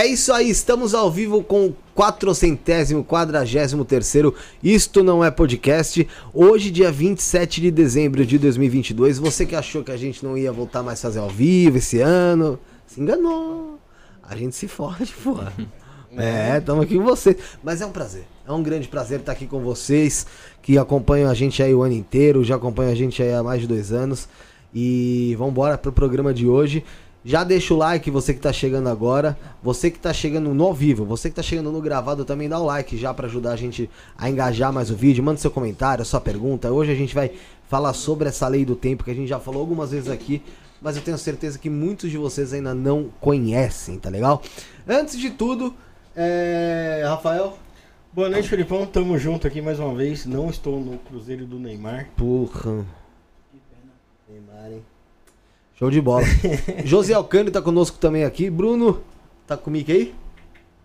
É isso aí, estamos ao vivo com o 443 quadragésimo terceiro Isto Não É Podcast. Hoje, dia 27 de dezembro de 2022. Você que achou que a gente não ia voltar mais fazer ao vivo esse ano, se enganou. A gente se fode, pô. É, estamos aqui com vocês. Mas é um prazer, é um grande prazer estar aqui com vocês, que acompanham a gente aí o ano inteiro, já acompanham a gente aí há mais de dois anos. E vamos embora pro programa de hoje. Já deixa o like, você que tá chegando agora. Você que tá chegando no ao vivo, você que tá chegando no gravado também dá o like já para ajudar a gente a engajar mais o vídeo. Manda seu comentário, sua pergunta. Hoje a gente vai falar sobre essa lei do tempo que a gente já falou algumas vezes aqui, mas eu tenho certeza que muitos de vocês ainda não conhecem, tá legal? Antes de tudo, é... Rafael. Boa noite, Felipão. Tamo junto aqui mais uma vez. Não estou no Cruzeiro do Neymar. Porra. Show de bola. José Alcântara tá conosco também aqui. Bruno, tá com o mic aí?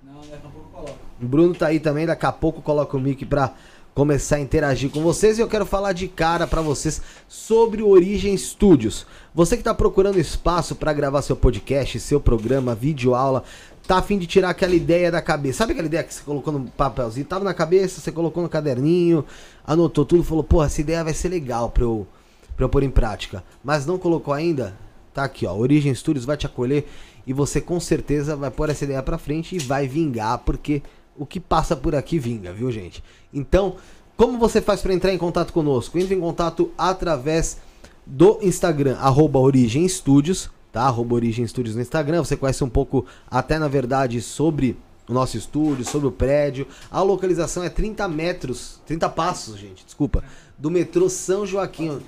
Não, daqui a pouco eu coloco. O Bruno tá aí também, daqui a pouco coloca o mic pra começar a interagir com vocês e eu quero falar de cara pra vocês sobre o Origem Studios. Você que tá procurando espaço pra gravar seu podcast, seu programa, vídeo aula, tá afim de tirar aquela ideia da cabeça. Sabe aquela ideia que você colocou no papelzinho? Tava na cabeça, você colocou no caderninho, anotou tudo, falou, pô, essa ideia vai ser legal pra eu, pra eu pôr em prática. Mas não colocou ainda? Tá aqui, ó. Origem Studios vai te acolher e você com certeza vai pôr essa ideia pra frente e vai vingar, porque o que passa por aqui vinga, viu, gente? Então, como você faz para entrar em contato conosco? Entre em contato através do Instagram, arroba Origem Studios, tá? Arroba Origem Studios no Instagram. Você conhece um pouco, até na verdade, sobre o nosso estúdio, sobre o prédio. A localização é 30 metros, 30 passos, gente, desculpa, do metrô São Joaquim.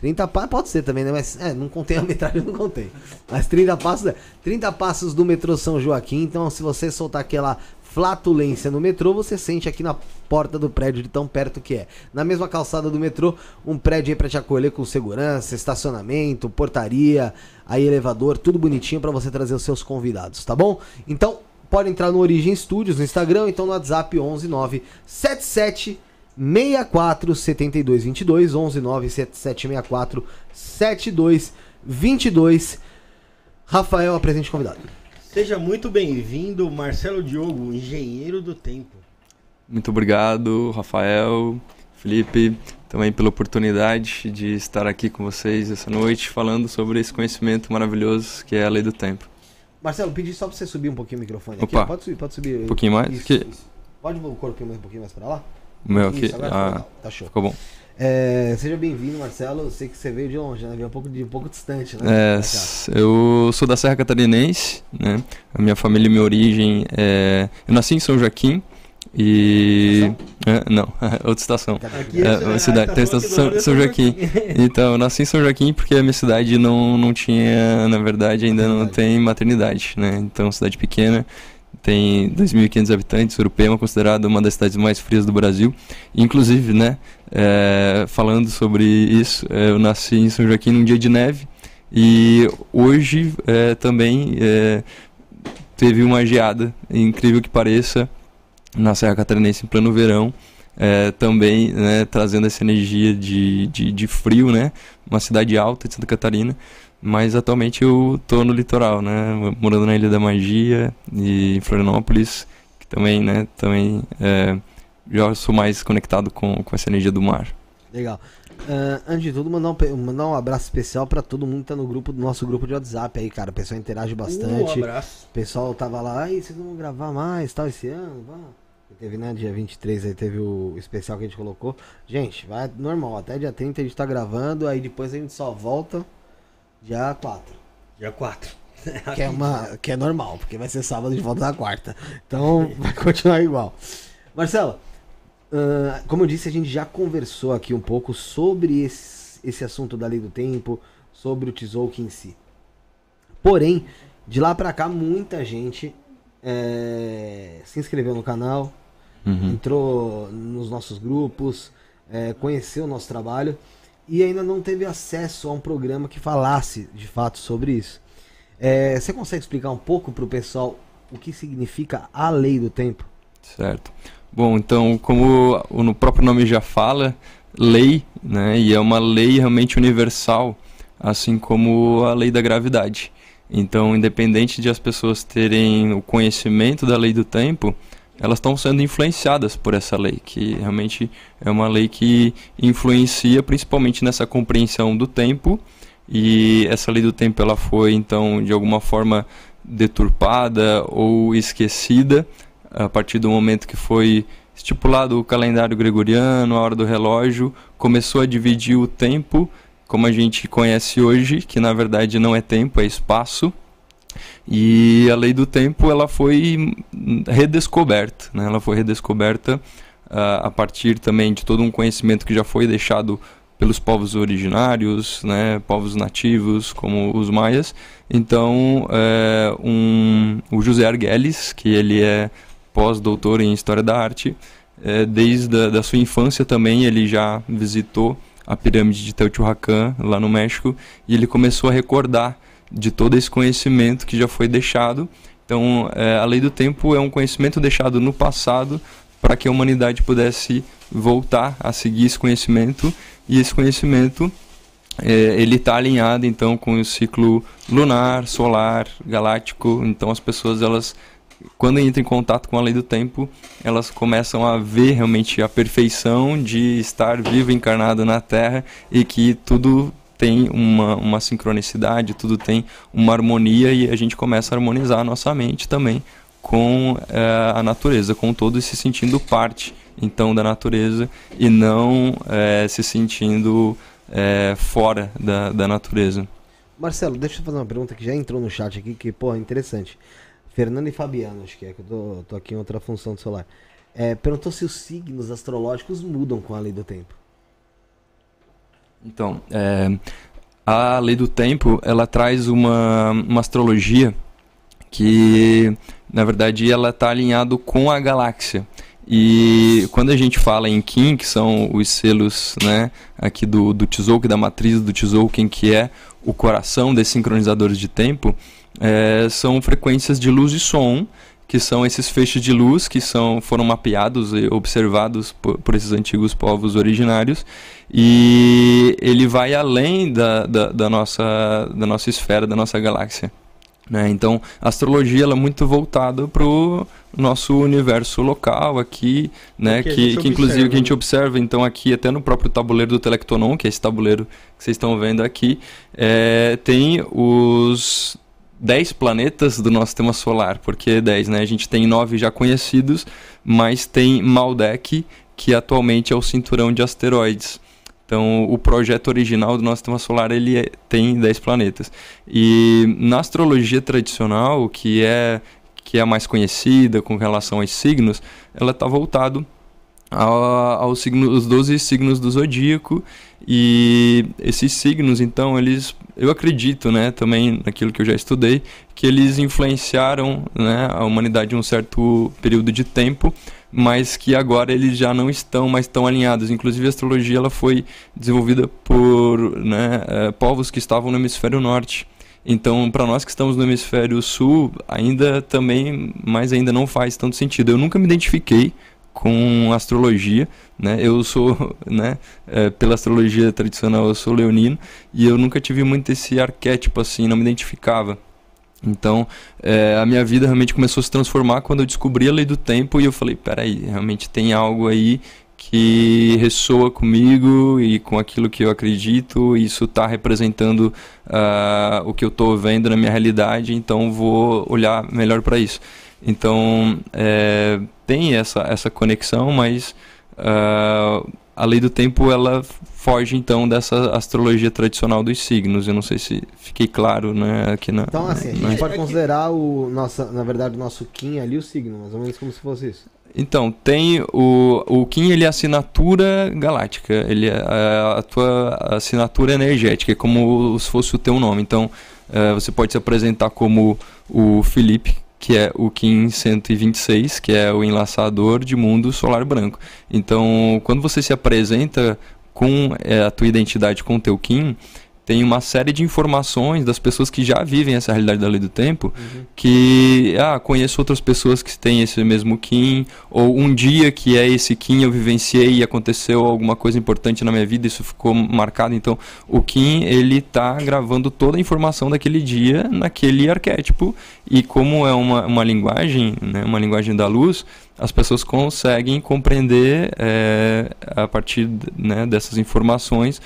30 passos pode ser também, né? Mas é, não contei a metragem, não contei. Mas 30 passos, é 30 passos do metrô São Joaquim. Então, se você soltar aquela flatulência no metrô, você sente aqui na porta do prédio de tão perto que é. Na mesma calçada do metrô, um prédio aí para te acolher com segurança, estacionamento, portaria, aí elevador, tudo bonitinho para você trazer os seus convidados, tá bom? Então, pode entrar no Origem Studios no Instagram, então no WhatsApp 119 77 64 72 22 11 9 7764 72 22 Rafael, apresente o convidado. Seja muito bem-vindo, Marcelo Diogo, engenheiro do tempo. Muito obrigado, Rafael, Felipe, também pela oportunidade de estar aqui com vocês essa noite falando sobre esse conhecimento maravilhoso que é a lei do tempo. Marcelo, pedi só pra você subir um pouquinho o microfone aqui. Opa. Pode subir, pode subir. Um pouquinho mais? Isso, Que- isso. Pode o corpo um pouquinho mais pra lá? O meu aqui. Isso, ficou Ah. Tá show. ficou bom. É, seja bem-vindo, Marcelo. Eu sei que você veio de longe, né? Veio um pouco, de, um pouco distante, né? É, eu sou da Serra Catarinense, né? A minha família e minha origem é... Eu nasci em São Joaquim e... É, não, outra estação. Aqui É, uma cidade, tá tem a estação que São, São é Joaquim. Então, eu nasci em São Joaquim porque a minha cidade não, não tinha, na verdade, ainda não tem maternidade, né? Então, cidade pequena, tem 2.500 habitantes, Urupema é considerada uma das cidades mais frias do Brasil. Inclusive, né, é, falando sobre isso, é, eu nasci em São Joaquim num dia de neve e hoje é, também é, teve uma geada, incrível que pareça, na Serra Catarinense em pleno verão é, também né, trazendo essa energia de, de, de frio, né? Uma cidade alta de Santa Catarina, mas atualmente eu tô no litoral, né? Morando na Ilha da Magia e em Florianópolis, que também, né? Também é, já sou mais conectado com, com essa energia do mar. Legal. Ah, antes de tudo, mandar um, mandar um abraço especial pra todo mundo que tá no grupo do nosso grupo de WhatsApp aí, cara. O pessoal interage Um bastante. abraço. O pessoal tava lá, aí vocês não vão gravar mais, tal, esse ano, vá. Teve, né, dia 23 aí teve o especial que a gente colocou. Gente, vai normal, até dia 30 a gente tá gravando, aí depois a gente só volta dia 4. Dia 4. Que é, uma, que é normal, porque vai ser sábado de volta da quarta. Então vai continuar igual. Marcelo, ah, como eu disse, a gente já conversou aqui um pouco sobre esse, esse assunto da lei do tempo, sobre o Tzolk'in em si. Porém, de lá pra cá, muita gente eh, se inscreveu no canal, Uhum. entrou nos nossos grupos, eh, conheceu o nosso trabalho e ainda não teve acesso a um programa que falasse de fato sobre isso. Eh, você consegue explicar um pouco pro pessoal o que significa a lei do tempo? Certo. Bom, então, como o próprio nome já fala, lei, né? E é uma lei realmente universal, assim como a lei da gravidade. Então, independente de as pessoas terem o conhecimento da lei do tempo, elas estão sendo influenciadas por essa lei, que realmente é uma lei que influencia principalmente nessa compreensão do tempo. E essa lei do tempo ela foi então de alguma forma deturpada ou esquecida a partir do momento que foi estipulado o calendário gregoriano, a hora do relógio, começou a dividir o tempo como a gente conhece hoje, que na verdade não é tempo, é espaço. E a lei do tempo ela foi redescoberta, né? ela foi redescoberta uh, a partir também de todo um conhecimento que já foi deixado pelos povos originários, né, povos nativos como os maias. Então, é, um, o José Arguelles, que ele é pós-doutor em História da Arte, é, desde a da sua infância também ele já visitou a pirâmide de Teotihuacan, lá no México, e ele começou a recordar de todo esse conhecimento que já foi deixado. Então, é, a lei do tempo é um conhecimento deixado no passado para que a humanidade pudesse voltar a seguir esse conhecimento e esse conhecimento é, ele está alinhado então com o ciclo lunar, solar, galáctico. Então as pessoas elas quando entram em contato com a lei do tempo, elas começam a ver realmente a perfeição de estar vivo, encarnado na Terra e que tudo tem uma, uma sincronicidade, tudo tem uma harmonia e a gente começa a harmonizar a nossa mente também com é, a natureza, com todo se sentindo parte então da natureza e não é, se sentindo é, fora da, da natureza. Marcelo, deixa eu fazer uma pergunta que já entrou no chat aqui, que, pô, interessante. Fernando e Fabiano, acho que é, que eu tô, tô aqui em outra função do celular. É, perguntou se os signos astrológicos mudam com a lei do tempo. Então, é, a lei do tempo, ela traz uma, uma astrologia que, na verdade, ela está alinhado com a galáxia. E quando a gente fala em Kim, que são os selos né, aqui do, do Tzolk'in, da matriz do Tzolk'in, que é o coração desses sincronizadores de tempo, é, são frequências de luz e som, que são esses feixes de luz que são, foram mapeados e observados por, por esses antigos povos originários. E ele vai além da, da, da, nossa, da nossa esfera, da nossa galáxia. Né? Então, a astrologia ela é muito voltada para o nosso universo local aqui, né? que, que, que inclusive que a gente observa, então aqui até no próprio tabuleiro do Telectonon, que é esse tabuleiro que vocês estão vendo aqui, é, tem os 10 planetas do nosso sistema solar. Por que 10? Né? A gente tem 9 já conhecidos, mas tem Maldek, que atualmente é o cinturão de asteroides. Então, o projeto original do nosso sistema solar ele é, tem 10 planetas. E na astrologia tradicional, que é que é a mais conhecida com relação aos signos, ela está voltado aos signos, os 12 signos do zodíaco e esses signos então eles eu acredito né também naquilo que eu já estudei que eles influenciaram né, a humanidade em um certo período de tempo mas que agora eles já não estão mais tão alinhados inclusive a astrologia ela foi desenvolvida por né, é, povos que estavam no hemisfério norte então, para nós que estamos no hemisfério sul, ainda também, mas ainda não faz tanto sentido. Eu nunca me identifiquei com astrologia, né? Eu sou, né, é, pela astrologia tradicional, eu sou leonino e eu nunca tive muito esse arquétipo assim, não me identificava. Então, é, a minha vida realmente começou a se transformar quando eu descobri a lei do tempo e eu falei, peraí, realmente tem algo aí que ressoa comigo e com aquilo que eu acredito, e isso está representando uh, o que eu estou vendo na minha realidade, então vou olhar melhor para isso. Então, é, tem essa, essa conexão, mas uh, a lei do tempo ela foge então dessa astrologia tradicional dos signos. Eu não sei se fiquei claro, né, aqui na. Então assim, a gente pode considerar o nossa, na verdade, o nosso Kim ali o signo, mais ou menos como se fosse isso. Então, tem o, o Kim, ele é assinatura galáctica, ele é a, a tua assinatura energética, é como se fosse o teu nome. Então, uh, você pode se apresentar como o Felipe, que é o Kim 126, que é o enlaçador de mundo solar branco. Então, quando você se apresenta com é, a tua identidade com o teu Kim, tem uma série de informações das pessoas que já vivem essa realidade da lei do tempo, que ah, conheço outras pessoas que têm esse mesmo Kim, ou um dia que é esse Kim eu vivenciei e aconteceu alguma coisa importante na minha vida, isso ficou marcado. Então, o Kim ele tá gravando toda a informação daquele dia naquele arquétipo e como é uma, uma linguagem, né, uma linguagem da luz, as pessoas conseguem compreender é, a partir né, dessas informações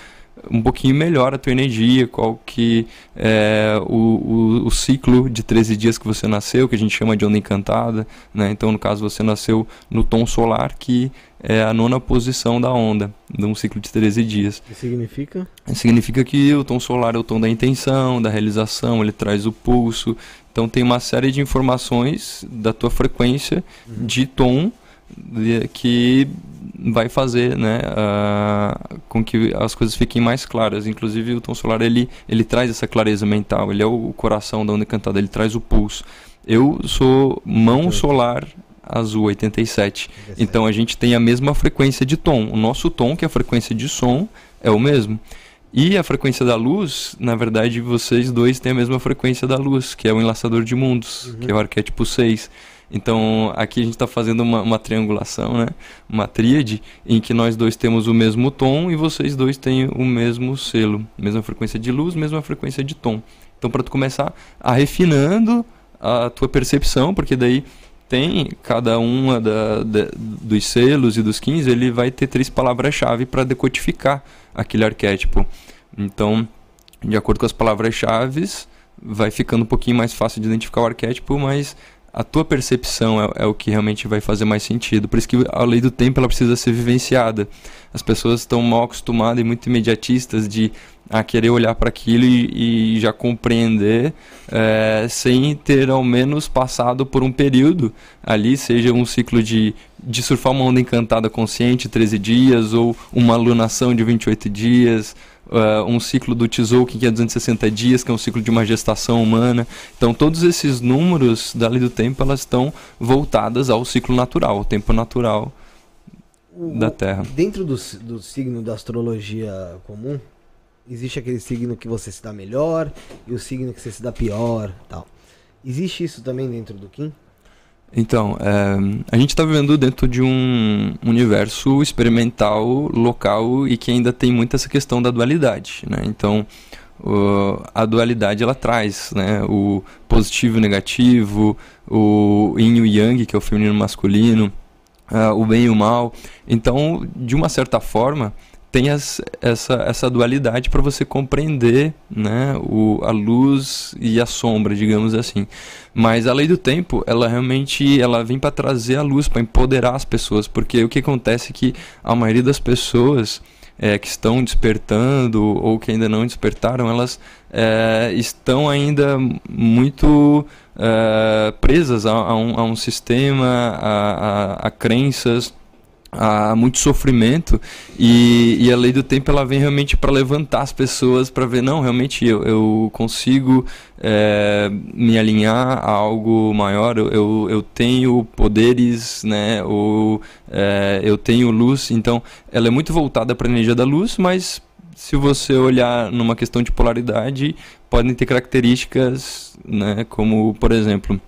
um pouquinho melhor a tua energia, qual que é o, o, o, ciclo de 13 dias que você nasceu, que a gente chama de onda encantada, né? Então, no caso, você nasceu no tom solar, que é a nona posição da onda, de um ciclo de 13 dias. Que significa? Significa que o tom solar é o tom da intenção, da realização, ele traz o pulso. Então, tem uma série de informações da tua frequência uhum. de tom que vai fazer né, uh, com que as coisas fiquem mais claras. Inclusive o tom solar ele, ele traz essa clareza mental, ele é o coração da onda encantada, ele traz o pulso. Eu sou mão solar azul 87. 87. Então a gente tem a mesma frequência de tom. O nosso tom, que é a frequência de som, é o mesmo. E a frequência da luz, na verdade, vocês dois têm a mesma frequência da luz, que é o enlaçador de mundos, uhum. que é o arquétipo 6. Então, aqui a gente está fazendo uma, uma, triangulação, né? uma tríade, em que nós dois temos o mesmo tom e vocês dois têm o mesmo selo, mesma frequência de luz, mesma frequência de tom. Então, para tu começar a refinando a tua percepção, porque daí tem cada uma da, da, dos selos e dos 15, ele vai ter três palavras-chave para decodificar aquele arquétipo. Então, de acordo com as palavras-chave, vai ficando um pouquinho mais fácil de identificar o arquétipo, mas a tua percepção é, é, o que realmente vai fazer mais sentido. Por isso que a lei do tempo ela precisa ser vivenciada. As pessoas estão mal acostumadas e muito imediatistas de a querer olhar para aquilo e, e, já compreender é, sem ter ao menos passado por um período ali, seja um ciclo de, de surfar uma onda encantada consciente, 13 dias, ou uma alunação de 28 dias, uh, um ciclo do Tzolk'in que é 260 dias, que é um ciclo de uma gestação humana. Então todos esses números da lei do tempo elas estão voltadas ao ciclo natural, ao tempo natural o, da Terra. Dentro do, do signo da astrologia comum, existe aquele signo que você se dá melhor e o signo que você se dá pior, tal. Existe isso também dentro do Kim? Então, é, a gente está vivendo dentro de um universo experimental, local e que ainda tem muito essa questão da dualidade, né? Então, o, a dualidade ela traz, né? O positivo e o negativo, o yin e o yang, que é o feminino e o masculino, uh, o bem e o mal. Então, de uma certa forma, tem as, essa, essa dualidade para você compreender né, o, a luz e a sombra, digamos assim. Mas a lei do tempo, ela realmente ela vem para trazer a luz, para empoderar as pessoas, porque o que acontece é que a maioria das pessoas é, que estão despertando ou que ainda não despertaram, elas é, estão ainda muito é, presas a, a, um, a, um, sistema, a, a crenças há muito sofrimento e, e, a lei do tempo ela vem realmente para levantar as pessoas para ver não realmente eu, eu consigo é, me alinhar a algo maior eu, eu tenho poderes né ou é, eu tenho luz então ela é muito voltada para a energia da luz mas se você olhar numa questão de polaridade podem ter características né como por exemplo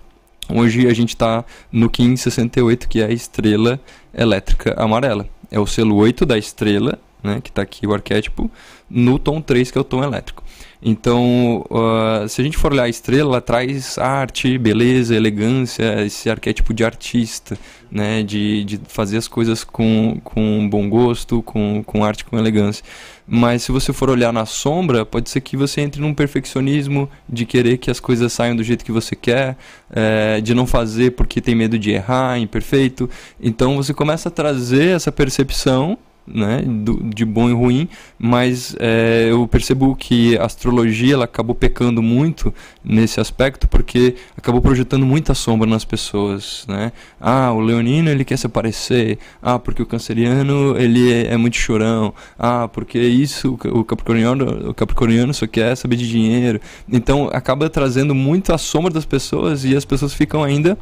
Hoje a gente está no 1568, que é a estrela elétrica amarela. É o selo 8 da estrela, né, que está aqui o arquétipo, no tom 3, que é o tom elétrico. Então, uh, se a gente for olhar a estrela, ela traz arte, beleza, elegância, esse arquétipo de artista, né, de, de fazer as coisas com, com bom gosto, com, com arte, com elegância. Mas se você for olhar na sombra, pode ser que você entre num perfeccionismo de querer que as coisas saiam do jeito que você quer, é, de não fazer porque tem medo de errar, imperfeito. Então você começa a trazer essa percepção né, do, de bom e ruim, mas é, eu percebo que a astrologia ela acabou pecando muito nesse aspecto porque acabou projetando muita sombra nas pessoas, né? Ah, o leonino ele quer se aparecer, ah, porque o canceriano ele é, é muito chorão, ah, porque isso o capricorniano, o capricorniano só quer saber de dinheiro. Então acaba trazendo muito a sombra das pessoas e as pessoas ficam ainda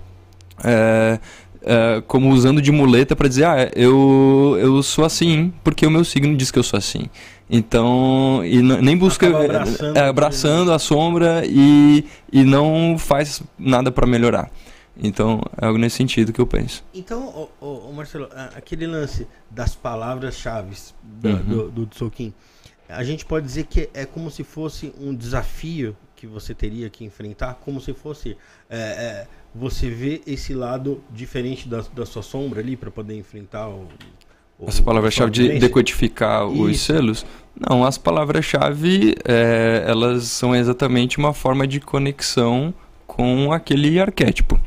é, é, como usando de muleta para dizer, ah, eu, eu sou assim porque o meu signo diz que eu sou assim. Então, e nem busca abraçando é, abraçando a sombra e, e não faz nada para melhorar. Então, é algo nesse sentido que eu penso. Então, ô, Marcelo, aquele lance das palavras-chave do, Uhum. do, do a gente pode dizer que é como se fosse um desafio que você teria que enfrentar, como se fosse é, é, você ver esse lado diferente da, da sua sombra ali para poder enfrentar o. o- Essa palavra-chave de decodificar os Isso. selos? Não, as palavras-chave, é, elas são exatamente uma forma de conexão com aquele arquétipo.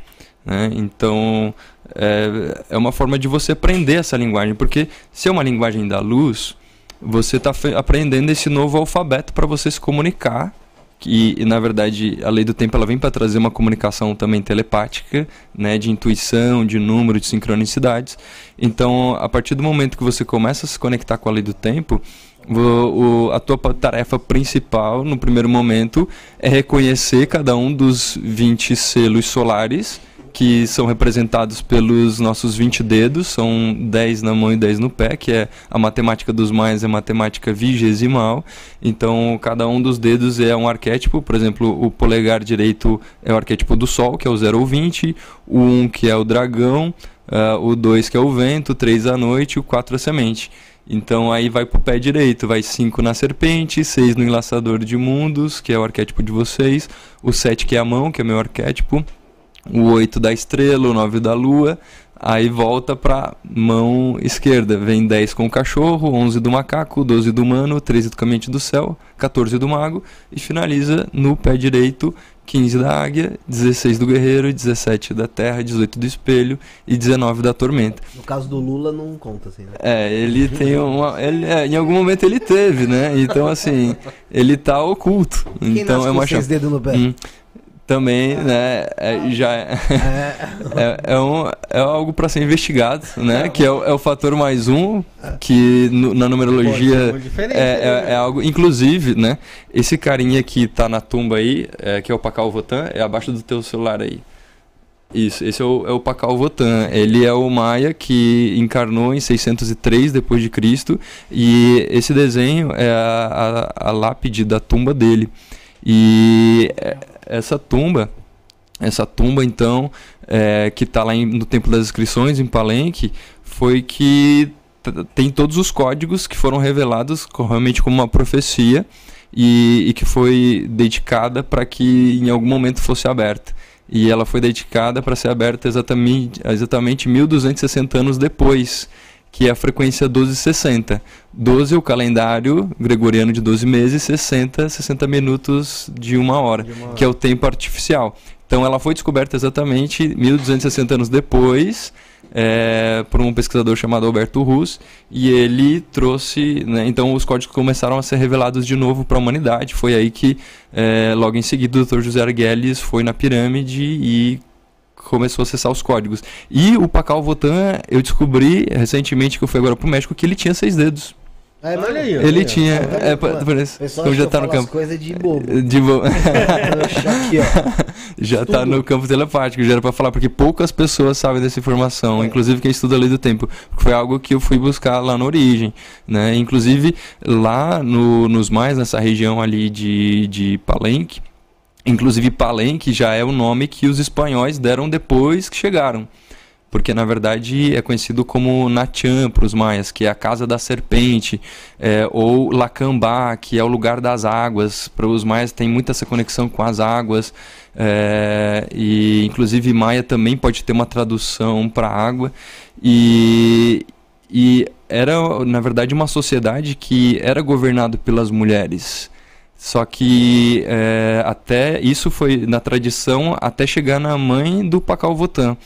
né? Então, é, é uma forma de você aprender essa linguagem, porque se é uma linguagem da luz, você está aprendendo esse novo alfabeto para você se comunicar. Que, e, na verdade, a lei do tempo ela vem para trazer uma comunicação também telepática, né, de intuição, de número, de sincronicidades. Então, a partir do momento que você começa a se conectar com a lei do tempo, o, o- a tua tarefa principal, no primeiro momento, é reconhecer cada um dos 20 selos solares, que são representados pelos nossos 20 dedos, são 10 na mão e 10 no pé, que é a matemática dos maias, é matemática vigesimal. Então, cada um dos dedos é um arquétipo, por exemplo, o polegar direito é o arquétipo do sol, que é o 0 ou 20, o 1 que é o dragão, ah, o 2 que é o vento, o 3 a noite, o 4 a semente. Então aí vai pro pé direito, vai 5 na serpente, 6 no enlaçador de mundos, que é o arquétipo de vocês, o 7 que é a mão, que é o meu arquétipo, o 8 da estrela, o 9 da lua, aí volta pra mão esquerda, vem 10 com o cachorro, 11 do macaco, 12 do humano, 13 do caminhante do céu, 14 do mago e finaliza no pé direito 15 da águia, 16 do guerreiro, 17 da terra, 18 do espelho e 19 da tormenta. No caso do Lula, não conta assim, né? É, ele tem uma. Ele, é, em algum momento ele teve, né? Então, assim, ele tá oculto. Quem então é uma seis chave. dedos no pé? Hum, também, né? é- já é, é, é um, é algo para ser investigado, né? Que é o, é o fator mais um, que no- na numerologia é, né? é, é algo. Inclusive, né? Esse carinha que tá na tumba aí, é, que é o Pacal Votan, é abaixo do teu celular aí. Isso, esse é o, é o Pacal Votan. Ele é o Maia que encarnou em 603 depois de Cristo e esse desenho é a, a, a lápide da tumba dele. E é, essa tumba, essa tumba então, é, que está lá em- no Templo das Inscrições em Palenque, foi que tem todos os códigos que foram revelados realmente como uma profecia e, e que foi dedicada para que em algum momento fosse aberta. E ela foi dedicada para ser aberta exatamente, exatamente 1260 anos depois, que é a frequência 1260. 12 é o calendário gregoriano de 12 meses, 60, 60 minutos de uma hora, De uma- que é o tempo artificial. Então ela foi descoberta exatamente 1260 anos depois, é, por um pesquisador chamado Alberto Rus, e ele trouxe, né, então os códigos começaram a ser revelados de novo para a humanidade. Foi aí que, é, logo em seguida, o Dr. José Arguelles foi na pirâmide e começou a acessar os códigos. E o Pacal Votan, eu descobri recentemente que eu fui agora pro México que ele tinha seis dedos. É, Olha aí, ó. ele Olha, tinha, tá é, Mano, então já tá no campo. coisas de bobo. De bo- Aqui, ó. já tá Tudo. no campo telepático, já era pra falar, porque poucas pessoas sabem dessa informação, É. inclusive quem estuda a lei do tempo, foi algo que eu fui buscar lá na origem, né? Inclusive lá no, nos mais nessa região ali de, de Palenque, inclusive Palenque já é o nome que os espanhóis deram depois que chegaram. Porque na verdade é conhecido como Nachan para os maias, que é a casa da serpente, é, ou Lacambá, que é o lugar das águas. Para os maias tem muita essa conexão com as águas. é, e inclusive Maia também pode ter uma tradução para água. E, e era na verdade uma sociedade que era governada pelas mulheres. Só que é, até isso foi na tradição até chegar na mãe do Pacal Votan.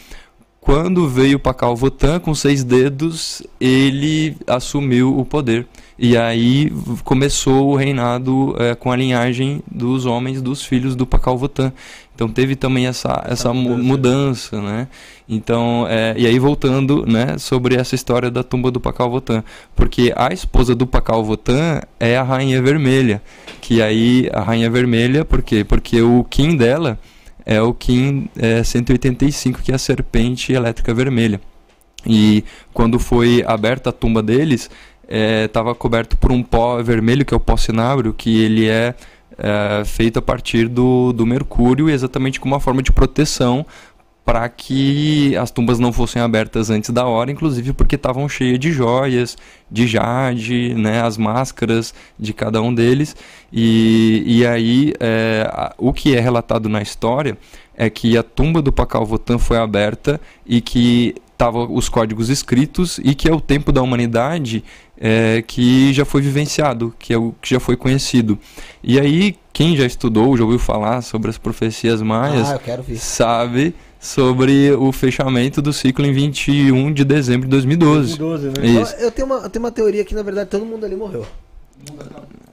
Quando veio o Pacal Votan com seis dedos, ele assumiu o poder. E aí começou o reinado eh, com a linhagem dos homens, dos filhos do Pacal Votan. Então teve também essa, essa mu- mudança. mudança, né? Então, eh, e aí voltando, né, sobre essa história da tumba do Pacal Votan. Porque a esposa do Pacal Votan é a Rainha Vermelha. Que aí, a Rainha Vermelha, por quê? Porque o Kim dela é o Kim é, 185, que é a serpente elétrica vermelha. E quando foi aberta a tumba deles, estava é, coberto por um pó vermelho, que é o pó cinábrio, que ele é, é feito a partir do, do mercúrio, exatamente como uma forma de proteção para que as tumbas não fossem abertas antes da hora, inclusive porque estavam cheias de joias, de jade, né, as máscaras de cada um deles. E, e aí, é, o que é relatado na história é que a tumba do Pacal Votan foi aberta e que estavam os códigos escritos e que é o tempo da humanidade é, que já foi vivenciado, que é o que já foi conhecido. E aí, quem já estudou, já ouviu falar sobre as profecias maias, ah, sabe sobre o fechamento do ciclo em 21 de dezembro de 2012. 2012 né? Isso. Eu, tenho uma, eu tenho uma teoria que, na verdade, todo mundo ali morreu.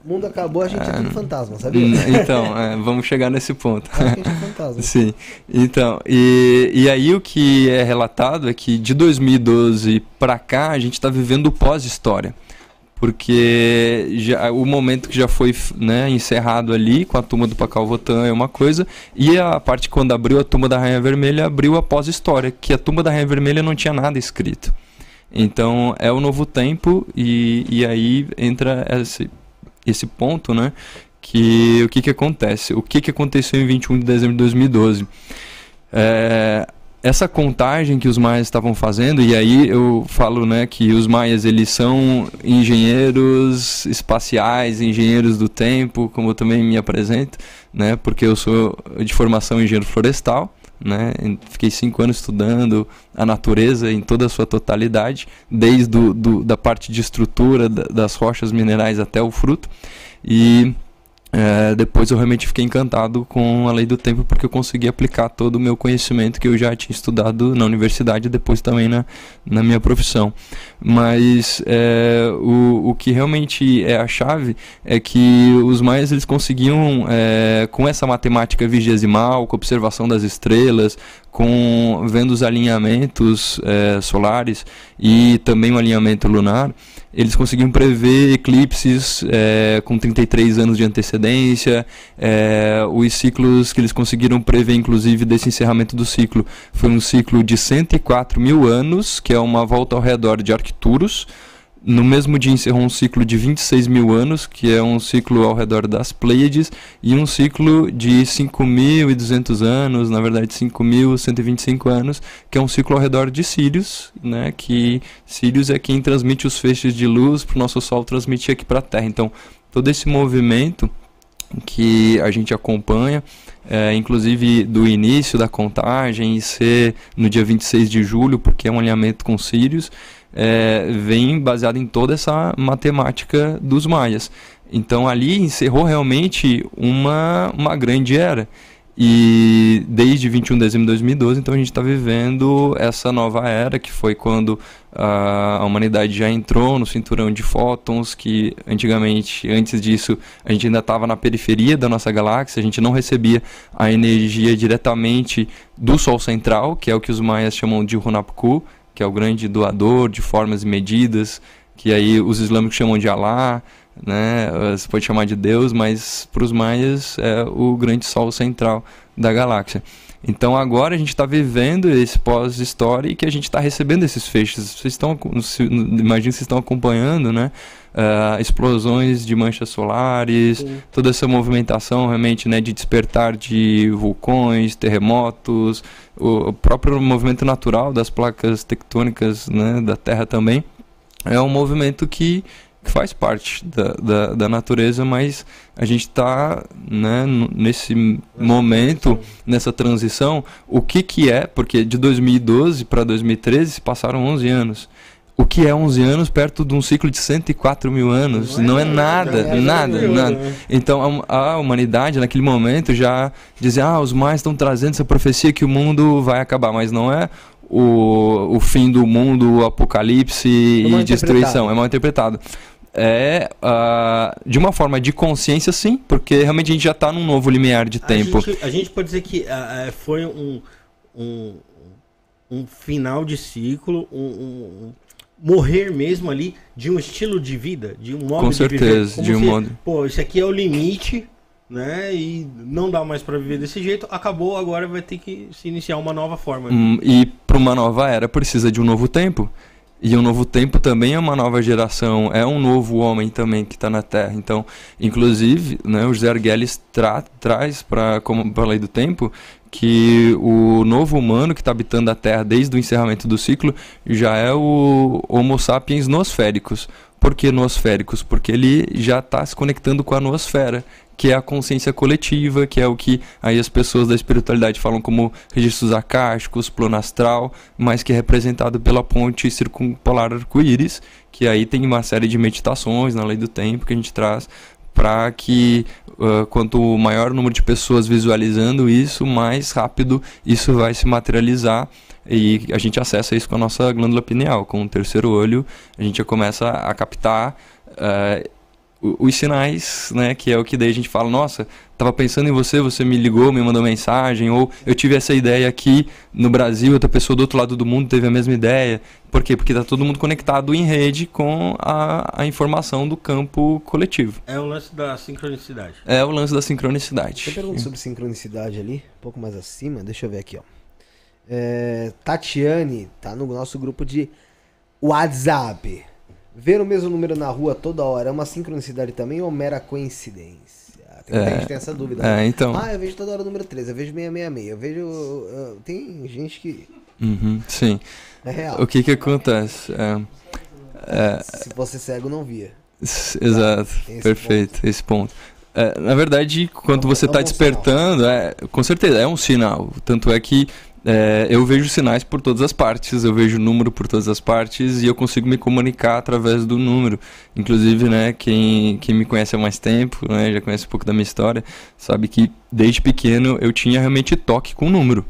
O mundo acabou, a gente é, é tudo fantasma, sabia? Então, é, vamos chegar nesse ponto. a gente é fantasma. Sim. Então, e, e aí o que é relatado é que de 2012 para cá a gente está vivendo o pós-história porque já, o momento que já foi né, encerrado ali com a tumba do Pacal Votan é uma coisa, e a parte quando abriu a tumba da Rainha Vermelha abriu a pós-história, que a tumba da Rainha Vermelha não tinha nada escrito. Então é o novo tempo, e, e aí entra esse, esse ponto, né? Que o que, que acontece? O que, que aconteceu em 21 de dezembro de 2012? É, essa contagem que os maias estavam fazendo e aí eu falo né que os maias eles são engenheiros espaciais engenheiros do tempo como eu também me apresento né porque eu sou de formação engenheiro florestal né fiquei cinco anos estudando a natureza em toda a sua totalidade desde do, do da parte de estrutura das rochas minerais até o fruto e é, depois eu realmente fiquei encantado com a lei do tempo porque eu consegui aplicar todo o meu conhecimento que eu já tinha estudado na universidade e depois também na, na minha profissão. Mas é, o, o que realmente é a chave é que os maias eles conseguiam, é, com essa matemática vigesimal, com observação das estrelas, com vendo os alinhamentos é, solares e também o alinhamento lunar, eles conseguiam prever eclipses é, com 33 anos de antecedência, é, os ciclos que eles conseguiram prever, inclusive, desse encerramento do ciclo, foi um ciclo de 104 mil anos, que é uma volta ao redor de Arcturus, no mesmo dia encerrou um ciclo de 26 mil anos, que é um ciclo ao redor das Pleiades, e um ciclo de 5.200 anos, na verdade 5.125 anos, que é um ciclo ao redor de Sirius, né, que Sirius é quem transmite os feixes de luz para o nosso Sol transmitir aqui para a Terra. Então, todo esse movimento que a gente acompanha, é, inclusive do início da contagem e ser no dia 26 de julho, porque é um alinhamento com Sirius, é, vem baseado em toda essa matemática dos maias. Então ali encerrou realmente uma, uma grande era. E desde 21 de dezembro de 2012, então a gente está vivendo essa nova era, que foi quando a humanidade já entrou no cinturão de fótons, que antigamente, antes disso, a gente ainda estava na periferia da nossa galáxia, a gente não recebia a energia diretamente do Sol central, que é o que os maias chamam de Hunapku, que é o grande doador de formas e medidas, que aí os islâmicos chamam de Alá, né? Você pode chamar de Deus, mas para os maias é o grande sol central da galáxia. Então agora a gente está vivendo esse pós-história e que a gente está recebendo esses feixes. Vocês estão, imagino que vocês estão acompanhando, né? Uh, explosões de manchas solares, Sim. toda essa movimentação realmente né, de despertar de vulcões, terremotos, o, próprio movimento natural das placas tectônicas né, da Terra também. É um movimento que que faz parte da, da, da natureza, mas a gente está né, nesse momento, nessa transição, o que, que é, porque de 2012 para 2013 se passaram 11 anos. O que é 11 anos perto de um ciclo de 104 mil anos? Não é, não é nada, é nada, nada. Né? Então a, a, humanidade naquele momento já dizia, ah, os mais estão trazendo essa profecia que o mundo vai acabar, mas não é o, o fim do mundo, o apocalipse é e destruição. É mal interpretado é uh, de uma forma de consciência, sim, porque realmente a gente já está num novo limiar de tempo. A gente, a gente pode dizer que uh, foi um, um, um, final de ciclo, um, um, morrer mesmo ali de um estilo de vida, de um modo Com certeza, de, de um se, modo. Pô, esse aqui é o limite, né? E não dá mais para viver desse jeito. Acabou, agora vai ter que se iniciar uma nova forma. Hum, e para uma nova era precisa de um novo tempo. E um novo tempo também é uma nova geração, é um novo homem também que está na Terra. Então, inclusive, né, o José Arguelles tra traz para a lei do tempo que o novo humano que está habitando a Terra desde o encerramento do ciclo já é o Homo sapiens nosféricos. Por que nosféricos? Porque ele já está se conectando com a nosfera que é a consciência coletiva, que é o que aí as pessoas da espiritualidade falam como registros acásticos, plano astral, mas que é representado pela ponte circumpolar arco-íris, que aí tem uma série de meditações na lei do tempo que a gente traz para que uh, quanto maior o número de pessoas visualizando isso, mais rápido isso vai se materializar e a gente acessa isso com a nossa glândula pineal, com o terceiro olho, a gente já começa a captar uh, os sinais, né, que é o que daí a gente fala, nossa, estava pensando em você, você me ligou, me mandou mensagem, ou eu tive essa ideia aqui no Brasil, outra pessoa do outro lado do mundo teve a mesma ideia. Por quê? Porque está todo mundo conectado em rede com a, a informação do campo coletivo. É o lance da sincronicidade. É o lance da sincronicidade. Tem pergunta sobre sincronicidade ali, um pouco mais acima, deixa eu ver aqui, ó. É, Tatiane tá no nosso grupo de WhatsApp. Ver o mesmo número na rua toda hora é uma sincronicidade também ou mera coincidência? Tem, é, gente tem essa dúvida. É, né? então. Ah, eu vejo toda hora o número 13, eu vejo 666, eu vejo. Uh, tem gente que. Uhum, sim. É real. O que que acontece? É, é, Se fosse cego, não via. Exato, esse perfeito, ponto. esse ponto. É, na verdade, quando você está é despertando, é, com certeza é um sinal. Tanto é que é, eu vejo sinais por todas as partes, eu vejo número por todas as partes e eu consigo me comunicar através do número. Inclusive, né, quem, quem me conhece há mais tempo, né, já conhece um pouco da minha história, sabe que desde pequeno eu tinha realmente toque com número.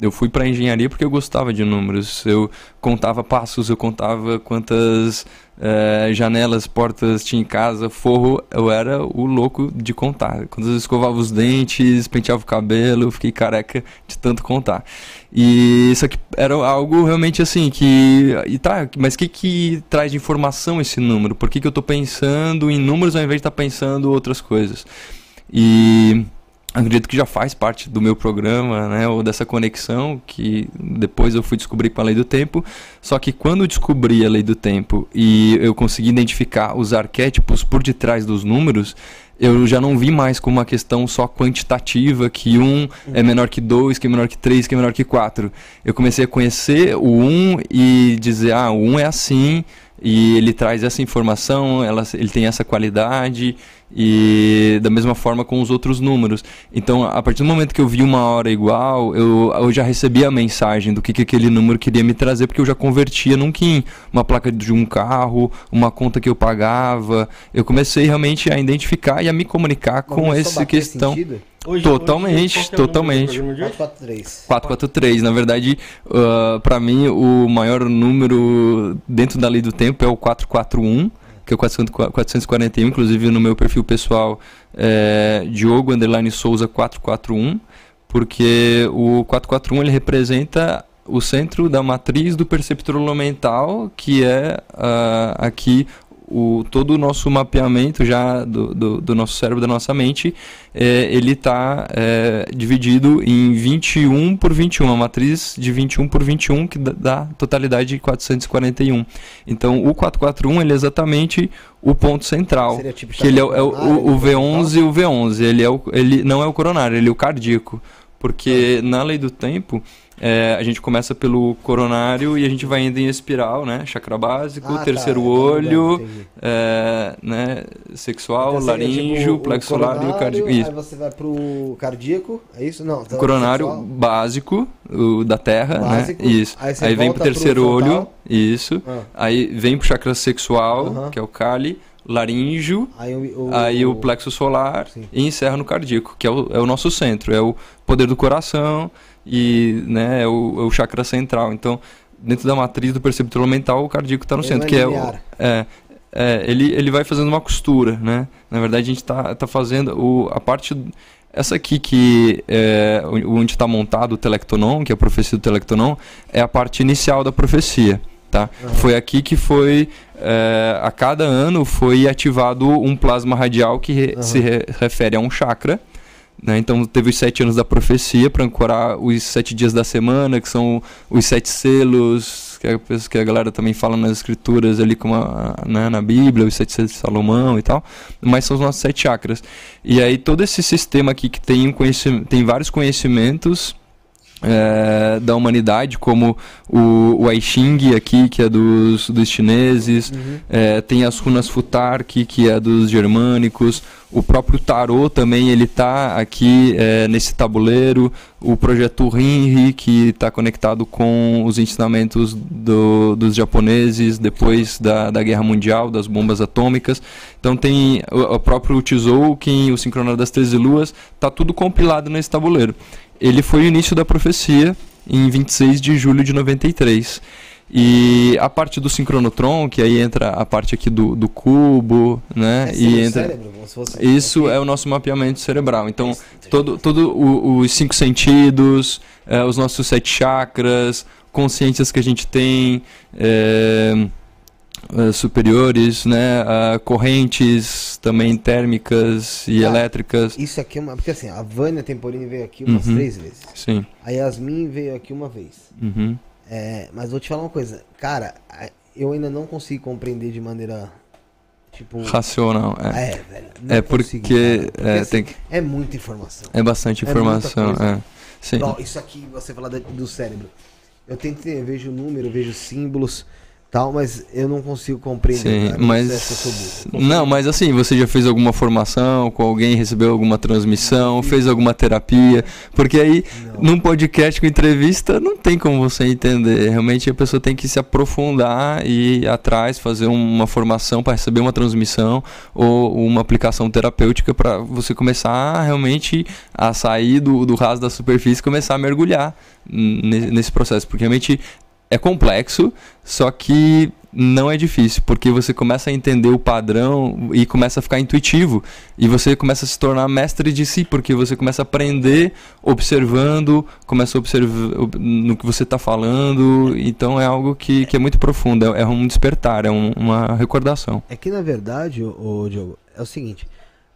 Eu fui para engenharia porque eu gostava de números. Eu contava passos, eu contava quantas é, janelas, portas tinha em casa, forro. Eu era o louco de contar. Quando eu escovava os dentes, penteava o cabelo, eu fiquei careca de tanto contar. E isso aqui era algo realmente assim que. E tá, mas o que, que traz de informação esse número? Por que, que eu estou pensando em números ao invés de estar tá pensando outras coisas? E acredito que já faz parte do meu programa, né, ou dessa conexão que depois eu fui descobrir com a lei do tempo. Só que quando eu descobri a lei do tempo e eu consegui identificar os arquétipos por detrás dos números, eu já não vi mais como uma questão só quantitativa, que um é menor que dois, que é menor que três, que é menor que quatro. Eu comecei a conhecer o um e dizer, ah, o um é assim, e ele traz essa informação, ela, ele tem essa qualidade e da mesma forma com os outros números. Então, a partir do momento que eu vi uma hora igual, eu, eu já recebia a mensagem do que, que aquele número queria me trazer, porque eu já convertia num KIN, uma placa de um carro, uma conta que eu pagava. Eu comecei realmente a identificar e a me comunicar com essa questão. Sentido? Hoje, totalmente, hoje, totalmente. 443. 443. Na verdade, uh, para mim, o maior número dentro da lei do tempo é o 441, que é o 441. Inclusive, no meu perfil pessoal, é Diogo Underline Souza 441, porque o 441 ele representa o centro da matriz do perceptor mental, que é uh, aqui o, todo o nosso mapeamento já do, do, do nosso cérebro, da nossa mente, é, ele está é, dividido em 21 por 21, uma matriz de 21 por 21 que dá, totalidade de 441. Então o 441 ele é exatamente o ponto central, tipo que ele é, é o, o, o V11 e o V11, ele, é o, ele não é o coronário, ele é o cardíaco, porque ah. na lei do tempo é, a gente começa pelo coronário e a gente vai indo em espiral, né? Chakra básico, ah, tá, terceiro tá, olho, é, né? sexual, então, laríngeo, tipo, plexo solar e o cardíaco. Isso. Aí você vai pro cardíaco, é isso? Não. Tá coronário sexual. básico, o da terra, né? básico, né? Isso. Aí, aí vem pro terceiro pro olho, isso. Ah. Aí vem pro chakra sexual, uh -huh. que é o Kali laríngeo, aí o, o, aí o plexo solar sim. e encerra no cardíaco, que é o, é o nosso centro, é o poder do coração, e né, é, o, é o chakra central. Então, dentro da matriz do perceptor mental, o cardíaco está no ele centro, que é o. É, é, ele, ele vai fazendo uma costura, né? Na verdade, a gente está tá fazendo o, a parte. Essa aqui que é onde está montado o telectonon, que é a profecia do telectonon, é a parte inicial da profecia. Tá? Uhum. Foi aqui que foi é, a cada ano foi ativado um plasma radial que re- Aham. se re- refere a um chakra. Né? Então teve os sete anos da profecia para ancorar os sete dias da semana, que são os sete selos, que, é, que a galera também fala nas escrituras ali, como a- né, na Bíblia, os sete selos de Salomão e tal. Mas são os nossos sete chakras. E aí todo esse sistema aqui que tem, um tem vários conhecimentos é, da humanidade, como o, o I Ching aqui, que é dos, dos chineses, é, tem as runas Futark, que é dos germânicos, o próprio tarô também, ele tá aqui é, nesse tabuleiro, o projeto Rinri, que está conectado com os ensinamentos do- dos japoneses depois da, da Guerra Mundial, das bombas atômicas. Então tem o, o próprio Tzolk'in, o Sincronário das Treze Luas, tá tudo compilado nesse tabuleiro. Ele foi o início da profecia em 26 de julho de 93. E a parte do sincronotron, que aí entra a parte aqui do, do cubo, né? É e entra cérebro, isso é o nosso mapeamento cerebral. Então, todo, todo o- os cinco sentidos, eh, os nossos sete chakras, consciências que a gente tem, eh, eh, superiores, né? ah, correntes também térmicas e Cara, elétricas. Isso aqui é uma. Porque assim, a Vânia Temporini veio aqui umas Uhum. três vezes. Sim. A Yasmin veio aqui uma vez. Uhum. É, mas vou te falar uma coisa. Cara, eu ainda não consigo compreender de maneira. Tipo. Racional. É, É, velho. não é consigo, porque. Porque, é, assim, tem, que- é muita informação. é bastante é informação. é. Sim. Ó, isso aqui, você falar da- do cérebro. Eu tento, eu vejo número, eu vejo símbolos, tal, mas eu não consigo compreender. Sim, cara. Mas. burro. Não, mas assim, você já fez alguma formação com alguém, recebeu alguma transmissão, fez alguma terapia? Porque aí, Não. num podcast com entrevista, não tem como você entender. Realmente a pessoa tem que se aprofundar e ir atrás, fazer uma formação para receber uma transmissão ou uma aplicação terapêutica para você começar realmente a sair do, do raso da superfície e começar a mergulhar ne- nesse processo. Porque realmente é complexo, só que não é difícil, porque você começa a entender o padrão e começa a ficar intuitivo. E você começa a se tornar mestre de si, porque você começa a aprender observando, começa a observar ob- no que você está falando. Então é algo que, que é muito profundo, é, é um despertar, é um- uma recordação. É que na verdade, ô, Diogo, é o seguinte: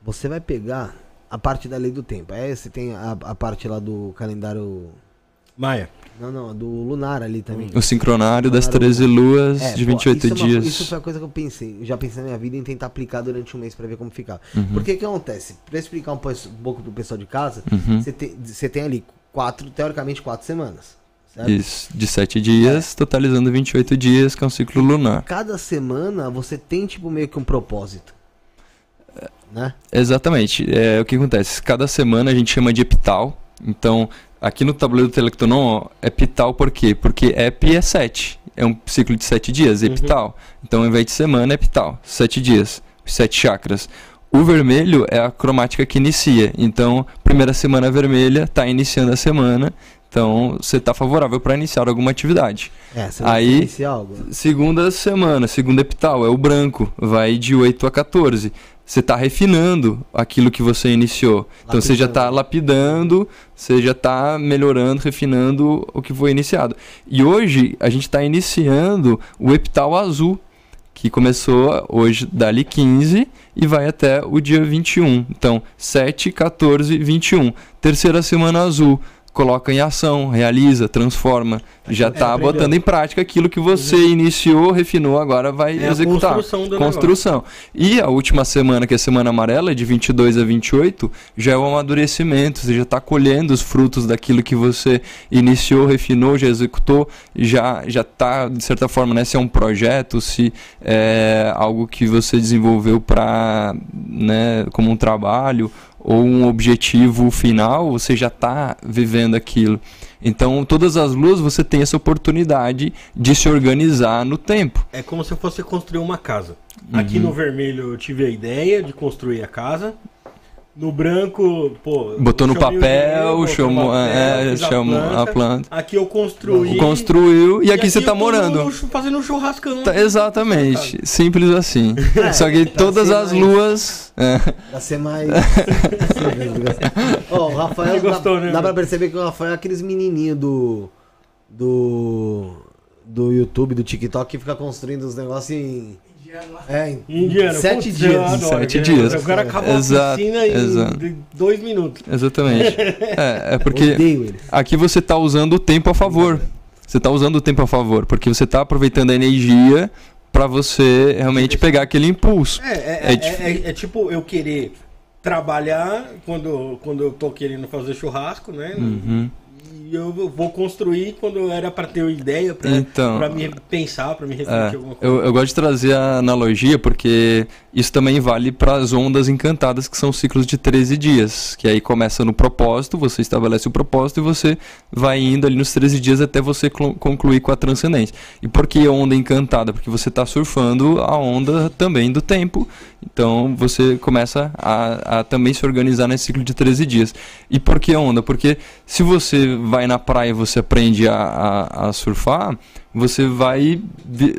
você vai pegar a parte da lei do tempo. Aí você tem a, a parte lá do calendário. Maia. Não, não, do lunar ali também. O sincronário das Sincronário 13 luas É, de pô, 28 isso é uma- dias. isso foi a coisa que eu pensei. Eu já pensei na minha vida em tentar aplicar durante um mês pra ver como ficar. Uhum. Porque o que acontece? Pra explicar um, po- pouco pro pessoal de casa, Uhum. você tem, você tem ali quatro, teoricamente, quatro semanas. Certo? Isso, de 7 dias, totalizando 28 dias, que é um ciclo lunar. Cada semana você tem, tipo, meio que um propósito. Né? Exatamente. É, o que acontece? Cada semana a gente chama de epital. Então, aqui no tabuleiro do Telectonon, ó, epital por quê? Porque ep é 7. É um ciclo de 7 dias, epital. Então, ao invés de semana, é epital. 7 dias. 7 chakras. O vermelho é a cromática que inicia. Então, primeira semana vermelha, está iniciando a semana. Então, você está favorável para iniciar alguma atividade. É, você Aí- iniciar algo. Segunda semana, segunda epital, é o branco, vai de 8 a 14. Você está refinando aquilo que você iniciou. Então você já está lapidando, você já está melhorando, refinando o que foi iniciado. E hoje a gente está iniciando o epital azul, que começou hoje dali 15 e vai até o dia 21. Então 7, 14, 21. Terceira semana azul. Coloca em ação, realiza, transforma. Já está aprendeu. botando em prática aquilo que você iniciou, refinou, agora vai É executar. construção do Construção. E a última semana, que é a semana amarela, de 22 a 28, já é o amadurecimento. Você já está colhendo os frutos daquilo que você iniciou, refinou, já executou, já já está, de certa forma, né, se é um projeto, se é algo que você desenvolveu para, né, como um trabalho ou um objetivo final, você já está vivendo aquilo. Então, todas as luas você tem essa oportunidade de se organizar no tempo. É como se fosse construir uma casa. Aqui no vermelho eu tive a ideia de construir a casa. No branco, pô. Botou no papel, dinheiro, chamou, papel, é, fiz a chamou a planta. planta. Aqui eu construí. Construiu e aqui você eu tá tô morando. no- fazendo um churrascão. Tá, exatamente, simples assim. É, Só que pra todas as mais- luas. é, Pra ser mais. Ó, o Rafael. Ele gostou, dá, né, dá pra perceber que o Rafael é aqueles menininhos do. Do. Do YouTube, do TikTok, que fica construindo os negócios em. É, em Indiano. sete Putz, dias. eu adoro, Sete cara. dias. O cara acabou Exato, a piscina em exato. dois minutos. Exatamente. É, é porque aqui você está usando o tempo a favor. Você está usando o tempo a favor, porque você está aproveitando a energia para você realmente pegar aquele impulso. É, é, É é, é- é tipo eu querer trabalhar quando, quando eu tô querendo fazer churrasco, né? Uhum. E eu vou construir quando era pra ter uma ideia, pra, Então, pra me pensar, pra me É, refletir alguma coisa. eu, eu gosto de trazer a analogia porque isso também vale para as ondas encantadas, que são ciclos de 13 dias. Que aí começa no propósito, você estabelece o propósito e você vai indo ali nos 13 dias até você clu- concluir com a transcendência. E por que onda encantada? Porque você está surfando a onda também do tempo. Então você começa a, a também se organizar nesse ciclo de 13 dias. E por que onda? Porque se você vai na praia e você aprende a, a, a surfar, você vai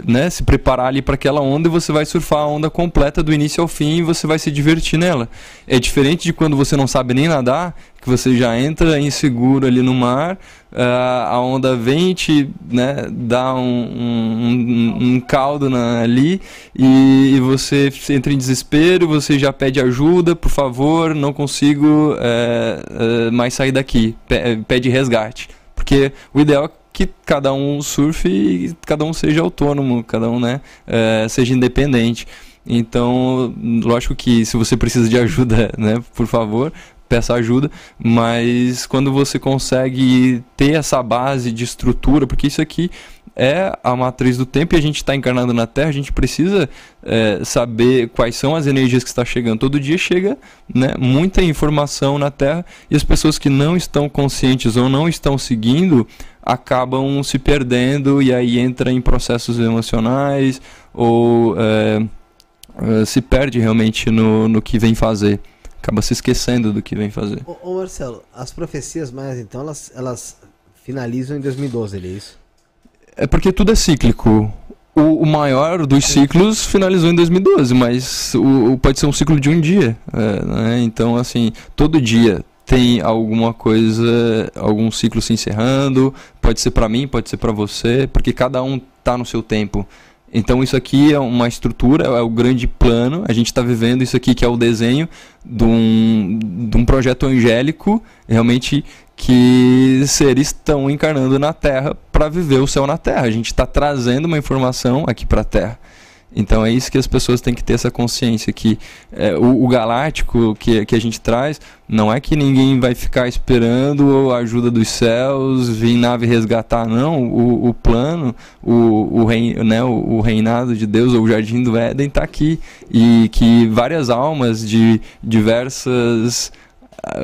né, se preparar ali para aquela onda e você vai surfar a onda completa do início ao fim e você vai se divertir nela. É diferente de quando você não sabe nem nadar, que você já entra inseguro ali no mar, ah, a onda vem e te né, dá um, um, um- um caldo na- ali e, e você entra em desespero, você já pede ajuda, por favor, não consigo eh, eh, mais sair daqui, Pe- pede resgate. Porque o ideal é que cada um surfe e cada um seja autônomo, cada um né, eh, seja independente. Então, lógico que se você precisa de ajuda, né, por favor, peça ajuda, mas quando você consegue ter essa base de estrutura, porque isso aqui é a matriz do tempo e a gente está encarnado na Terra, a gente precisa eh, saber quais são as energias que está chegando. Todo dia chega né, muita informação na Terra e as pessoas que não estão conscientes ou não estão seguindo acabam se perdendo e aí entra em processos emocionais ou eh, se perde realmente no, no que vem fazer. Acaba se esquecendo do que vem fazer. Ô, ô, Marcelo, as profecias mais então, elas, elas finalizam em 2012, ele é isso? É porque tudo é cíclico. O, o maior dos ciclos finalizou em 2012, mas o, o- pode ser um ciclo de um dia. é, né? Então, assim, todo dia tem alguma coisa, algum ciclo se encerrando. Pode ser pra mim, pode ser pra você, porque cada um tá no seu tempo. Então isso aqui é uma estrutura, é o grande plano. A gente está vivendo isso aqui que é o desenho de um, de um projeto angélico, realmente que seres estão encarnando na Terra para viver o céu na Terra. A gente está trazendo uma informação aqui para a Terra. Então é isso que as pessoas têm que ter essa consciência que é, o, o galáctico que, que a gente traz não é que ninguém vai ficar esperando a ajuda dos céus, vir nave resgatar, não. O, o plano, o, o, né, o, reinado de Deus, ou o jardim do Éden, está aqui. E que várias almas de diversas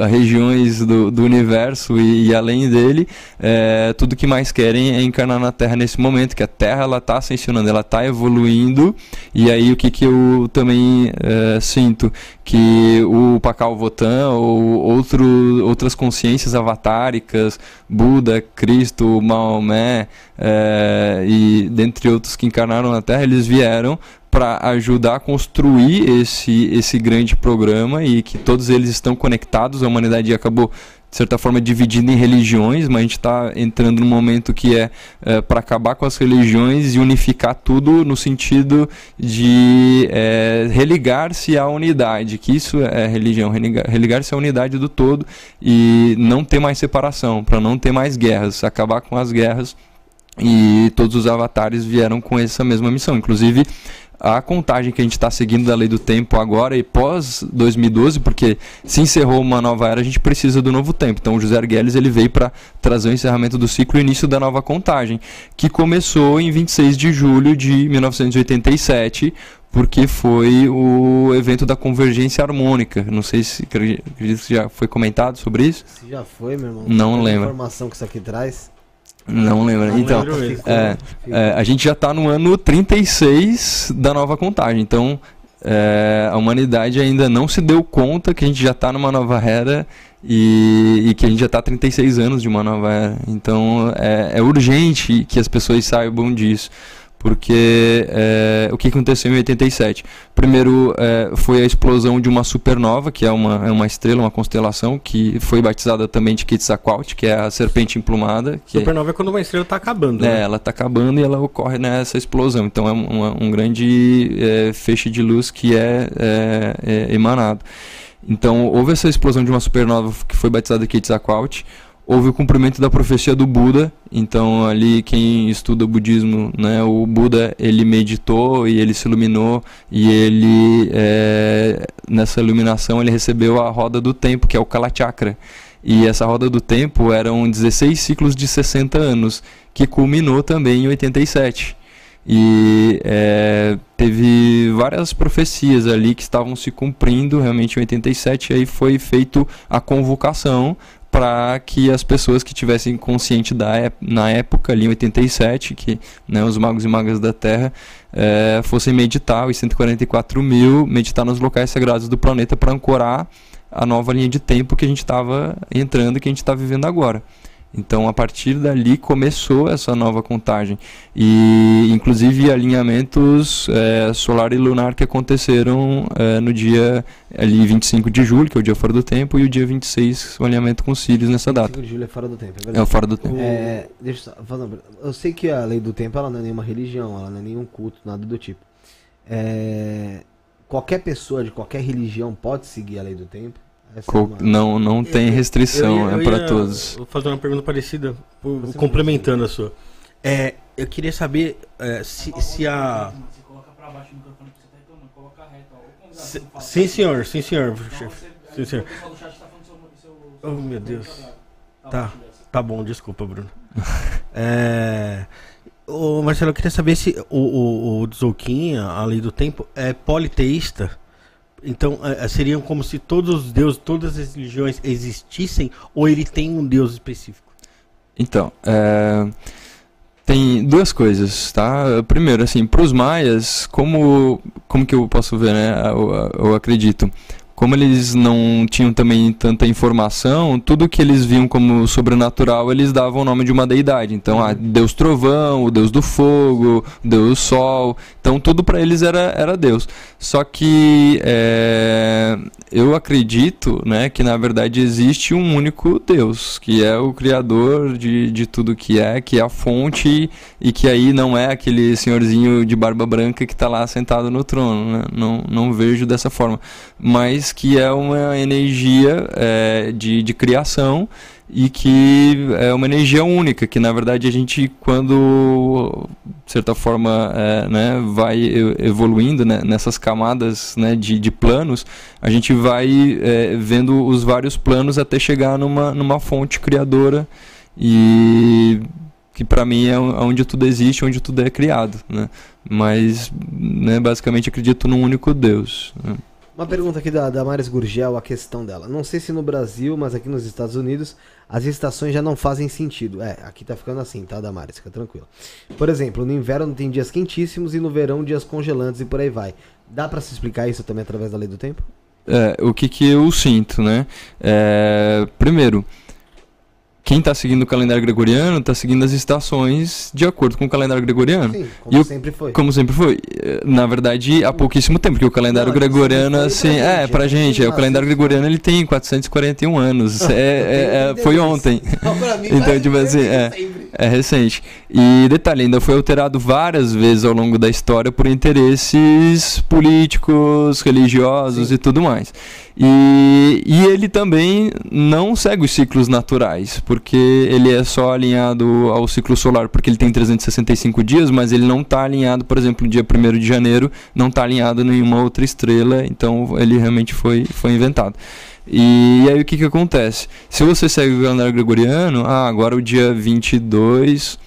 regiões do, do universo e, e além dele, é, tudo que mais querem é encarnar na Terra nesse momento, que a Terra ela está ascensionando, ela está evoluindo, e aí o que, que eu também é, sinto? Que o Pakal Votan ou outro, outras consciências avatáricas, Buda, Cristo, Maomé, é, e dentre outros que encarnaram na Terra, eles vieram para ajudar a construir esse, esse grande programa e que todos eles estão conectados. A humanidade acabou, de certa forma, dividida em religiões, mas a gente está entrando num momento que é, para acabar com as religiões e unificar tudo no sentido de é, religar-se à unidade, que isso é religião, religar- religar-se à unidade do todo e não ter mais separação, para não ter mais guerras, acabar com as guerras. E todos os avatares vieram com essa mesma missão. Inclusive, a contagem que a gente está seguindo da lei do tempo agora e pós 2012, porque se encerrou uma nova era, a gente precisa do novo tempo. Então o José Arguelles ele veio para trazer o encerramento do ciclo e o início da nova contagem, que começou em 26 de julho de 1987, porque foi o evento da convergência harmônica. Não sei se acredito que já foi comentado sobre isso. Se já foi, meu irmão. Não lembro. informação que isso aqui traz. Não lembro. Não então, lembro é, É, a gente já está no ano 36 da nova contagem, então é, a humanidade ainda não se deu conta que a gente já está numa nova era e, e que a gente já está 36 anos de uma nova era. Então é, é urgente que as pessoas saibam disso, porque é, o que aconteceu em 87? Primeiro é, foi a explosão de uma supernova, que é uma, é uma estrela, uma constelação, que foi batizada também de Quetzalcoatl, que é a serpente emplumada. Que supernova é quando uma estrela está acabando. É, né? ela está acabando e ela ocorre nessa explosão. Então é um, um grande é, feixe de luz que é, é, é emanado. Então houve essa explosão de uma supernova que foi batizada de Quetzalcoatl houve o cumprimento da profecia do Buda. Então ali quem estuda budismo, né, o Buda ele meditou e ele se iluminou e ele é, nessa iluminação ele recebeu a roda do tempo que é o Kala Chakra. E essa roda do tempo eram 16 ciclos de 60 anos, que culminou também em 87. E é, teve várias profecias ali que estavam se cumprindo realmente em 87, e aí foi feito a convocação para que as pessoas que tivessem consciente da na época ali em 87 que né, os magos e magas da Terra é, fossem meditar os 144 mil meditar nos locais sagrados do planeta para ancorar a nova linha de tempo que a gente estava entrando que a gente está vivendo agora então, a partir dali começou essa nova contagem. E, inclusive, alinhamentos é, solar e lunar que aconteceram é, no dia ali 25 de julho, que é o dia fora do tempo, e o dia 26, o alinhamento com Sirius nessa data. 25 de julho é fora do tempo, é verdade? É o fora do tempo. É, deixa eu, falar, eu sei que a lei do tempo ela não é nenhuma religião, ela não é nenhum culto, nada do tipo. É, qualquer pessoa de qualquer religião pode seguir a lei do tempo? É não, não tem restrição, eu, eu, eu é para todos. Vou fazer uma pergunta parecida, complementando a sua. É, eu queria saber é, se, se a. sim, senhor, sim, senhor. Sim, senhor. Oh, meu Deus. Tá, tá bom, desculpa, Bruno. é. Ô, Marcelo, eu queria saber se o, o, o Zouquinha, a lei do tempo, é politeísta. Então, é, é, seriam como se todos os deuses, todas as religiões existissem, ou ele tem um deus específico? Então, é, tem duas coisas, tá? Primeiro, assim, para os maias, como, como que eu posso ver, né? Eu, eu acredito como eles não tinham também tanta informação, tudo que eles viam como sobrenatural, eles davam o nome de uma deidade. Então, ah, Deus Trovão, o Deus do Fogo, Deus Sol. Então, tudo para eles era, era Deus. Só que é, eu acredito né, que, na verdade, existe um único Deus, que é o Criador de, de tudo que é, que é a fonte, e que aí não é aquele senhorzinho de barba branca que está lá sentado no trono. Né? Não, não vejo dessa forma. Mas que é uma energia é, de, de criação e que é uma energia única, que na verdade a gente, quando de certa forma é, né, vai evoluindo né, nessas camadas né, de, de planos, a gente vai é, vendo os vários planos até chegar numa, numa fonte criadora e que para mim é onde tudo existe, onde tudo é criado, né? Mas, né, basicamente acredito num único Deus. Né? Uma pergunta aqui da Damares Gurgel, a questão dela. Não sei se no Brasil, mas aqui nos Estados Unidos, as estações já não fazem sentido. É, aqui tá ficando assim, tá, Damares? Fica tranquilo. Por exemplo, no inverno tem dias quentíssimos e no verão dias congelantes e por aí vai. Dá para se explicar isso também através da lei do tempo? É, o que, que eu sinto, né? É, primeiro, quem está seguindo o calendário gregoriano está seguindo as estações de acordo com o calendário gregoriano. Sim, como sempre foi. Como sempre foi. Na verdade, há pouquíssimo tempo, porque o calendário não, gregoriano, assim, pra é, pra gente, é, o calendário gregoriano ele tem 441 anos. é, é, é foi ontem. então, tipo assim, é, é recente. E detalhe, ainda foi alterado várias vezes ao longo da história por interesses políticos, religiosos Sim. e tudo mais. E, e ele também não segue os ciclos naturais, porque ele é só alinhado ao ciclo solar, porque ele tem 365 dias, mas ele não está alinhado, por exemplo, no dia 1 de janeiro, não está alinhado em nenhuma outra estrela, então ele realmente foi, foi inventado. E, aí o que, que acontece? Se você segue o calendário gregoriano, ah, agora o dia 22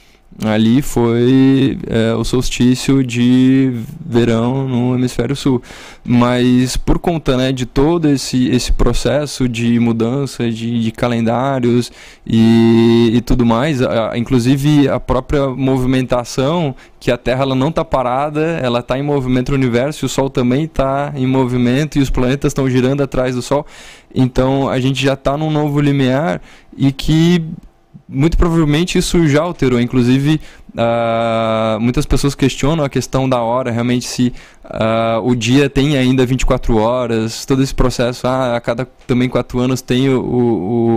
ali foi é, o solstício de verão no hemisfério sul. Mas por conta né, de todo esse, esse processo de mudança de, de calendários e, e tudo mais a, inclusive a própria movimentação que a Terra ela não está parada ela está em movimento no universo e o Sol também está em movimento e os planetas estão girando atrás do Sol. Então a gente já está num novo limiar e que muito provavelmente isso já alterou. Inclusive, uh, muitas pessoas questionam a questão da hora, realmente se uh, o dia tem ainda 24 horas, todo esse processo, ah, a cada também quatro anos tem o,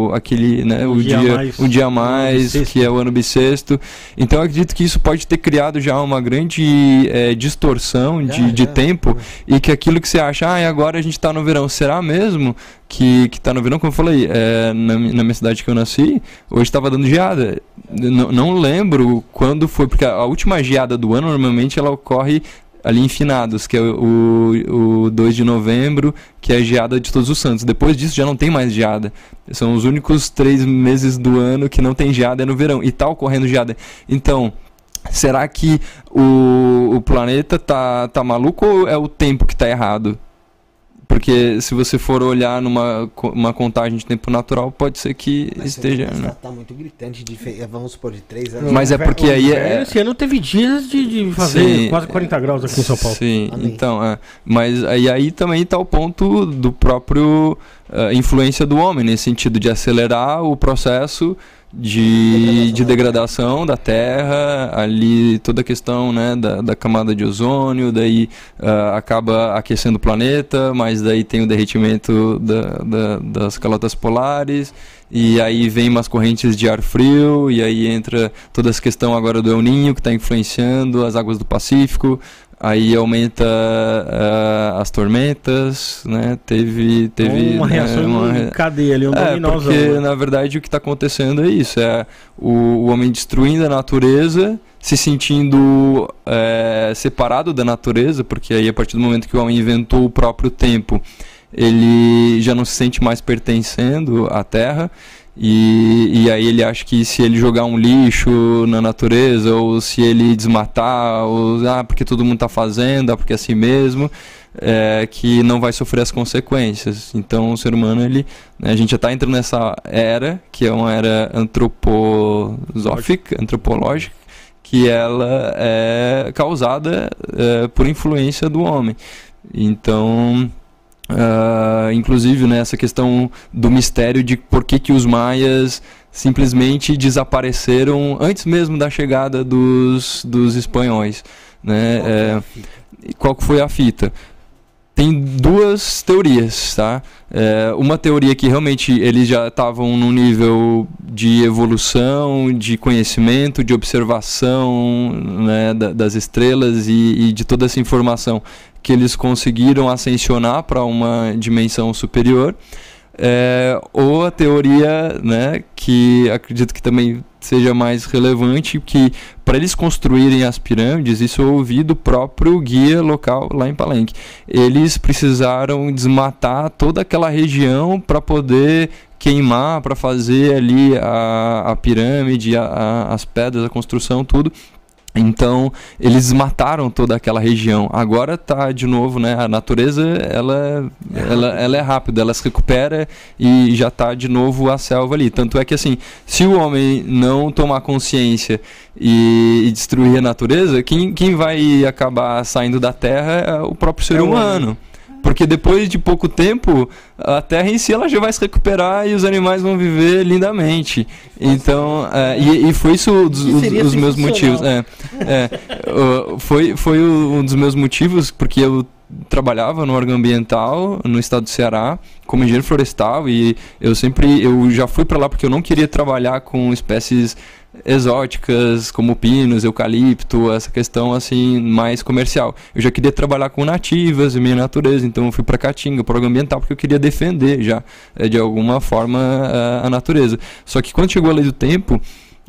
o, aquele, né, um o dia, dia mais, um dia a mais, que é o ano bissexto. Então, eu acredito que isso pode ter criado já uma grande é, distorção de, de tempo e que aquilo que você acha, ah, agora a gente está no verão, será mesmo? Que, que tá no verão, como eu falei, é, na, na minha cidade que eu nasci, hoje estava dando geada. N não lembro quando foi, porque a, a última geada do ano normalmente ela ocorre ali em Finados, que é o, o, o 2 de novembro, que é a geada de Todos os Santos. Depois disso já não tem mais geada. São os únicos três meses do ano que não tem geada é no verão. E tá ocorrendo geada. Então, será que o, o planeta tá, tá maluco ou é o tempo que tá errado? Porque se você for olhar numa uma contagem de tempo natural, pode ser que mas esteja. Né? Tá, tá, muito gritante, de, vamos supor, de 3 anos. Mas é porque aí é. Esse ano teve dias de, de fazer sim, quase 40 graus aqui em São Paulo. Sim, Amém. então, é. Mas aí, aí também está o ponto do próprio uh, influência do homem, nesse sentido de acelerar o processo de, de degradação da Terra, ali toda a questão né, da, da camada de ozônio, daí uh, acaba aquecendo o planeta, mas daí tem o derretimento da, da, das calotas polares, e aí vem umas correntes de ar frio, e aí entra toda essa questão agora do El Ninho, que está influenciando as águas do Pacífico, aí aumenta uh, as tormentas, né? Teve, teve uma né, reação uma... em cadeia ali, um é, Porque né? na verdade o que está acontecendo é isso, é o, o, homem destruindo a natureza, se sentindo é, separado da natureza, porque aí a partir do momento que o homem inventou o próprio tempo, ele já não se sente mais pertencendo à Terra e, e aí ele acha que se ele jogar um lixo na natureza, ou se ele desmatar, ou ah, porque todo mundo está fazendo, ah, porque é assim mesmo, é, que não vai sofrer as consequências. Então o ser humano, ele, né, a gente já está entrando nessa era, que é uma era antroposófica, antropológica, que ela é causada é, por influência do homem. Então Uh, inclusive nessa né, questão do mistério de por que, que os maias simplesmente desapareceram antes mesmo da chegada dos, dos espanhóis. Né? Qual, é, qual foi a fita? Tem duas teorias, tá? É, uma teoria que realmente eles já estavam num nível de evolução, de conhecimento, de observação né, das estrelas e, e de toda essa informação que eles conseguiram ascensionar para uma dimensão superior, é, ou a teoria, né, que acredito que também seja mais relevante, que para eles construírem as pirâmides, isso eu ouvi do próprio guia local lá em Palenque. Eles precisaram desmatar toda aquela região para poder queimar, para fazer ali a, a pirâmide, a, a, as pedras, a construção, tudo então, eles mataram toda aquela região. Agora está de novo, né? A natureza, ela, é ela, ela é rápida, ela se recupera e já está de novo a selva ali. Tanto é que, assim, se o homem não tomar consciência e, e destruir a natureza, quem, quem vai acabar saindo da Terra é o próprio ser é humano. Porque depois de pouco tempo, a Terra em si ela já vai se recuperar e os animais vão viver lindamente. Então, é, e, e, foi isso os, os, os meus motivos. É, é, foi, foi um dos meus motivos, porque eu trabalhava no órgão ambiental no estado do Ceará como engenheiro florestal e eu sempre eu já fui para lá porque eu não queria trabalhar com espécies exóticas como pinos, eucalipto, essa questão assim mais comercial. Eu já queria trabalhar com nativas e minha natureza, então eu fui para Caatinga, programa ambiental, porque eu queria defender já é, de alguma forma a, a natureza. Só que quando chegou a lei do tempo,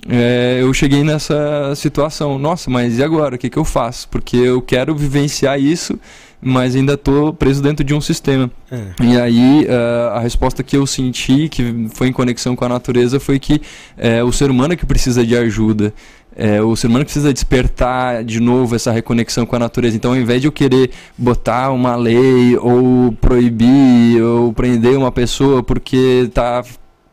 é, eu cheguei nessa situação. Nossa, mas e agora? O que, que eu faço? Porque eu quero vivenciar isso mas ainda estou preso dentro de um sistema. É. E aí uh, a resposta que eu senti, que foi em conexão com a natureza, foi que uh, o ser humano é que precisa de ajuda. É, o ser humano precisa despertar de novo essa reconexão com a natureza. Então, ao invés de eu querer botar uma lei ou proibir ou prender uma pessoa porque está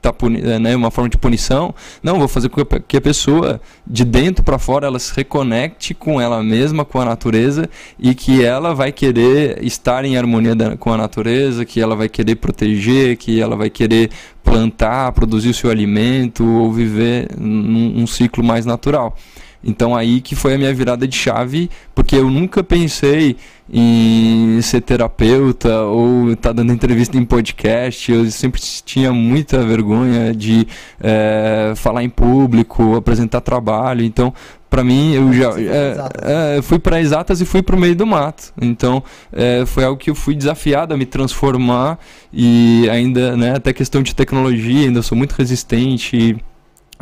tá puni né, uma forma de punição. Não, vou fazer com que a pessoa, de dentro para fora, ela se reconecte com ela mesma, com a natureza, e que ela vai querer estar em harmonia da, com a natureza, que ela vai querer proteger, que ela vai querer plantar, produzir o seu alimento, ou viver num um ciclo mais natural. Então aí que foi a minha virada de chave, porque eu nunca pensei em ser terapeuta ou estar tá dando entrevista em podcast. Eu sempre tinha muita vergonha de é, falar em público, apresentar trabalho. Então, para mim, eu já é, é, fui para exatas e fui para o meio do mato. Então, foi algo que eu fui desafiado a me transformar e ainda, né, até questão de tecnologia, ainda sou muito resistente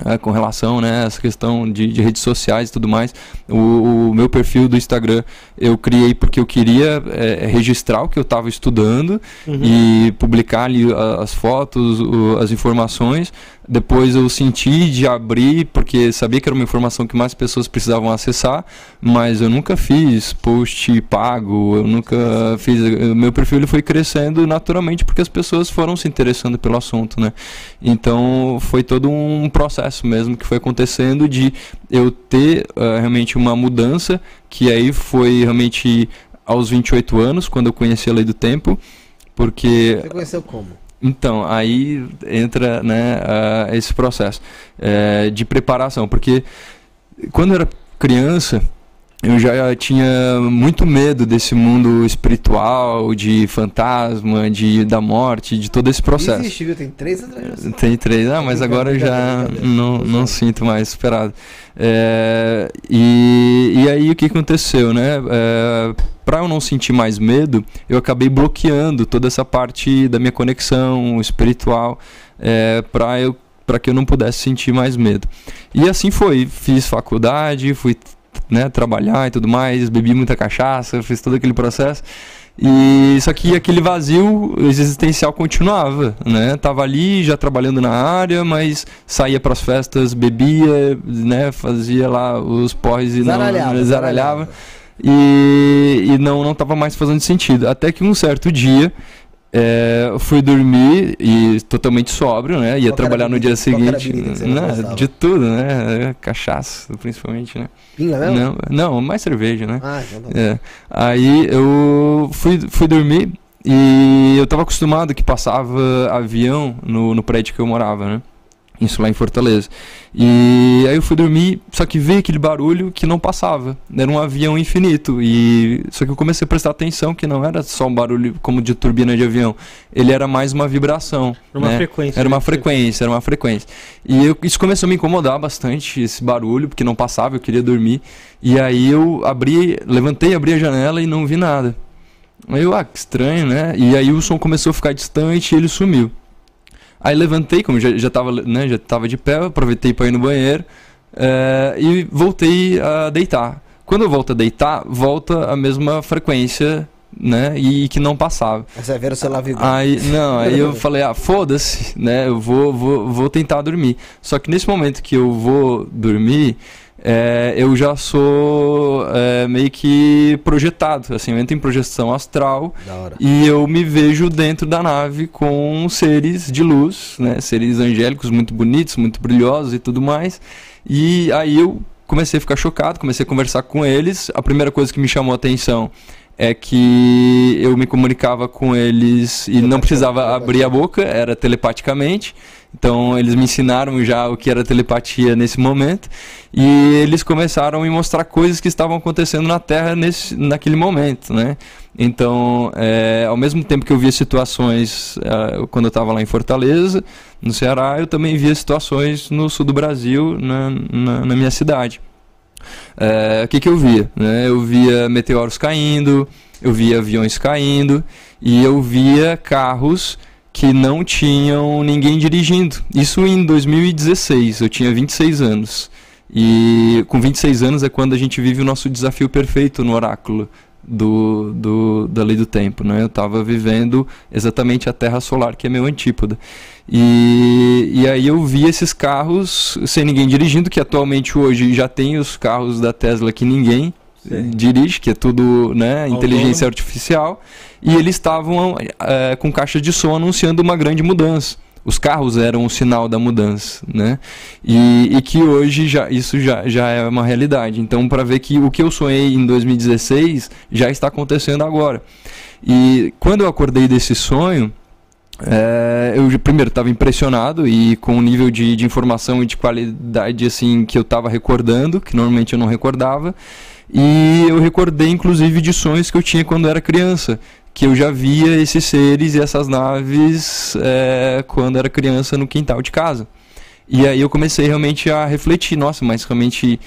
é, com relação né, a essa questão de, de, redes sociais e tudo mais. O, o, meu perfil do Instagram eu criei porque eu queria é, registrar o que eu estava estudando uhum. e publicar ali as fotos, o, as informações, depois eu senti de abrir, porque sabia que era uma informação que mais pessoas precisavam acessar, mas eu nunca fiz post pago, eu nunca fiz. Meu perfil ele foi crescendo naturalmente porque as pessoas foram se interessando pelo assunto, né? Então foi todo um processo mesmo que foi acontecendo de eu ter uh, realmente uma mudança, que aí foi realmente aos 28 anos, quando eu conheci a lei do tempo, porque. Você conheceu como? Então, aí entra né, uh, esse processo uh, de preparação, porque quando eu era criança, eu já tinha muito medo desse mundo espiritual, de fantasma, de da morte, de todo esse processo. Existe, viu? Tem três atrás. Tem três, ah, mas agora já não, não sinto mais esperado. É, e, e aí o que aconteceu, né? É, para eu não sentir mais medo, eu acabei bloqueando toda essa parte da minha conexão espiritual é, para eu para que eu não pudesse sentir mais medo. E assim foi, fiz faculdade, fui né, trabalhar e tudo mais, bebi muita cachaça, fiz todo aquele processo. E só que aquele vazio existencial continuava, né? Tava ali já trabalhando na área, mas saía para as festas, bebia, né, fazia lá os pós e zaralhava, não zaralhava. E, e não não tava mais fazendo sentido. Até que um certo dia é, fui dormir e totalmente sóbrio, né? Ia qual trabalhar no dia seguinte. Né? De tudo, né? Cachaça, principalmente, né? Pinga mesmo? Não, não, mais cerveja, né? Ah, então tá é. Aí eu fui, fui dormir e eu tava acostumado que passava avião no, no prédio que eu morava, né? Isso lá em Fortaleza. E aí eu fui dormir, só que veio aquele barulho que não passava. Era um avião infinito. E só que eu comecei a prestar atenção que não era só um barulho como de turbina de avião. Ele era mais uma vibração. Era uma né? frequência. Era uma frequência, era uma frequência. E eu, isso começou a me incomodar bastante, esse barulho, porque não passava, eu queria dormir. E aí eu abri, levantei, abri a janela e não vi nada. Aí eu, ah, que estranho, né? E aí o som começou a ficar distante e ele sumiu. Aí levantei, como já, já, tava, né, já tava de pé, aproveitei para ir no banheiro é, e voltei a deitar. Quando eu volto a deitar, volta a mesma frequência, né? E que não passava. Você vai ver o celular vibrando. Aí, não, aí eu falei, ah, foda-se, né? Eu vou, vou, vou tentar dormir. Só que nesse momento que eu vou dormir, é, eu já sou é, meio que projetado, assim, eu entro em projeção astral e eu me vejo dentro da nave com seres de luz, né, seres angélicos muito bonitos, muito brilhosos e tudo mais. E aí eu comecei a ficar chocado, comecei a conversar com eles. A primeira coisa que me chamou a atenção é que eu me comunicava com eles e não precisava abrir a boca, era telepaticamente. Então eles me ensinaram já o que era telepatia nesse momento e eles começaram a me mostrar coisas que estavam acontecendo na Terra nesse, naquele momento, né? Então, é, ao mesmo tempo que eu via situações é, quando eu estava lá em Fortaleza, no Ceará, eu também via situações no sul do Brasil, na, na, na minha cidade. É, o que, que eu via? Né? Eu via meteoros caindo, eu via aviões caindo e eu via carros que não tinham ninguém dirigindo. Isso em 2016, eu tinha 26 anos. E com 26 anos é quando a gente vive o nosso desafio perfeito no oráculo do, do, da lei do tempo. Né? Eu estava vivendo exatamente a Terra Solar, que é meu antípoda. E, e aí eu vi esses carros sem ninguém dirigindo, que atualmente hoje já tem os carros da Tesla que ninguém Sim. dirige, que é tudo né, inteligência artificial, e eles estavam é, com caixa de som anunciando uma grande mudança. os carros eram o sinal da mudança, né? E, e que hoje já, isso já, já é uma realidade. Então, para ver que o que eu sonhei em 2016 já está acontecendo agora. E quando eu acordei desse sonho, é, eu primeiro estava impressionado e com o nível de, de informação e de qualidade assim que eu estava recordando, que normalmente eu não recordava. E eu recordei inclusive de sonhos que eu tinha quando era criança, que eu já via esses seres e essas naves é, quando era criança no quintal de casa. E aí eu comecei realmente a refletir, nossa, mas realmente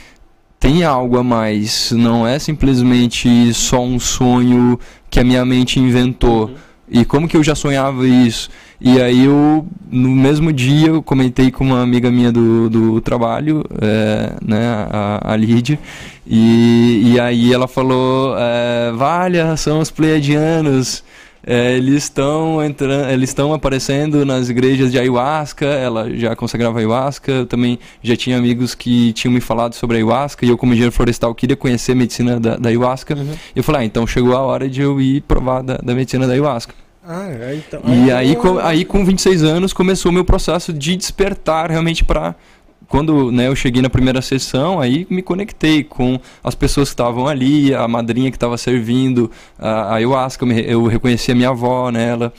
tem algo a mais, não é simplesmente só um sonho que a minha mente inventou. Uhum. E como que eu já sonhava isso? E aí eu, no mesmo dia, eu comentei com uma amiga minha do, do trabalho, é, né, a, a Lídia, e, e aí ela falou, é, Valha, são os pleiadianos, é, eles estão entrando, eles estão aparecendo nas igrejas de ayahuasca. Ela já consagrava ayahuasca. Eu também já tinha amigos que tinham me falado sobre ayahuasca e eu, como engenheiro florestal, queria conhecer a medicina da, da ayahuasca. Uhum. Eu falei, ah, então chegou a hora de eu ir provar da, da medicina da ayahuasca. Ah, é, então. E aí, com, aí, com 26 anos, começou o meu processo de despertar realmente para quando né, eu cheguei na primeira sessão, aí me conectei com as pessoas que estavam ali, a madrinha que estava servindo, a ayahuasca, eu reconheci a minha avó nela.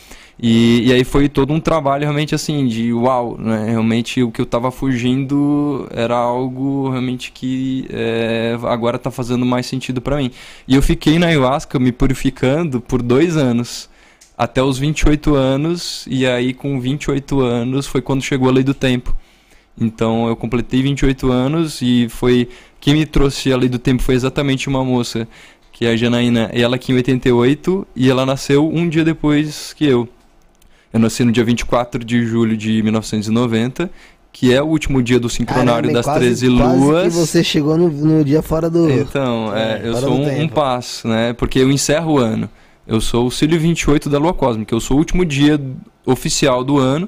E, e, aí foi todo um trabalho realmente assim, de uau, né? Realmente o que eu estava fugindo era algo realmente que é, agora está fazendo mais sentido para mim. E eu fiquei na ayahuasca me purificando por dois anos, até os 28 anos, e aí com 28 anos foi quando chegou a lei do tempo. Então eu completei 28 anos e foi quem me trouxe a lei do tempo foi exatamente uma moça, que é a Janaína, ela aqui em 88 e ela nasceu um dia depois que eu. Eu nasci no dia 24 de julho de 1990 que é o último dia do sincronário Caramba, das quase, 13 luas. que você chegou no, no, dia fora do. Então, é, é eu sou um, um passo, né? Porque eu encerro o ano. Eu sou o Cílio 28 da Lua Cósmica. Eu sou o último dia oficial do ano.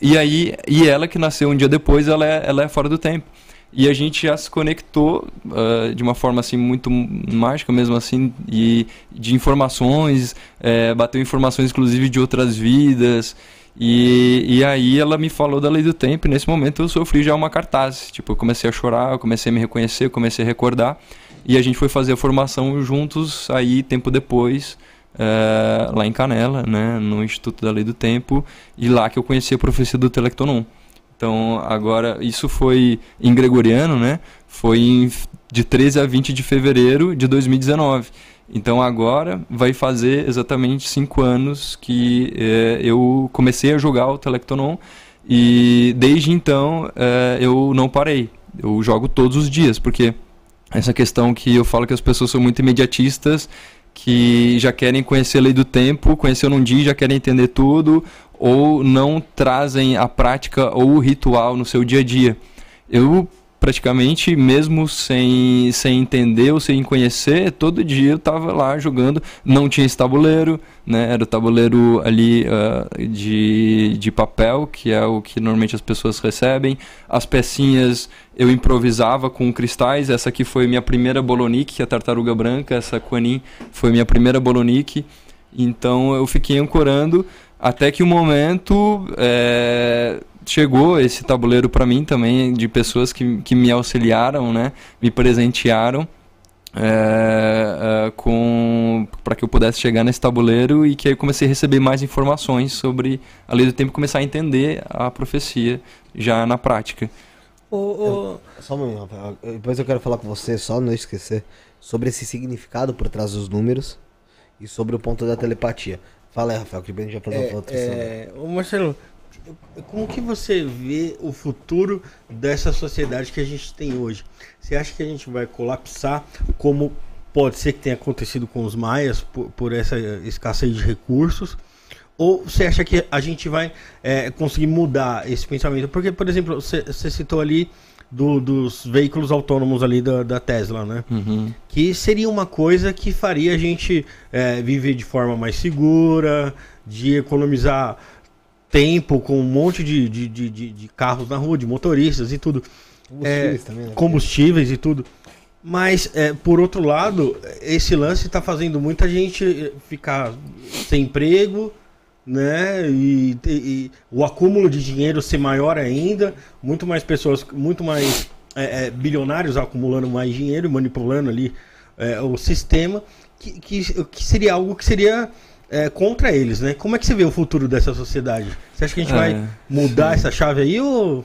E aí, e ela que nasceu um dia depois, ela é, ela é fora do tempo. E a gente já se conectou uh, de uma forma assim muito mágica mesmo assim e de informações, é, bateu informações inclusive de outras vidas. E, e aí ela me falou da lei do tempo e nesse momento eu sofri já uma cartaz. Tipo, eu comecei a chorar, eu comecei a me reconhecer, eu comecei a recordar. E a gente foi fazer a formação juntos aí tempo depois é, lá em Canela, né, no Instituto da Lei do Tempo, e lá que eu conheci a profecia do Telectonon. Então, agora, isso foi em gregoriano, né? Foi em, de 13 a 20 de fevereiro de 2019. Então, agora vai fazer exatamente cinco anos que é, eu comecei a jogar o Telectonon e desde então é, eu não parei. Eu jogo todos os dias, porque essa questão que eu falo que as pessoas são muito imediatistas que já querem conhecer a lei do tempo, conhecer num dia, já querem entender tudo, ou não trazem a prática ou o ritual no seu dia a dia. Eu praticamente, mesmo sem, sem entender ou sem conhecer, todo dia eu estava lá jogando. Não tinha esse tabuleiro, né? Era o tabuleiro ali uh, de, de papel, que é o que normalmente as pessoas recebem. As pecinhas eu improvisava com cristais. Essa aqui foi minha primeira Bolonique, a tartaruga branca. Essa Quanin foi minha primeira Bolonique. Então eu fiquei ancorando até que o momento. É chegou esse tabuleiro para mim também, de pessoas que, que me auxiliaram, né? Me presentearam. É, é, com para que eu pudesse chegar nesse tabuleiro e que aí eu comecei a receber mais informações sobre a lei do tempo e começar a entender a profecia já na prática. Oh, oh. só um momento, depois eu quero falar com você, só não esquecer, sobre esse significado por trás dos números e sobre o ponto da telepatia. Fala aí, Rafael, que bem vai fazer é, outra é, Marcelo, como que você vê o futuro dessa sociedade que a gente tem hoje? Você acha que a gente vai colapsar como pode ser que tenha acontecido com os maias por, por essa escassez de recursos? Ou você acha que a gente vai é, conseguir mudar esse pensamento? Porque, por exemplo, você, citou ali do, dos veículos autônomos ali da, da Tesla, né? Uhum. Que seria uma coisa que faria a gente é, viver de forma mais segura, de economizar tempo com um monte de, de, de, de carros na rua, de motoristas e tudo. Combustíveis é, também, né? Combustíveis e tudo. Mas, é, por outro lado, esse lance está fazendo muita gente ficar sem emprego, né? E, e- e o acúmulo de dinheiro ser maior ainda, muito mais pessoas, muito mais é, é, bilionários acumulando mais dinheiro, manipulando ali é, o sistema, que, que, que seria algo que seria é, contra eles, né? Como é que você vê o futuro dessa sociedade? Você acha que a gente É, vai mudar essa chave aí ou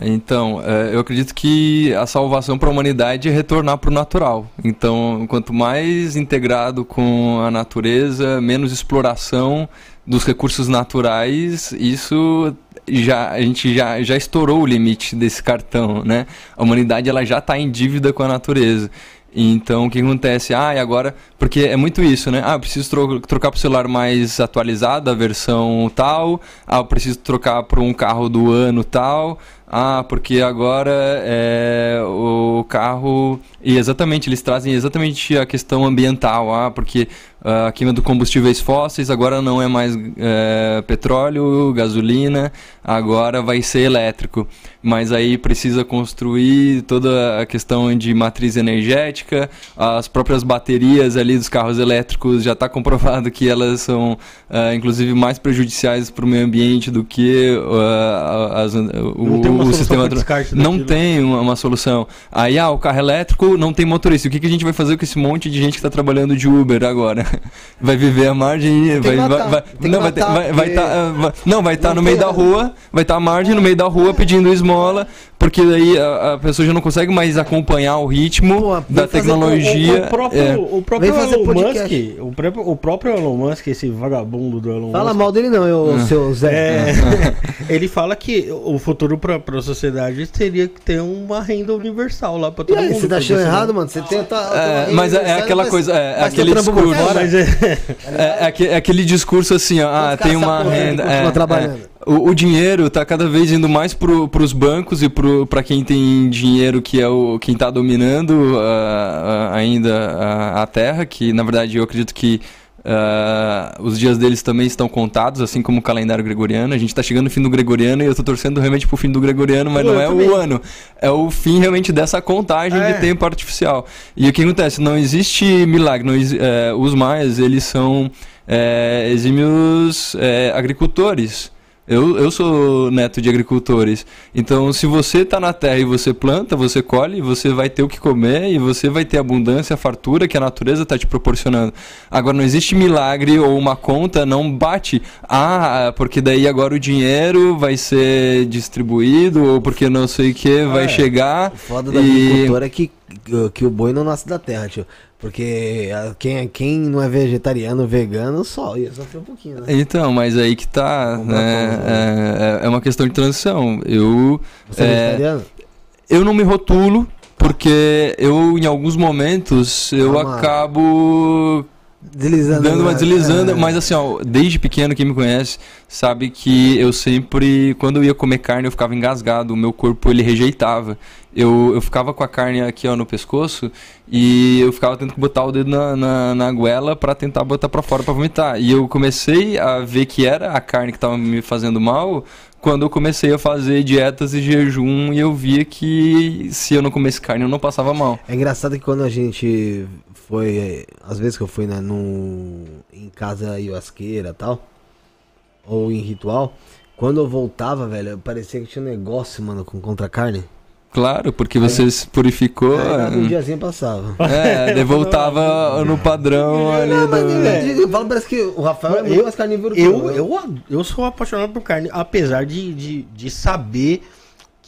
Então, é, eu acredito que a salvação para a humanidade é retornar para o natural. Então, quanto mais integrado com a natureza, menos exploração dos recursos naturais, isso já a gente já, já estourou o limite desse cartão, né? A humanidade ela já está em dívida com a natureza. Então, o que acontece? Ah, e agora. Porque é muito isso, né? Ah, eu preciso tro trocar para o celular mais atualizado, a versão tal. Ah, eu preciso trocar para um carro do ano tal. Ah, porque agora é, o carro. E exatamente, eles trazem exatamente a questão ambiental. Ah, porque ah, a queima de combustíveis fósseis agora não é mais é, petróleo, gasolina, agora vai ser elétrico. Mas aí precisa construir toda a questão de matriz energética, as próprias baterias ali dos carros elétricos já está comprovado que elas são ah, inclusive mais prejudiciais para o meio ambiente do que ah, as, o, Não uma o solução sistema não tem uma, uma solução. Aí, ah, o carro elétrico não tem motorista. O que, que a gente vai fazer com esse monte de gente que está trabalhando de Uber agora? Vai viver a margem, vai, vai, matar, vai- não vai ter- matar, vai, vai porque tá, vai- não vai estar não no meio da rua, vai estar à margem no meio da rua pedindo esmola, porque daí a, a pessoa já não consegue mais acompanhar o ritmo Pô, da tecnologia. O, o próprio, é. o próprio Elon podcast. Musk, o próprio, o próprio Elon Musk, esse vagabundo do Elon Fala Musk. mal dele não, eu, seu Zé. é, ele fala que o futuro para a sociedade seria que ter uma renda universal lá para E todo aí, mundo. você tá achando errado, mano? Você tenta. É, mas é- é aquela coisa, é, aquele discurso. Mas é, É, é aque- é aquele discurso assim, ó, ah, tem uma renda. é, trabalhando? O, o dinheiro tá cada vez indo mais pro, pros bancos e pro, pra quem tem dinheiro, que é o, quem tá dominando ah, ah, ainda a, a terra, que na verdade eu acredito que ah, os dias deles também estão contados, assim como o calendário gregoriano. A gente tá chegando no fim do gregoriano e eu tô torcendo realmente pro fim do gregoriano, mas Pô, não é também. o ano. É o fim realmente dessa contagem É. de tempo artificial. E o que acontece? Não existe milagre. Não é, os maias, eles são é, exímios é, agricultores. Eu, eu sou neto de agricultores. Então, se você está na terra e você planta, você colhe, você vai ter o que comer e você vai ter abundância, fartura que a natureza está te proporcionando. Agora, não existe milagre ou uma conta não bate. Ah, porque daí agora o dinheiro vai ser distribuído ou porque não sei o que vai é. chegar. O foda da e... agricultura é que, que o boi não nasce da terra, tio. Porque ah, quem, quem não é vegetariano, vegano, só ia sofrer um pouquinho, né? Então, mas aí que tá, Comprar né? pão, É, é- é uma questão de transição. Eu, Você é, É, vegetariano? eu não me rotulo, porque eu, em alguns momentos, eu uma- acabo Deslizando. dando uma deslizando, É. mas assim, ó, desde pequeno, quem me conhece sabe que eu sempre, quando eu ia comer carne, eu ficava engasgado, o meu corpo ele rejeitava. Eu, eu ficava com a carne aqui ó, no pescoço e eu ficava tendo que botar o dedo na, na, na goela pra tentar botar pra fora pra vomitar. E eu comecei a ver que era a carne que tava me fazendo mal quando eu comecei a fazer dietas e jejum e eu via que se eu não comesse carne eu não passava mal. É engraçado que quando a gente foi, eh, às vezes que eu fui né, no, em casa ayahuasqueira e tal, ou em ritual, quando eu voltava, velho, parecia que tinha um negócio, mano, com contra a carne. Claro, porque você se purificou. Aí um é. diazinho passava. É, daí voltava no padrão ali Não, mas, do... eu, eu falo, parece que o Rafael é muito Eu- mais carnívoro que eu, eu, eu sou apaixonado por carne, apesar de, de, de saber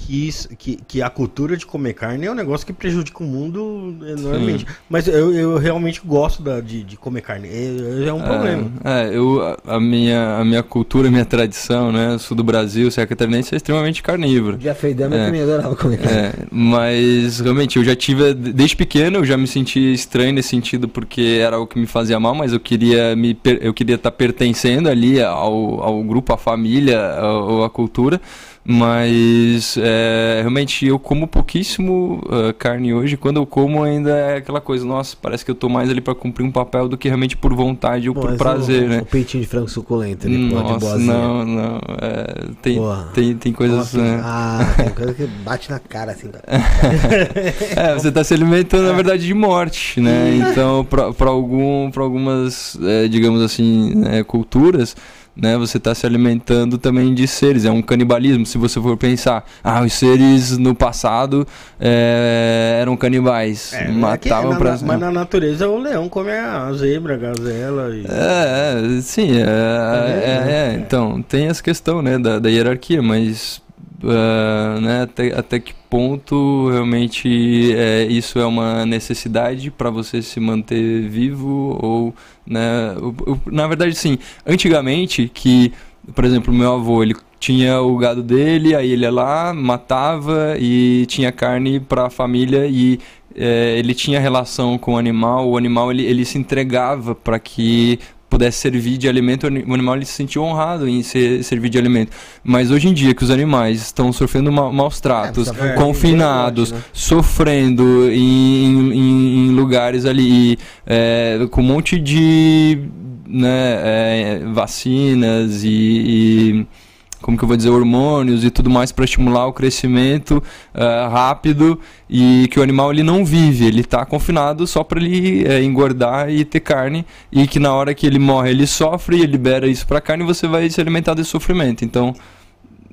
que, isso- que, que a cultura de comer carne é um negócio que prejudica o mundo enormemente. Mas eu, eu realmente gosto da, de, de comer carne. É, é um problema. É, eu, a- minha, a minha cultura, a minha tradição, né? Eu sou do Brasil, ser catarinense é extremamente carnívoro. Já fez dama É. que me adorava comer carne. É, mas realmente eu já tive, desde pequeno eu já me senti estranho nesse sentido porque era o que me fazia mal, mas eu queria me eu queria estar pertencendo ali ao, ao grupo, à família, ou à cultura. Mas é, realmente eu como pouquíssimo ah, carne hoje. Quando eu como ainda é aquela coisa, nossa, parece que eu tô mais ali para cumprir um papel do que realmente por vontade ou por prazer, o, né? O peitinho de frango suculento ali, Nossa, não, não. é, tem, tem, tem coisas. Nossa, né? Ah, tem coisa que bate na cara, assim, cara. É, você está se alimentando, na verdade, de morte, né? Então, para algum, pra algumas, é, digamos assim, né, culturas, né? Você está se alimentando também de seres, é um canibalismo. Se você for pensar, ah, os seres no passado é, eram canibais, É, matavam é que para. Mas na natureza o leão come a zebra, a gazela e. É, é, sim, é, é, é, então tem essa questão, né, da, da hierarquia, mas ah, né, até, até que ponto realmente é, isso é uma necessidade para você se manter vivo ou, né, o- o- na verdade, sim, antigamente que, por exemplo, meu avô, ele tinha o gado dele, aí ele ia lá, matava e tinha carne para a família e é, ele tinha relação com o animal, o animal ele, ele se entregava para que pudesse servir de alimento, o ani- o animal ele se sentia honrado em ser, servir de alimento. Mas hoje em dia que os animais estão sofrendo ma- maus tratos, É, tá falando confinados, né? sofrendo em, em- em lugares ali é, com um monte de né, é, vacinas e, e como que eu vou dizer, hormônios e tudo mais para estimular o crescimento ah, rápido e que o animal ele não vive, ele está confinado só para ele eh, engordar e ter carne e que na hora que ele morre ele sofre e libera isso para carne e você vai se alimentar desse sofrimento. Então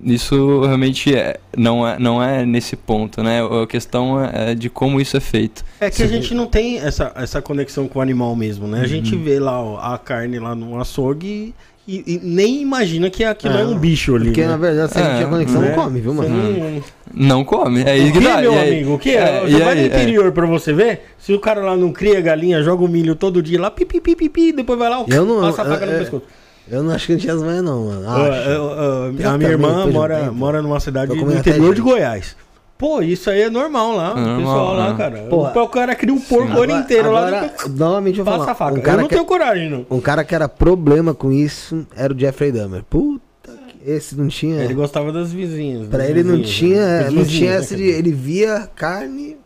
isso realmente é, não, é, não é nesse ponto, né? A questão é de como isso é feito. É que a gente não tem essa, essa conexão com o animal mesmo, né? A gente Uhum. vê lá ó, a carne lá no açougue e, e nem imagina que aquilo é, É, um bicho ali. Porque né? na verdade, se a gente É, tinha conexão, Né? não come, viu, Você mano? não- Não come. É isso que, dá. meu E aí- amigo? O que? é, Você e vai no aí, é. interior pra você ver? Se o cara lá não cria galinha, joga o milho todo dia lá, pipi, pipi, pipi, depois vai lá, Eu não- passa a faca eu- no eu- pescoço. Eu não acho que não tinha as manhas, não, mano. Eu- eu- Já a minha irmã um mora, mora numa cidade no até interior de. Goiás. Pô, isso aí é normal lá. É o normal, pessoal lá, né? cara. Porra. o cara cria um porco o ano Agora- inteiro lá. agora, depois novamente eu vou Passa a falar. faca. Um cara, eu não que, tenho coragem, não. um cara que era problema com isso era o Jeffrey Dahmer. Puta que... Esse não tinha... Ele gostava das vizinhas. Pra das ele não vizinhas, tinha, né? Não vizinhas, tinha né, essa de. Ele via carne,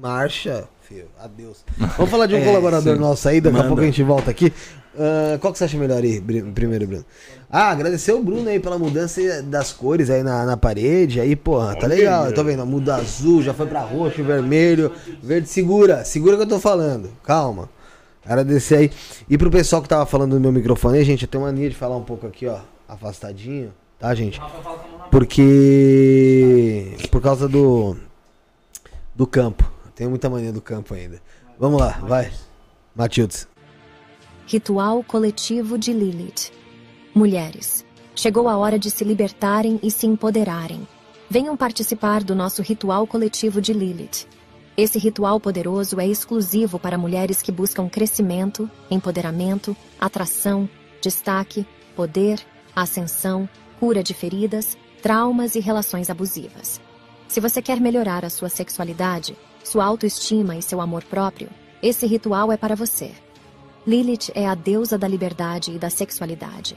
marcha, filho. Adeus. Vamos falar de um É, colaborador sim. nosso aí, daqui a Manda. pouco a gente volta aqui. Ah, qual que você acha melhor aí, primeiro, Bruno? Ah, agradecer o Bruno aí pela mudança das cores aí na, na parede. Aí, porra, tá Olha legal. Eu tô vendo, muda azul, já foi pra roxo, vermelho, verde. Segura, segura que eu tô falando. Calma. Agradecer aí. E pro pessoal que tava falando no meu microfone aí, gente, eu tenho mania de falar um pouco aqui, ó, afastadinho, tá, gente? Porque. Por causa do. Do campo. Eu Tenho muita mania do campo ainda. Vamos lá, vai. Matildes. Ritual coletivo de Lilith. Mulheres, chegou a hora de se libertarem e se empoderarem. Venham participar do nosso ritual coletivo de Lilith. Esse ritual poderoso é exclusivo para mulheres que buscam crescimento, empoderamento, atração, destaque, poder, ascensão, cura de feridas, traumas e relações abusivas. Se você quer melhorar a sua sexualidade, sua autoestima e seu amor próprio, esse ritual é para você. Lilith é a deusa da liberdade e da sexualidade.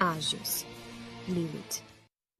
Ágios. Lilith.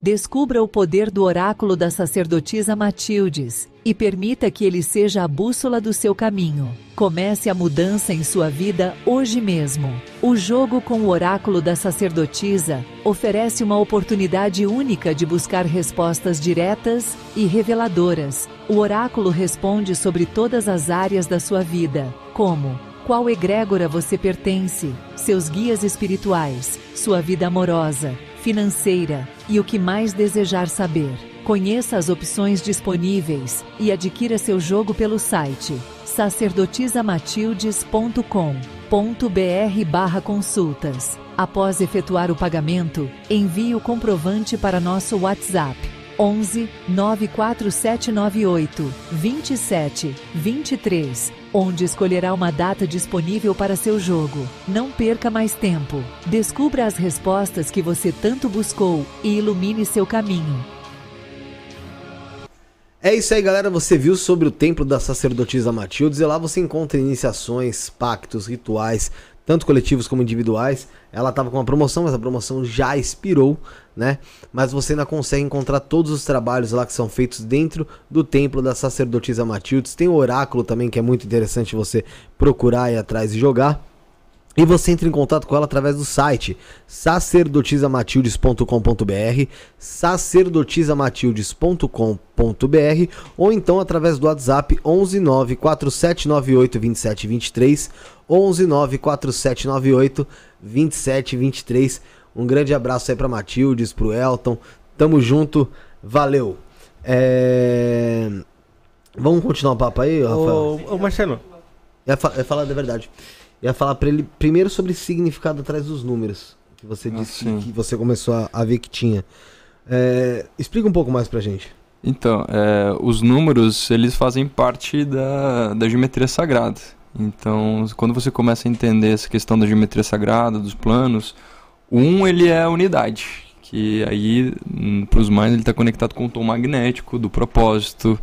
Descubra o poder do oráculo da sacerdotisa Matildes e permita que ele seja a bússola do seu caminho. Comece a mudança em sua vida hoje mesmo. O jogo com o oráculo da sacerdotisa oferece uma oportunidade única de buscar respostas diretas e reveladoras. O oráculo responde sobre todas as áreas da sua vida, como qual egrégora você pertence, seus guias espirituais, sua vida amorosa, financeira e o que mais desejar saber. Conheça as opções disponíveis e adquira seu jogo pelo site sacerdotisamatildes.com.br consultas. Após efetuar o pagamento, envie o comprovante para nosso WhatsApp 11 94798 27 23, onde escolherá uma data disponível para seu jogo. Não perca mais tempo. Descubra as respostas que você tanto buscou e ilumine seu caminho. É isso aí, galera. Você viu sobre o templo da sacerdotisa Matildes e lá você encontra iniciações, pactos, rituais, tanto coletivos como individuais. Ela estava com uma promoção, mas a promoção já expirou, né? Mas você ainda consegue encontrar todos os trabalhos lá que são feitos dentro do templo da sacerdotisa Matildes. Tem o oráculo também, que é muito interessante você procurar ir atrás e jogar. E você entra em contato com ela através do site sacerdotisamatildes.com.br, sacerdotisamatildes.com.br ou então através do WhatsApp 119 4798 2723, 119 4798 2723. Um grande abraço aí para Matildes, pro Elton. Tamo junto. Valeu. É... Vamos continuar o papo aí, Rafael? Ô, ô Marcelo, Ia, fa- ia falar da verdade. Ia falar pra ele primeiro sobre o significado atrás dos números. Que você Ah, disse sim. que você começou a, a ver que tinha. É, explica um pouco mais pra gente. Então, é, os números, eles fazem parte da, da geometria sagrada. Então, quando você começa a entender essa questão da geometria sagrada, dos planos, 1 ele é a unidade, que aí, para os mais, ele está conectado com o tom magnético do propósito.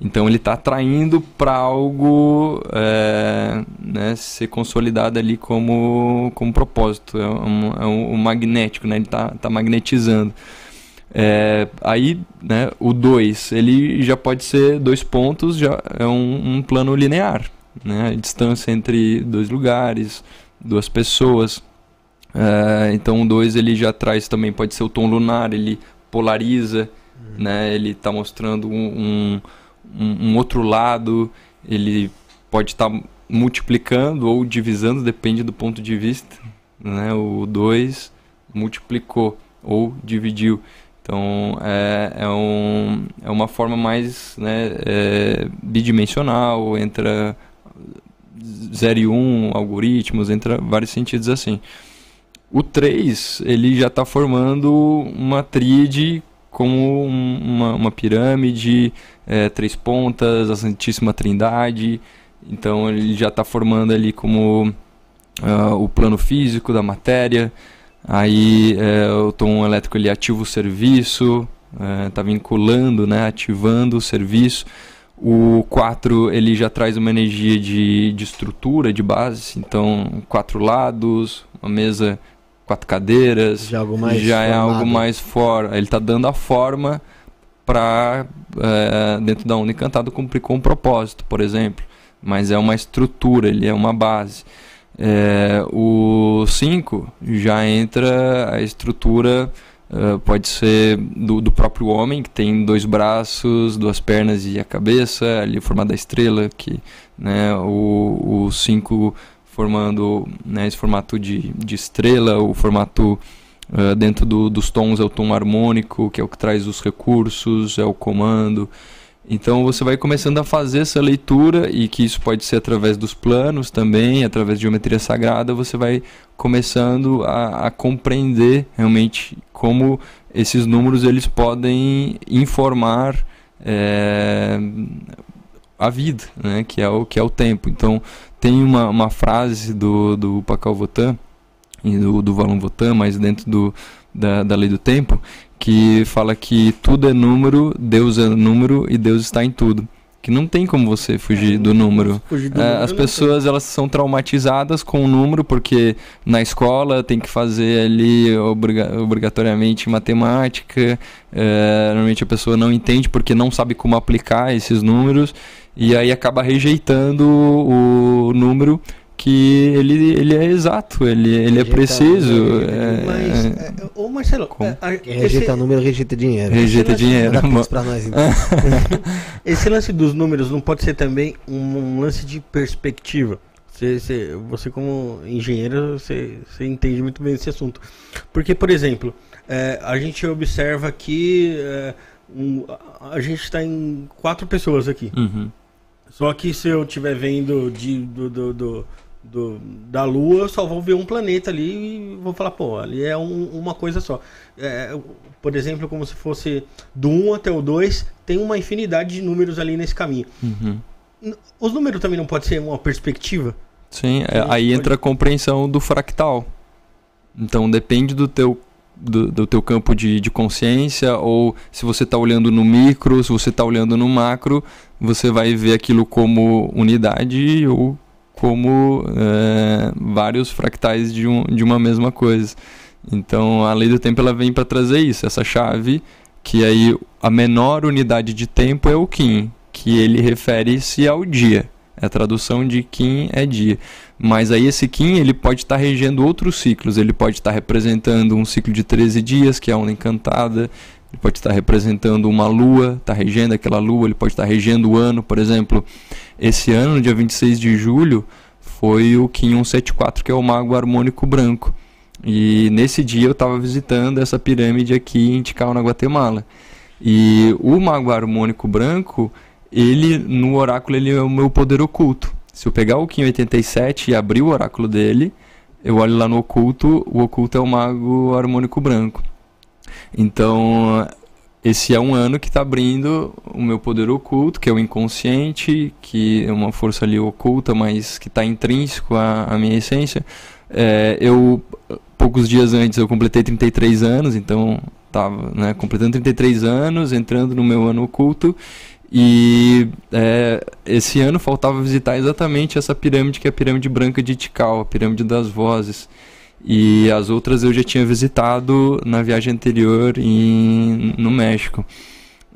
Então, ele está atraindo para algo é, né, ser consolidado ali como, como propósito. É um, é um, um magnético, né? ele está tá magnetizando. É, aí, né, o 2, ele já pode ser dois pontos, já é um, um plano linear, né, a distância entre dois lugares, duas pessoas. É, então o 2 ele já traz também, pode ser o tom lunar, ele polariza, né, ele está mostrando um, um, um outro lado, ele pode estar multiplicando ou divisando, depende do ponto de vista. Né, o 2 multiplicou ou dividiu. Então é, é, um, é uma forma mais né, é, bidimensional, entra 0 e 1, um, algoritmos, entra vários sentidos assim. O 3, ele já está formando uma tríade como um, uma, uma pirâmide, é, três pontas, a Santíssima Trindade. Então ele já está formando ali como uh, o plano físico da matéria. Aí é, o tom elétrico ele ativa o serviço, está vinculando, né, ativando o serviço. O 4 ele já traz uma energia de, de estrutura, de base, então quatro lados, uma mesa, quatro cadeiras, Já, algo mais já é algo mais fora. Ele está dando a forma para é, dentro da onda encantada cumprir com um propósito, por exemplo. Mas é uma estrutura, ele é uma base. É, o 5 já entra a estrutura, uh, pode ser do, do, próprio homem, que tem dois braços, duas pernas e a cabeça, ali formada a estrela, que, né, o 5 formando né, esse formato de, de estrela, o formato uh, dentro do, dos tons é o tom harmônico, que é o que traz os recursos, é o comando. Então você vai começando a fazer essa leitura e que isso pode ser através dos planos também, através de geometria sagrada, você vai começando a, a compreender realmente como esses números eles podem informar é, a vida, né, que é o que é o tempo. Então tem uma, uma frase do do Pacal Votan e do, do Valon Votan, mas dentro do, da, da lei do tempo, que fala que tudo é número, Deus é número e Deus está em tudo. Que não tem como você fugir É, do número. Fugir do É, número as pessoas elas são traumatizadas com o número porque na escola tem que fazer ali obriga- obrigatoriamente matemática. é, normalmente a pessoa não entende porque não sabe como aplicar esses números e aí acaba rejeitando o número que ele, ele é exato, ele, ele é preciso. o número, é- Mas, é, ô Marcelo, Como? é, a- Quem rejeita esse, número, rejeita dinheiro. Rejeita Esse dinheiro. Pix pra nós, então. esse lance dos números não pode ser também um, um lance de perspectiva. Você, você, você como engenheiro, você, você entende muito bem esse assunto. Porque, por exemplo, é, a gente observa aqui, é, um- a- a gente está em quatro pessoas aqui. Uhum. Só que se eu estiver vendo de, do, do, do- do- da Lua, eu só vou ver um planeta ali e vou falar, pô, ali é um- uma coisa só. É, por exemplo, como se fosse do 1 até o 2, tem uma infinidade de números ali nesse caminho. Uhum. Os números também não pode ser uma perspectiva? Sim, é, aí entra a compreensão do fractal. Então depende do teu, do, do teu campo de, de consciência, ou se você está olhando no micro, se você está olhando no macro, você vai ver aquilo como unidade ou como é, vários fractais de, um, de uma mesma coisa. Então a lei do tempo ela vem para trazer isso, essa chave que aí a menor unidade de tempo é o Kim, que ele refere-se ao dia. A tradução de Kim é dia. Mas aí esse Kim ele pode estar tá regendo outros ciclos. Ele pode estar tá representando um ciclo de 13 dias, que é a onda encantada. Ele pode estar tá representando uma lua, está regendo aquela lua. Ele pode estar regendo o ano, por exemplo. Esse ano, no dia 26 de julho, foi o Kim 174, que é o mago harmônico branco. E nesse dia eu estava visitando essa pirâmide aqui em Tikal, na Guatemala. E o mago harmônico branco, ele no oráculo ele é o meu poder oculto. Se eu pegar o Kim 87 e abrir o oráculo dele, eu olho lá no oculto, o oculto é o mago harmônico branco. Então, esse é um ano que está abrindo o meu poder oculto, que é o inconsciente, que é uma força ali oculta, mas que está intrínseco à, à minha essência. É, eu poucos dias antes eu completei 33 anos, então estava né, completando 33 anos, entrando no meu ano oculto. E é, esse ano faltava visitar exatamente essa pirâmide, que é a pirâmide branca de Tikal, a pirâmide das vozes. E as outras eu já tinha visitado na viagem anterior em, no México.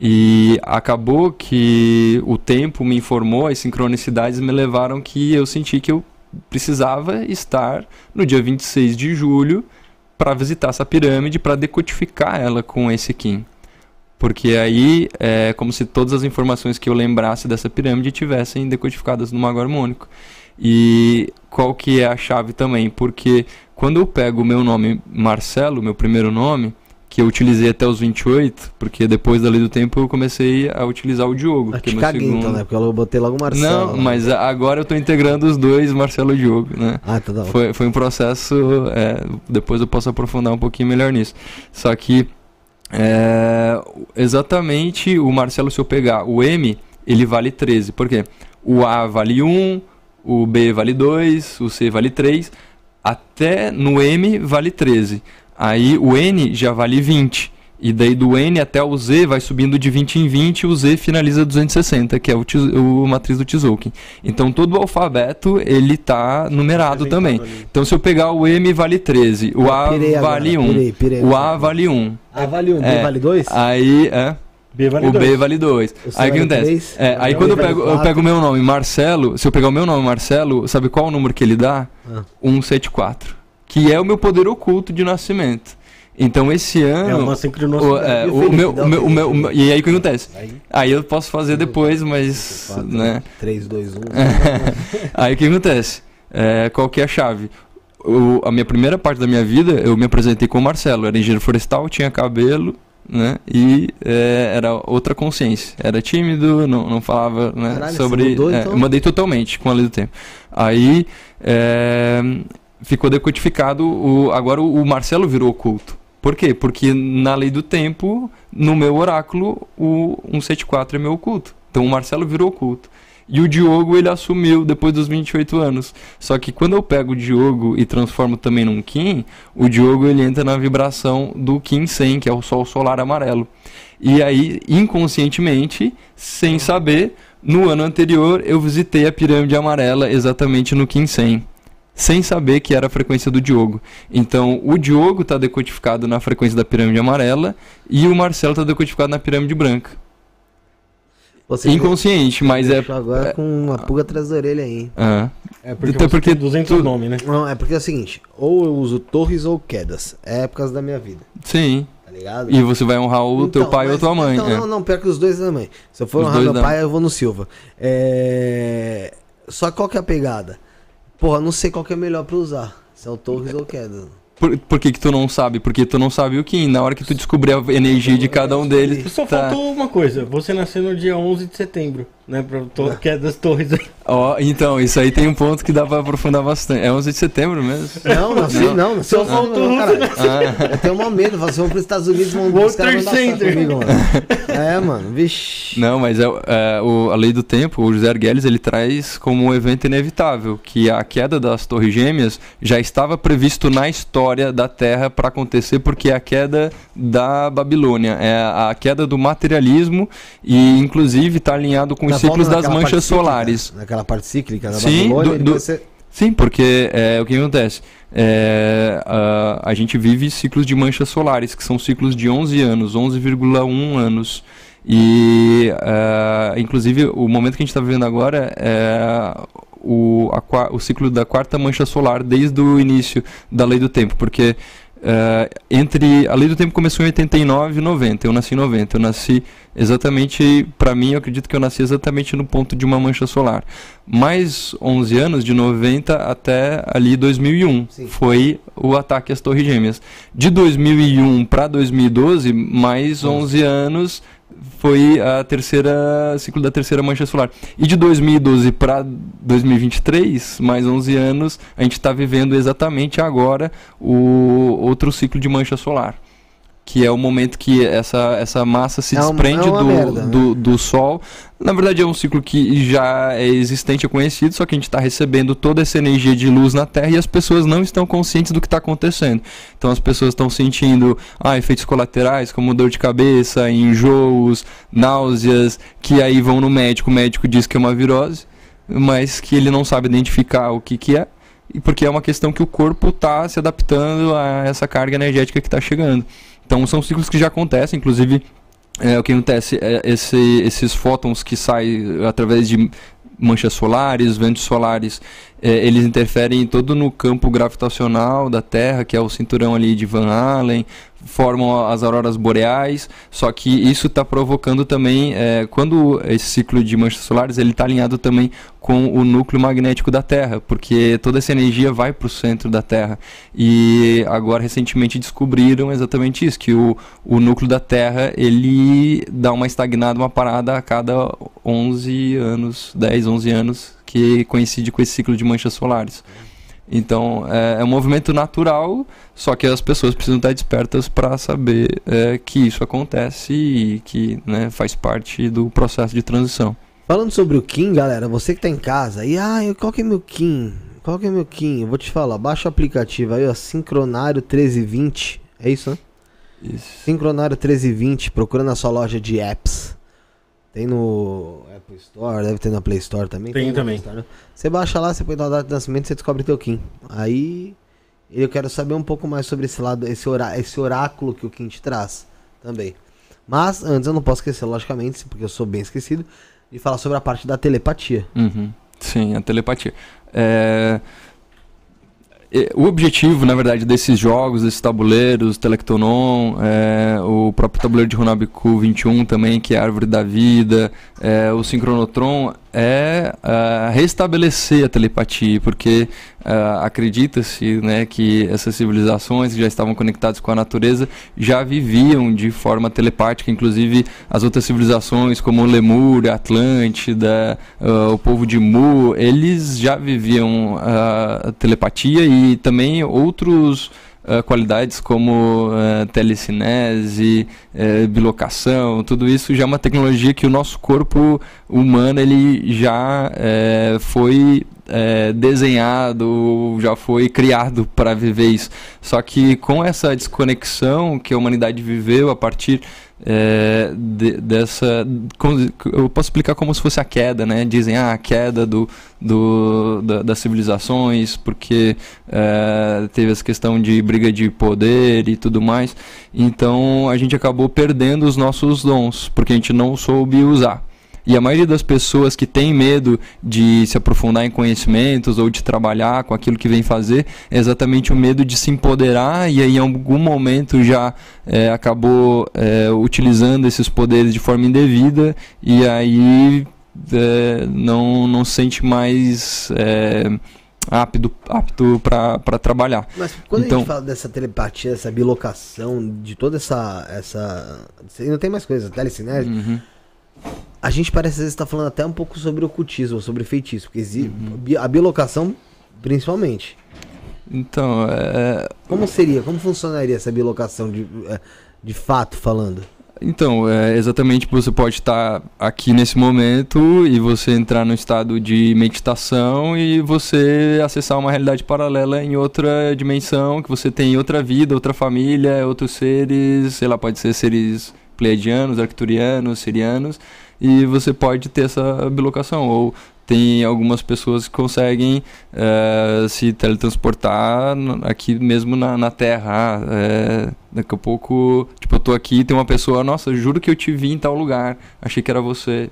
E acabou que o tempo me informou, as sincronicidades me levaram que eu senti que eu precisava estar no dia 26 de julho para visitar essa pirâmide, para decodificar ela com esse Kim. Porque aí é como se todas as informações que eu lembrasse dessa pirâmide tivessem decodificadas no mago harmônico. E qual que é a chave também? Porque quando eu pego o meu nome Marcelo, meu primeiro nome, que eu utilizei até os 28, porque depois da lei do tempo eu comecei a utilizar o Diogo. Eu que é caguei segundo... então, né? Porque eu botei logo o Marcelo. Não, né? mas agora eu tô integrando os dois, Marcelo e Diogo, né? Ah, tá bom. Foi, foi um processo, é, depois eu posso aprofundar um pouquinho melhor nisso. Só que, é, exatamente, o Marcelo, se eu pegar o M, ele vale 13. Por quê? O A vale 1, o B vale 2, o C vale 3, até no M vale 13. Aí o N já vale 20. E daí do N até o Z vai subindo de 20 em 20 e o Z finaliza 260, que é o, o matriz do Tzolk'in. Então todo o alfabeto ele tá numerado também. ali. Então se eu pegar o M vale 13, o A agora, vale 1, pirei, pirei. o A vale 1. Ah, vale um, B É. vale dois? Aí, é, B vale o dois. B vale 2. O C Aí o que acontece? É, aí quando eu pego, eu pego o meu nome Marcelo, se eu pegar o meu nome Marcelo, sabe qual é o número que ele dá? Ah. 174. Que é o meu poder oculto de nascimento. Então esse ano. É uma o, sincronicidade. é, o o meu, o o meu, o meu, o meu- E aí o que acontece? Aí, Aí eu posso fazer depois, mas. quatro, Né? 3, 2, 1. Aí o que acontece? É, qual que é a chave? O- a minha primeira parte da minha vida, eu me apresentei com o Marcelo. Era engenheiro florestal, tinha cabelo, né? E é, era outra consciência. Era tímido, não, não falava né, Caralho, sobre. mudou, é, então? Mudei totalmente com a lei do tempo. Aí é, ficou decodificado. O, agora o, o Marcelo virou oculto. Por quê? Porque na lei do tempo, no meu oráculo, o 174 é meu oculto. Então o Marcelo virou oculto. E o Diogo ele assumiu depois dos 28 anos. Só que quando eu pego o Diogo e transformo também num Kim, o Diogo ele entra na vibração do Kim 100, que é o Sol Solar Amarelo. E aí, inconscientemente, sem saber, no ano anterior eu visitei a pirâmide amarela exatamente no Kim 100. Sem saber que era a frequência do Diogo. Então, o Diogo está decodificado na frequência da pirâmide amarela e o Marcelo está decodificado na pirâmide branca. Você Inconsciente, mas é. agora com uma pulga atrás da orelha aí. Ah. É porque, Então, você porque tem 200 tu- nomes, né? Não, é porque é o seguinte, ou eu uso torres ou quedas. É épocas da minha vida, Sim. tá ligado? E você vai honrar o teu Então, pai ou mas- tua mãe. Então, é. não, não, pior que os dois também. Se eu for Os honrar meu pai, eu vou no Silva. É... Só qual que é a pegada? Porra, não sei qual que é melhor pra usar. Se é o Torres ou o Queda. Por, por que, que tu não sabe? Porque tu não sabe o Kim. Na hora que tu descobrir a energia de cada um deles. Só tá. faltou uma coisa. Você nasceu no dia 11 de setembro, né? Pra to... Que é das torres. Ó, então, isso aí tem um ponto que dá pra aprofundar bastante. É 11 de setembro mesmo? Não, não sei, não. não sei, Só não, faltou não, o caralho. Ah, Eu tenho mó medo. Vocês vão pros Estados Unidos, vão os caras comigo, mano. É, mano. Vixe. não, mas é, é, o, a lei do tempo, o José Arguelles, ele traz como um evento inevitável que a queda das Torres Gêmeas já estava previsto na história da Terra para acontecer, porque é a queda da Babilônia, é a queda do materialismo e, inclusive, está alinhado com o Ainda ciclos das manchas cíclica, solares. Naquela parte cíclica da Sim, Babilônia, do- do- você- Sim, porque é, o que acontece? É, a, a gente vive ciclos de manchas solares, que são ciclos de 11 anos, 11,1 anos. E, é, inclusive, o momento que a gente está vivendo agora é o, a o ciclo da quarta mancha solar desde o início da Lei do Tempo, porque é, entre a Lei do Tempo começou em 89 e 90. Eu nasci em 90. Eu nasci exatamente, para mim, eu acredito que eu nasci exatamente no ponto de uma mancha solar. Mais 11 anos, de 90 até ali 2001, Sim. foi o ataque às Torres Gêmeas. De 2001 para 2012, mais 11 anos foi a terceira ciclo da terceira mancha solar. E de 2012 para 2023, mais 11 anos, a gente está vivendo exatamente agora o outro ciclo de mancha solar. Que é o momento que essa, essa massa se É uma- desprende é uma do, merda, né? do, do Sol. Na verdade, é um ciclo que já é existente, é conhecido, só que a gente está recebendo toda essa energia de luz na Terra e as pessoas não estão conscientes do que está acontecendo. Então, as pessoas estão sentindo ah, efeitos colaterais, como dor de cabeça, enjoos, náuseas, que aí vão no médico. O médico diz que é uma virose, mas que ele não sabe identificar o que, que é. Porque é uma questão que o corpo está se adaptando a essa carga energética que está chegando. Então são ciclos que já acontecem, inclusive é, o que acontece? É esse, esses fótons que saem através de manchas solares, ventos solares, é, eles interferem todo no campo gravitacional da Terra, que é o cinturão ali de Van Allen, formam as auroras boreais, só que isso está provocando também, é, quando esse ciclo de manchas solares, ele está alinhado também com o núcleo magnético da Terra, porque toda essa energia vai para o centro da Terra. E agora, recentemente, descobriram exatamente isso, que o, o núcleo da Terra, ele dá uma estagnada, uma parada a cada 11 anos, 10, 11 anos, que coincide com esse ciclo de manchas solares. Então, é, é um movimento natural, só que as pessoas precisam estar despertas para saber é, que isso acontece e que né, faz parte do processo de transição. Falando sobre o Kim, galera, você que tá em casa, e ah, qual que é meu Kim? Qual que é meu Kim? Eu vou te falar, baixa o aplicativo aí, ó, Sincronário 1320. É isso, né? Isso. Sincronário 1320, procura na sua loja de apps. Tem no Apple Store, deve ter na Play Store também. Tem na também. Store, né? Você baixa lá, você põe tua data de nascimento, você descobre teu Kim. Aí eu quero saber um pouco mais sobre esse lado, esse, orá esse oráculo que o Kim te traz também. Mas antes eu não posso esquecer, logicamente, porque eu sou bem esquecido, de falar sobre a parte da telepatia. Uhum. Sim, a telepatia. É, é, O objetivo, na verdade, desses jogos, desses tabuleiros, Telectonon, é, o próprio tabuleiro de Runabiku 21 também, que é a Árvore da Vida, é, o Sincronotron, é ah, restabelecer a telepatia, porque ah, acredita-se né, que essas civilizações que já estavam conectadas com a natureza já viviam de forma telepática, inclusive as outras civilizações como Lemúria, Atlântida, ah, o povo de Mu, eles já viviam a telepatia e também outros ah, qualidades como ah, telecinese, eh, bilocação, tudo isso já é uma tecnologia que o nosso corpo humano ele já foi desenhado, já foi criado para viver isso. Só que com essa desconexão que a humanidade viveu a partir é, de- dessa. Eu posso explicar como se fosse a queda, né? Dizem ah, a queda do, do, da- das civilizações, porque é, teve essa questão de briga de poder e tudo mais. Então a gente acabou perdendo os nossos dons, porque a gente não soube usar. E a maioria das pessoas que tem medo de se aprofundar em conhecimentos ou de trabalhar com aquilo que vem fazer é exatamente o medo de se empoderar e aí em algum momento já é, acabou é, utilizando esses poderes de forma indevida e aí é, não, não se sente mais é, apto, apto para trabalhar. Mas quando a Então- gente fala dessa telepatia, dessa bilocação, de toda essa. essa não tem mais coisa, telecinese, Uhum. A gente parece às vezes estar falando até um pouco sobre ocultismo, sobre feitiço, porque exi- bi- a bilocação principalmente. Então, é, Como seria, como funcionaria essa bilocação de, é, de fato falando? Então, é exatamente você pode estar aqui nesse momento e você entrar no estado de meditação e você acessar uma realidade paralela em outra dimensão, que você tem outra vida, outra família, outros seres, sei lá, pode ser seres pleiadianos, arcturianos, sirianos, e você pode ter essa bilocação. Ou tem algumas pessoas que conseguem eh, se teletransportar aqui mesmo na, na Terra. Ah, eh, daqui a pouco, tipo, eu tô aqui e tem uma pessoa, nossa, juro que eu te vi em tal lugar, achei que era você.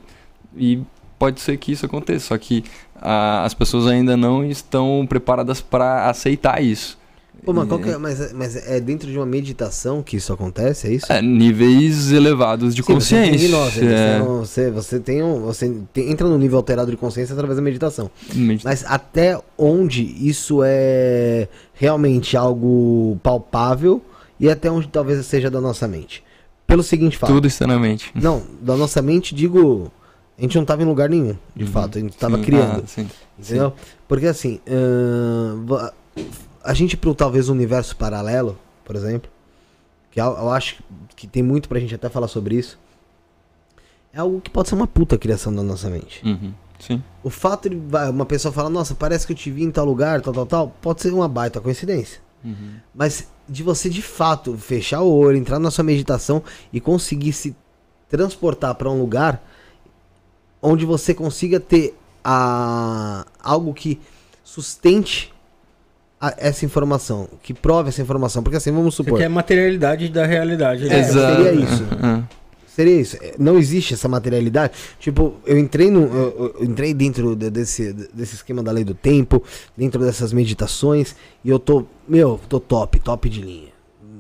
E pode ser que isso aconteça, só que ah, as pessoas ainda não estão preparadas para aceitar isso. Pô, mas, é, mas, é- mas é dentro de uma meditação que isso acontece, é isso? É, níveis elevados de Sim, você tem consciência. gnose, você, é, você, você tem um. Você tem- entra no nível alterado de consciência através da meditação. medita- Mas até onde isso é realmente algo palpável e até onde talvez seja da nossa mente. Pelo seguinte fato. tudo está na mente. Não, da nossa mente, digo. A gente não estava em lugar nenhum, de Uhum. fato. A gente estava Sim, criando. ah, sim. Entendeu? Porque assim, va- a gente pro talvez um universo paralelo, por exemplo, que eu, eu acho que tem muito pra gente até falar sobre isso, é algo que pode ser uma puta criação da nossa mente. Uhum, sim. O fato de uma pessoa falar, nossa, parece que eu te vi em tal lugar, tal, tal, tal, pode ser uma baita coincidência. Uhum. Mas de você de fato fechar o olho, entrar na sua meditação e conseguir se transportar para um lugar onde você consiga ter a, algo que sustente a- essa informação, que prove essa informação. Porque assim, vamos Você supor. quer a materialidade da realidade. né? É, Exato. seria isso. Ah, Seria isso. É, Não existe essa materialidade. Tipo, eu entrei no. Eu, eu entrei dentro de- desse, desse esquema da lei do tempo, dentro dessas meditações, e eu tô, meu, tô top, top de linha.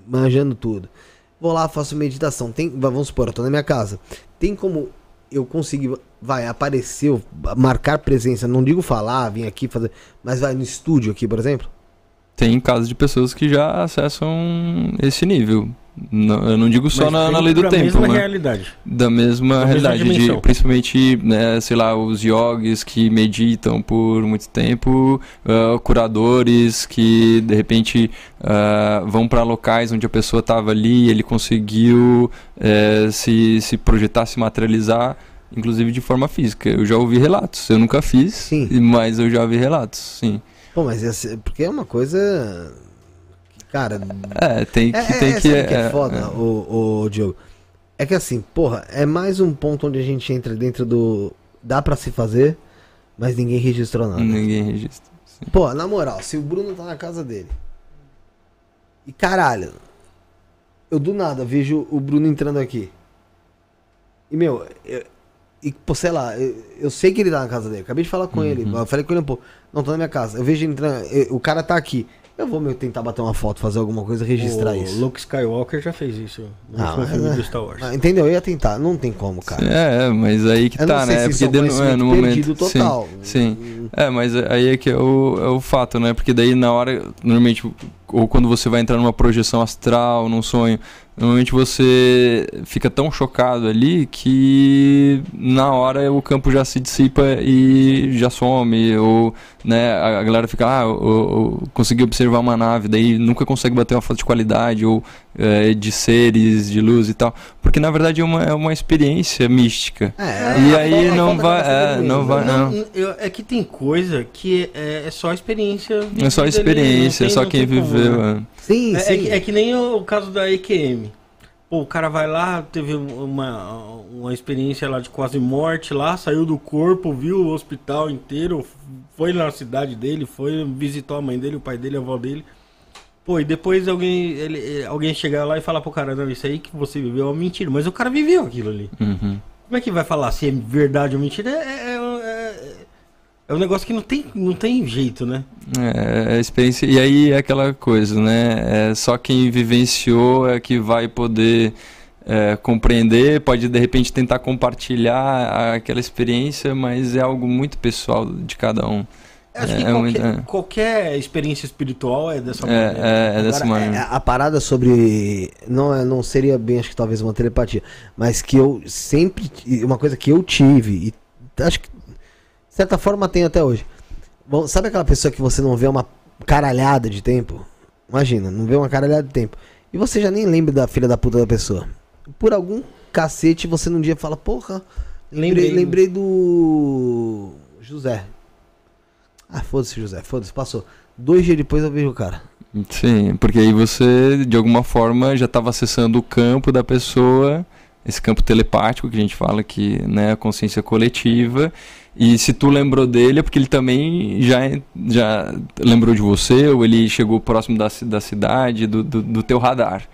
Manjando tudo. Vou lá, faço meditação. Tem, va- vamos supor, eu tô na minha casa. Tem como eu conseguir, vai, aparecer, eu- marcar presença, não digo falar, vir aqui fazer, mas vai no estúdio aqui, por exemplo? Tem casos de pessoas que já acessam esse nível. Não- eu não digo só na, na lei do da tempo, mesma né? realidade. da mesma Da mesma realidade, de, dimensão. principalmente, né, sei lá, os yogis que meditam por muito tempo, ah, curadores que de repente ah, vão para locais onde a pessoa estava ali, e ele conseguiu eh, se, se projetar, se materializar, inclusive de forma física. Eu já ouvi relatos, eu nunca fiz, Sim. mas eu já ouvi relatos, sim. Pô, mas esse- porque é uma coisa. que, Cara, É, tem que. É, tem é, que, o que é é, foda, é. O, o Diogo? É que assim, porra, é mais um ponto onde a gente entra dentro do. Dá pra se fazer, mas ninguém registrou nada. Ninguém registra. Pô, na moral, se o Bruno tá na casa dele. E caralho, eu do nada vejo o Bruno entrando aqui. E meu, eu, e, pô, sei lá, eu, eu sei que ele tá na casa dele. Acabei de falar com ele. Eu falei com ele um pouco. Não, tô na minha casa. Eu vejo ele entrando. eu- o cara tá aqui. Eu vou meu, tentar bater uma foto, fazer alguma coisa, registrar o isso. Luke Skywalker já fez isso no Ah, filme é- do Star Wars. Ah, entendeu? Eu ia tentar. Não tem como, cara. É, mas aí que Eu tá, né? se é Porque um de- é, no momento. total. Sim, sim. É, mas aí é que é o, é o fato, né? Porque daí na hora, normalmente, ou quando você vai entrar numa projeção astral, num sonho, normalmente você fica tão chocado ali que na hora o campo já se dissipa e já some, ou né, a galera fica, ah, eu, eu consegui observar uma nave, daí nunca consegue bater uma foto de qualidade, ou é, de seres, de luz e tal, porque na verdade é uma, é uma experiência mística. É, E a aí a não vai- é, não vai-? Não, é que tem coisa que é, é só experiência. É só experiência, é tem- só quem tem como, viveu. né? É. Sim, É, é sim. que, é que nem o, o caso da EQM. Pô, o cara vai lá, teve uma, uma experiência lá de quase morte lá, saiu do corpo, viu o hospital inteiro, foi na cidade dele, foi, visitou a mãe dele, o pai dele, a avó dele. Pô, e depois alguém, ele, alguém chegar lá e falar pro cara, não, isso aí que você viveu é uma mentira. Mas o cara viveu aquilo ali. Uhum. Como é que vai falar se é verdade ou mentira? É, é, é, é um negócio que não tem, não tem jeito, né? É, é experiência. E aí é aquela coisa, né? É só quem vivenciou é que vai poder é, compreender, pode de repente tentar compartilhar aquela experiência, mas é algo muito pessoal de cada um. Acho É, que é muito- qualquer, é. qualquer experiência espiritual é dessa É, maneira. é, é dessa Agora, maneira. é, a parada sobre. Não, é- não seria bem, acho que talvez uma telepatia. Mas que eu sempre. Uma coisa que eu tive. E acho que. De certa forma tem até hoje. Bom, sabe aquela pessoa que você não vê uma caralhada de tempo? Imagina, não vê uma caralhada de tempo. E você já nem lembra da filha da puta da pessoa. Por algum cacete você num dia fala, porra, lembrei, Lembrei. lembrei do. José. Ah, foda-se, José, foda-se, passou. Dois dias depois eu vejo o cara. Sim, porque aí você, de alguma forma, já estava acessando o campo da pessoa esse campo telepático que a gente fala que né, a consciência coletiva. E se tu lembrou dele é porque ele também já, já lembrou de você, ou ele chegou próximo da, da cidade, do, do, do teu radar.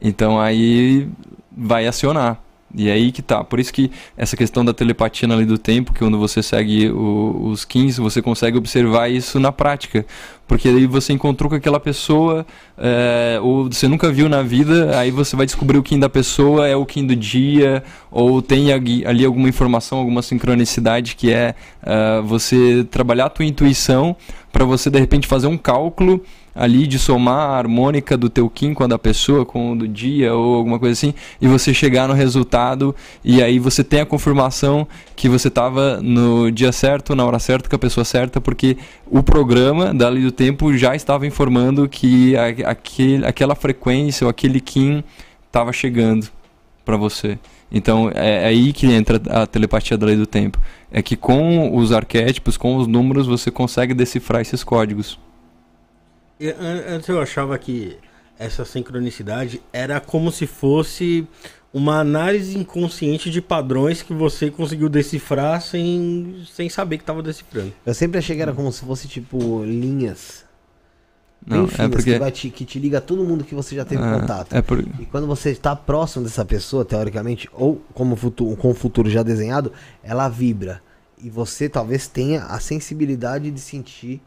Então aí vai acionar. E é aí que tá. Por isso que essa questão da telepatia na lei do tempo, que quando você segue o, os 15, você consegue observar isso na prática. Porque aí você encontrou com aquela pessoa, é, ou você nunca viu na vida, aí você vai descobrir o Kim da pessoa, é o Kim do dia, ou tem ali alguma informação, alguma sincronicidade que é uh, você trabalhar a tua intuição para você de repente fazer um cálculo ali de somar a harmônica do teu a da pessoa, com o do dia ou alguma coisa assim, e você chegar no resultado e aí você tem a confirmação que você estava no dia certo, na hora certa, com a pessoa certa, porque o programa da Lei do Tempo já estava informando que a, aquele, aquela frequência ou aquele Kim estava chegando para você. Então é, é aí que entra a telepatia da lei do tempo. É que com os arquétipos, com os números, você consegue decifrar esses códigos. Antes eu achava que essa sincronicidade era como se fosse uma análise inconsciente de padrões que você conseguiu decifrar sem, sem saber que estava decifrando. Eu sempre achei que era como se fosse tipo linhas. Não, finas, é porque... que, te, que te liga a todo mundo que você já teve é, contato. É por... E quando você está próximo dessa pessoa, teoricamente, ou como futuro, com o futuro já desenhado, ela vibra. E você talvez tenha a sensibilidade de sentir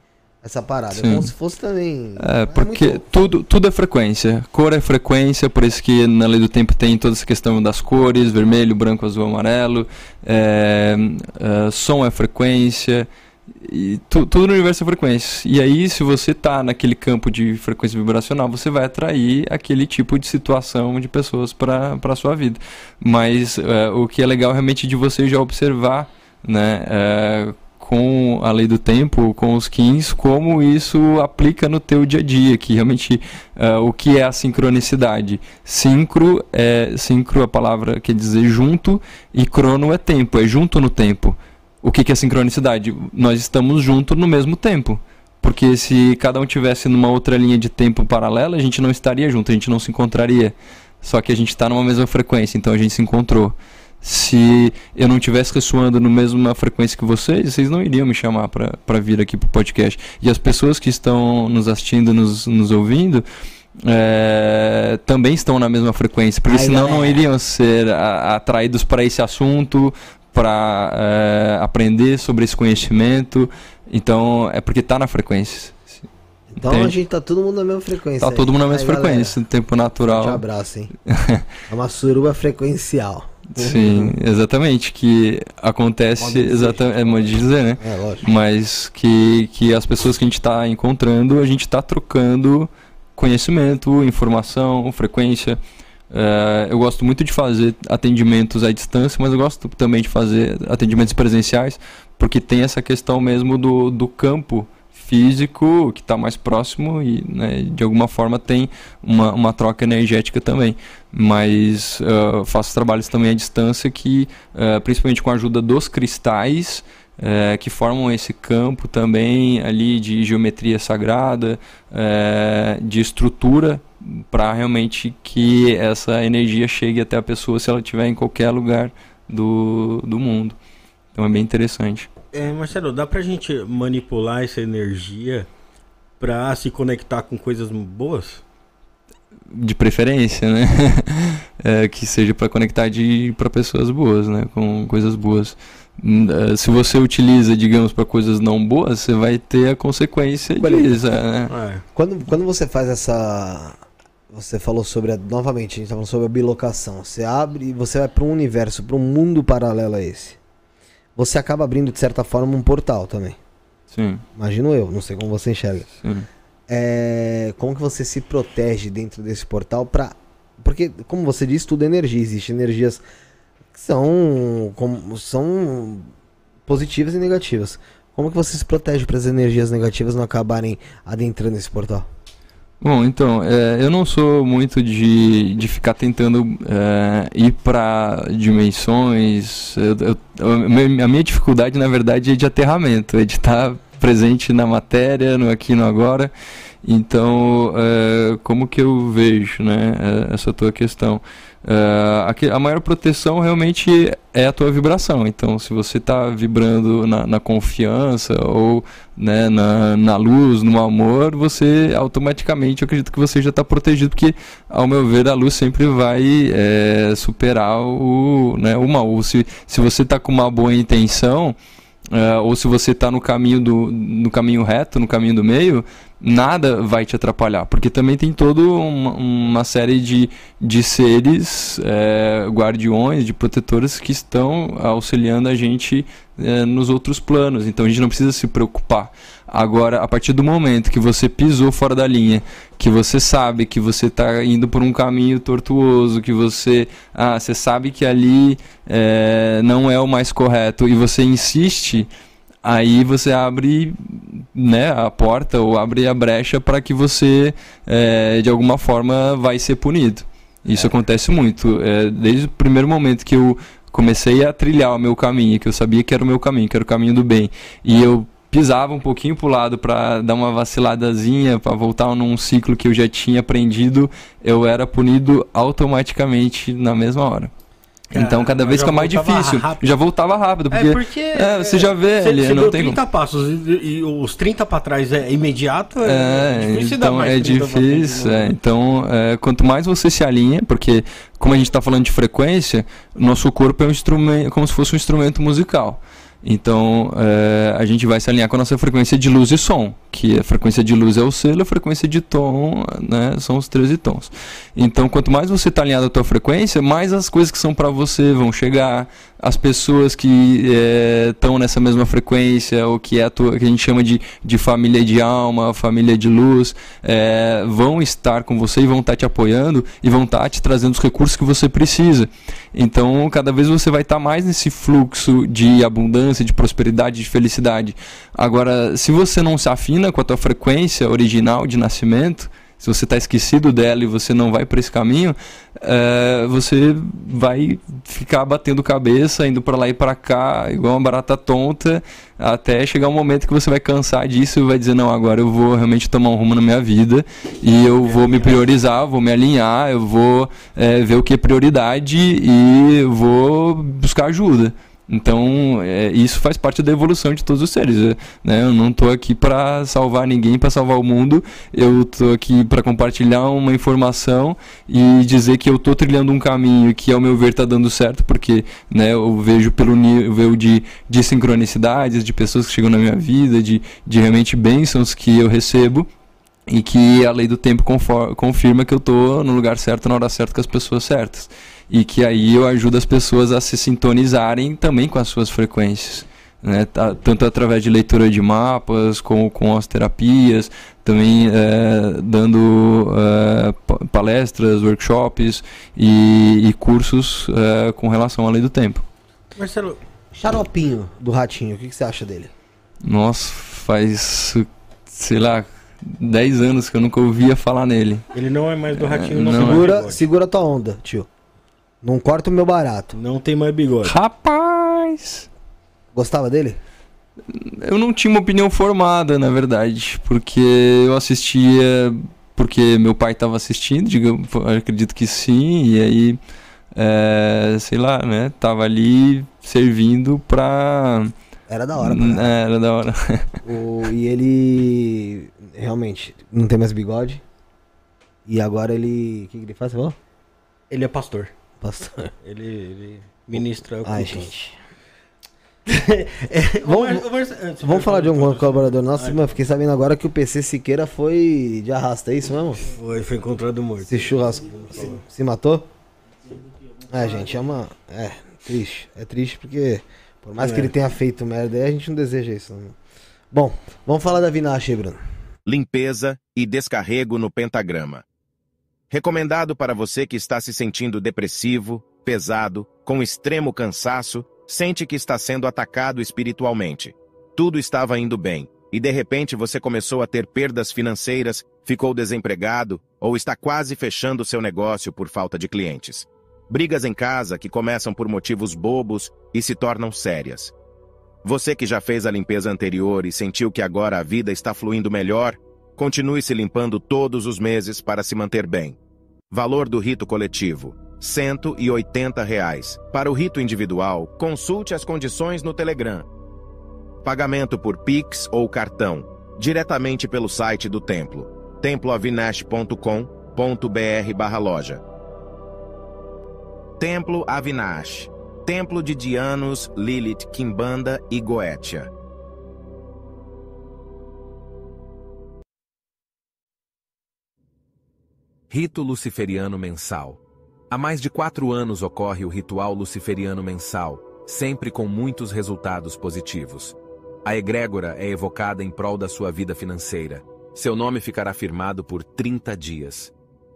essa parada. É Sim. É como se fosse também. É, porque é muito... tudo, tudo é frequência. Cor é frequência, por isso que na lei do tempo tem toda essa questão das cores: vermelho, branco, azul, amarelo. É, é, som é frequência. E tu, tudo no universo é frequência. E aí, se você está naquele campo de frequência vibracional, você vai atrair aquele tipo de situação de pessoas para a sua vida. Mas é, o que é legal realmente de você já observar né, com a lei do tempo, com os kins, como isso aplica no teu dia a dia, que realmente uh, o que é a sincronicidade. Sincro é sincro a palavra quer dizer junto e crono é tempo, é junto no tempo. O que, que é sincronicidade? Nós estamos juntos no mesmo tempo. Porque se cada um tivesse numa outra linha de tempo paralela, a gente não estaria junto, a gente não se encontraria. Só que a gente está numa mesma frequência, então a gente se encontrou se eu não tivesse ressoando na mesma frequência que vocês, vocês não iriam me chamar para vir aqui para o podcast. E as pessoas que estão nos assistindo, nos, nos ouvindo, é, também estão na mesma frequência, porque Ai, senão galera. não iriam ser a, atraídos para esse assunto, para é, aprender sobre esse conhecimento. Então, é porque está na frequência. Então Entende? a gente tá todo mundo na mesma frequência. Tá aí. todo mundo na mesma aí, frequência, no tempo natural. Um abraço, hein? é uma suruba frequencial. Sim, exatamente. Que acontece exatamente. É modo de dizer, né? É, lógico. Mas que, que as pessoas que a gente está encontrando, a gente está trocando conhecimento, informação, frequência. Uh, eu gosto muito de fazer atendimentos à distância, mas eu gosto também de fazer atendimentos presenciais, porque tem essa questão mesmo do, do campo físico que está mais próximo e né, de alguma forma tem uma, uma troca energética também. Mas uh, faço trabalhos também à distância que, uh, principalmente com a ajuda dos cristais, uh, que formam esse campo também ali de geometria sagrada, de estrutura para realmente que essa energia chegue até a pessoa se ela estiver em qualquer lugar do, do mundo. Então é bem interessante. É, Marcelo, dá pra gente manipular essa energia pra se conectar com coisas boas? De preferência, né? é, que seja para conectar de para pessoas boas, né? Com coisas boas. Hum, é, se você utiliza, digamos, para coisas não boas, você vai ter a consequência disso, né? É. Quando, quando você faz essa você falou sobre a, novamente, a gente tá falando sobre a bilocação. Você abre e você vai para um universo, para um mundo paralelo a esse você acaba abrindo, de certa forma, um portal também. Sim. Imagino eu, não sei como você enxerga. Sim. É, como que você se protege dentro desse portal para porque como você disse tudo é energia existem energias que são como, são positivas e negativas como que você se protege para as energias negativas não acabarem adentrando esse portal Bom, então, é, eu não sou muito de, de ficar tentando é, ir para dimensões. Eu, eu, a minha dificuldade, na verdade, é de aterramento, é de estar presente na matéria, no aqui no agora. Então, é, como que eu vejo né, é, essa tua questão? É, a, maior proteção realmente é a tua vibração. Então, se você está vibrando na, na, confiança ou né, na, na, luz, no amor, você automaticamente, eu acredito que você já está protegido, porque, ao meu ver, a luz sempre vai é, superar o, né, o mal. Se, se você está com uma boa intenção, é, ou se você está no caminho do no caminho reto, no caminho do meio, nada vai te atrapalhar, porque também tem toda uma, uma, série de, de seres é, guardiões, de protetores que estão auxiliando a gente é, nos outros planos, então a gente não precisa se preocupar. Agora, a partir do momento que você pisou fora da linha, que você sabe que você está indo por um caminho tortuoso, que você, ah, você sabe que ali é, não é o mais correto e você insiste aí você abre né, a porta ou abre a brecha para que você, é, de alguma forma, vai ser punido. Isso é. acontece muito. É, desde o primeiro momento que eu comecei a trilhar o meu caminho, que eu sabia que era o meu caminho, que era o caminho do bem, e eu pisava um pouquinho para o lado para dar uma vaciladazinha, para voltar num ciclo que eu já tinha aprendido, eu era punido automaticamente na mesma hora. Então cada vez fica mais difícil. Rápido. Já voltava rápido, porque, é porque é, você já vê você, ele, você não tem 30 como... passos e, e, os 30 para trás é imediato, é, é difícil então é difícil, é, então é, quanto mais você se alinha, porque como a gente está falando de frequência, nosso corpo é um instrumento, como se fosse um instrumento musical. Então, é, a gente vai se alinhar com a nossa frequência de luz e som, que a frequência de luz é o selo, a frequência de tom né, são os 13 tons. Então, quanto mais você está alinhado à tua frequência, mais as coisas que são para você vão chegar, as pessoas que estão é, nessa mesma frequência, ou que é a tua, que a gente chama de, de família de alma, família de luz, é, vão estar com você e vão estar tá te apoiando e vão estar tá te trazendo os recursos que você precisa. Então, cada vez você vai estar tá mais nesse fluxo de abundância, de prosperidade, de felicidade. Agora, se você não se afina com a tua frequência original de nascimento, se você está esquecido dela e você não vai para esse caminho, é, você vai ficar batendo cabeça, indo para lá e para cá, igual uma barata tonta, até chegar um momento que você vai cansar disso e vai dizer: Não, agora eu vou realmente tomar um rumo na minha vida e eu vou me priorizar, vou me alinhar, eu vou é, ver o que é prioridade e vou buscar ajuda. Então, é, isso faz parte da evolução de todos os seres. É, né? Eu não estou aqui para salvar ninguém, para salvar o mundo. Eu estou aqui para compartilhar uma informação e dizer que eu estou trilhando um caminho que, ao meu ver, está dando certo, porque né, eu vejo pelo nível de, de sincronicidades, de pessoas que chegam na minha vida, de, de realmente bênçãos que eu recebo e que a lei do tempo confirma que eu estou no lugar certo, na hora certa, com as pessoas certas e que aí eu ajudo as pessoas a se sintonizarem também com as suas frequências. Né? Tanto através de leitura de mapas, como com as terapias, também é, dando é, palestras, workshops e, e cursos é, com relação à lei do tempo. Marcelo, Xaropinho do Ratinho, o que, que você acha dele? Nossa, faz, sei lá, 10 anos que eu nunca ouvia falar nele. Ele não é mais do Ratinho, é, não. não segura, é. segura tua onda, tio. Não corta o meu barato. Não tem mais bigode. Rapaz! Gostava dele? Eu não tinha uma opinião formada, na verdade, porque eu assistia porque meu pai estava assistindo, digamos, acredito que sim, e aí, é, sei lá, né, tava ali servindo pra... Era da hora, pra é, Era da hora. o, e ele, realmente, não tem mais bigode, e agora ele, o que, que ele faz, você falou? Ele é pastor. Pastor. Ele, ele ministra Ai, gente. é, vamos, vamos, vamos falar de um colaborador nosso, mas fiquei sabendo agora que o PC Siqueira foi de arrasta, é isso mesmo? Foi, foi encontrado morto. Se churrasco. Se, se matou? É, gente, é uma. É, triste. É triste porque, por mais é. que ele tenha feito merda, a gente não deseja isso. Não. Bom, vamos falar da Vinache, Bruno. Limpeza e descarrego no pentagrama. Recomendado para você que está se sentindo depressivo, pesado, com extremo cansaço, sente que está sendo atacado espiritualmente. Tudo estava indo bem, e de repente você começou a ter perdas financeiras, ficou desempregado ou está quase fechando seu negócio por falta de clientes. Brigas em casa que começam por motivos bobos e se tornam sérias. Você que já fez a limpeza anterior e sentiu que agora a vida está fluindo melhor, continue se limpando todos os meses para se manter bem. Valor do rito coletivo: 180 reais. Para o rito individual, consulte as condições no Telegram. Pagamento por Pix ou cartão, diretamente pelo site do templo, temploavinash.com.br/loja. Templo Avinash Templo de Dianos, Lilith, Kimbanda e Goetia. Rito Luciferiano Mensal Há mais de quatro anos ocorre o ritual luciferiano mensal, sempre com muitos resultados positivos. A egrégora é evocada em prol da sua vida financeira. Seu nome ficará firmado por 30 dias,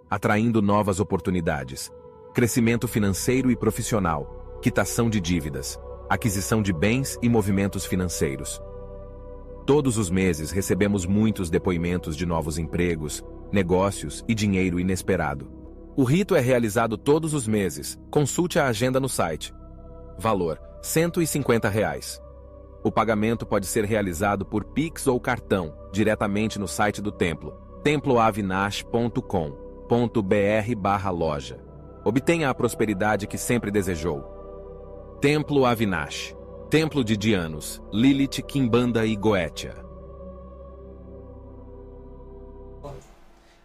atraindo novas oportunidades, crescimento financeiro e profissional, quitação de dívidas, aquisição de bens e movimentos financeiros. Todos os meses recebemos muitos depoimentos de novos empregos, negócios e dinheiro inesperado. O rito é realizado todos os meses. Consulte a agenda no site. Valor: 150 reais. O pagamento pode ser realizado por Pix ou cartão, diretamente no site do templo, temploavinash.com.br/loja. Obtenha a prosperidade que sempre desejou. Templo Avinash Templo de Dianos, Lilith, Kimbanda e Goetia.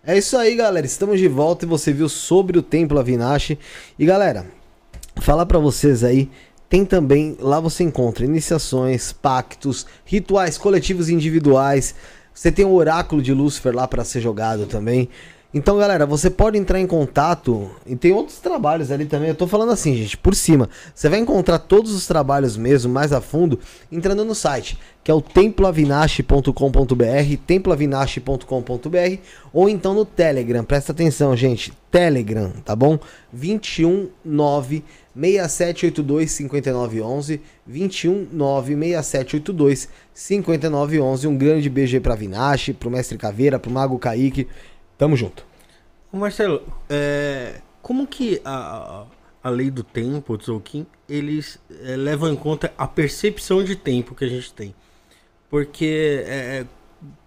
É isso aí, galera. Estamos de volta e você viu sobre o Templo Avinash. E galera, falar para vocês aí, tem também lá você encontra iniciações, pactos, rituais coletivos e individuais. Você tem o oráculo de Lúcifer lá para ser jogado também. Então, galera, você pode entrar em contato e tem outros trabalhos ali também. Eu tô falando assim, gente, por cima. Você vai encontrar todos os trabalhos mesmo, mais a fundo, entrando no site, que é o temploavinache.com.br, temploavinache.com.br, ou então no Telegram. Presta atenção, gente. Telegram, tá bom? 219 6782 5911 219 6782 5911. Um grande beijo aí pra Vinache, pro Mestre Caveira, pro Mago Kaique. Tamo junto. Ô Marcelo, é, como que a, a lei do tempo, o Tzolk'in, eles é, levam em conta a percepção de tempo que a gente tem? Porque, é,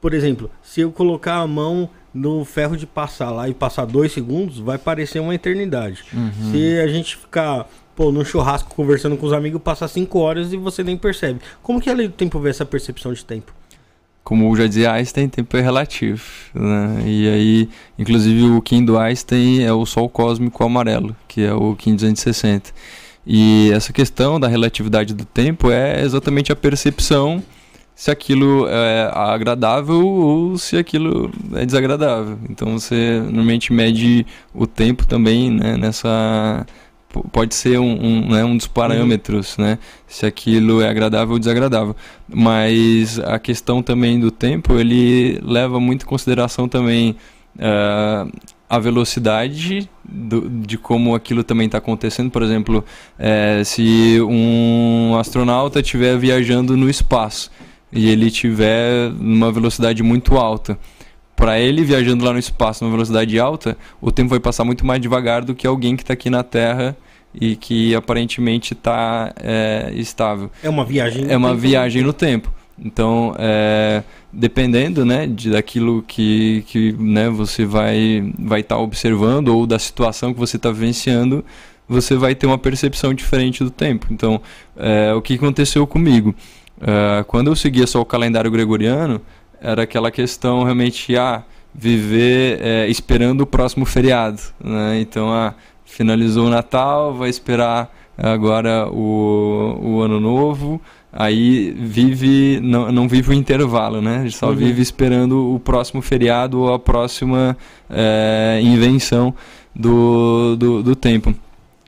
por exemplo, se eu colocar a mão no ferro de passar lá e passar dois segundos, vai parecer uma eternidade. Uhum. Se a gente ficar, pô, num churrasco conversando com os amigos, passar cinco horas e você nem percebe. Como que a lei do tempo vê essa percepção de tempo? Como já dizia Einstein, tempo é relativo. Né? E aí, inclusive, o Kim do Einstein é o Sol cósmico amarelo, que é o Kim 260. E essa questão da relatividade do tempo é exatamente a percepção se aquilo é agradável ou se aquilo é desagradável. Então você normalmente mede o tempo também né, nessa pode ser um, um, né, um dos parâmetros, né? Se aquilo é agradável ou desagradável. Mas a questão também do tempo, ele leva muito em consideração também uh, a velocidade do, de como aquilo também está acontecendo. Por exemplo, é, se um astronauta estiver viajando no espaço e ele estiver numa velocidade muito alta, para ele viajando lá no espaço numa velocidade alta, o tempo vai passar muito mais devagar do que alguém que está aqui na Terra e que aparentemente está é, estável. É uma viagem. É uma tempo. viagem no tempo. Então, é, dependendo, né, de daquilo que, que, né, você vai vai estar tá observando ou da situação que você está vivenciando, você vai ter uma percepção diferente do tempo. Então, é, o que aconteceu comigo? É, quando eu seguia só o calendário gregoriano, era aquela questão realmente, ah, viver é, esperando o próximo feriado. Né? Então, ah, finalizou o Natal, vai esperar agora o, o Ano Novo. Aí vive, não, não vive o intervalo, né? Só uhum. vive esperando o próximo feriado ou a próxima é, invenção do, do, do tempo.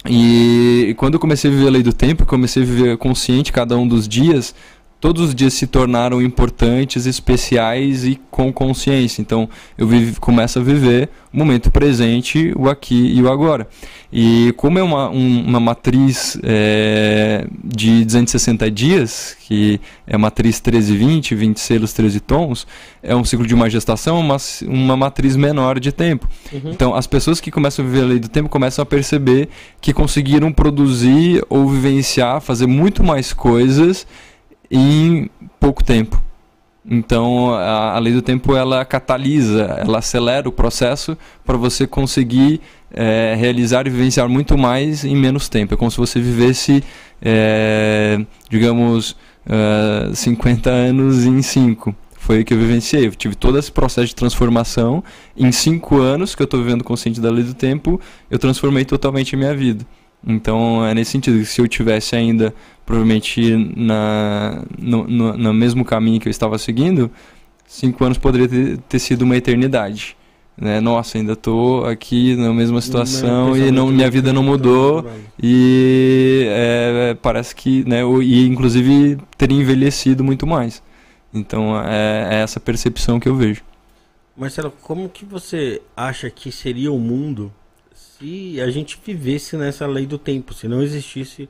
E quando eu comecei a viver a lei do tempo, comecei a viver consciente cada um dos dias, todos os dias se tornaram importantes, especiais e com consciência. Então eu vive, começo a viver o momento presente, o aqui e o agora. E como é uma, um, uma matriz é, de 260 dias, que é a matriz 1320, 20 selos, 13 tons, é um ciclo de uma gestação, uma, uma matriz menor de tempo. Uhum. Então as pessoas que começam a viver a lei do tempo começam a perceber que conseguiram produzir ou vivenciar, fazer muito mais coisas em pouco tempo. Então, a, a lei do tempo ela catalisa, ela acelera o processo para você conseguir é, realizar e vivenciar muito mais em menos tempo. É como se você vivesse, é, digamos, uh, 50 anos em 5. Foi o que eu vivenciei. Eu tive todo esse processo de transformação. Em 5 anos que eu estou vivendo consciente da lei do tempo, eu transformei totalmente a minha vida. Então é nesse sentido, se eu tivesse ainda provavelmente na, no, no, no mesmo caminho que eu estava seguindo, cinco anos poderia ter, ter sido uma eternidade. Né? Nossa, ainda estou aqui na mesma situação e não, minha vida não mudou e é, parece que, né, e inclusive ter envelhecido muito mais. Então é, é essa percepção que eu vejo. Marcelo, como que você acha que seria o mundo se a gente vivesse nessa lei do tempo, se não existisse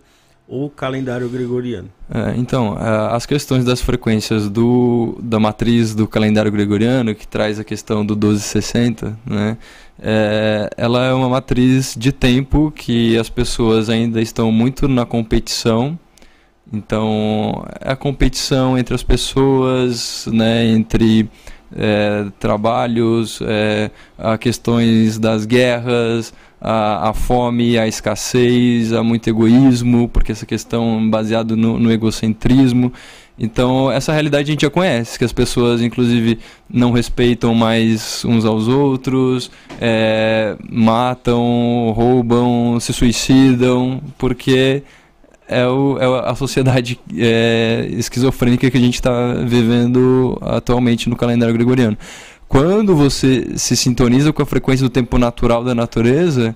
o calendário gregoriano. É, então, é, as questões das frequências do, da matriz do calendário gregoriano, que traz a questão do 1260, né, é, ela é uma matriz de tempo que as pessoas ainda estão muito na competição. Então, é a competição entre as pessoas, né, entre é, trabalhos, é, a questões das guerras, a, a, fome, a escassez, há muito egoísmo, porque essa questão baseada no, no, egocentrismo. Então, essa realidade a gente já conhece, que as pessoas, inclusive, não respeitam mais uns aos outros, é, matam, roubam, se suicidam, porque é, o, é a sociedade é, esquizofrênica que a gente está vivendo atualmente no calendário gregoriano quando você se sintoniza com a frequência do tempo natural da natureza,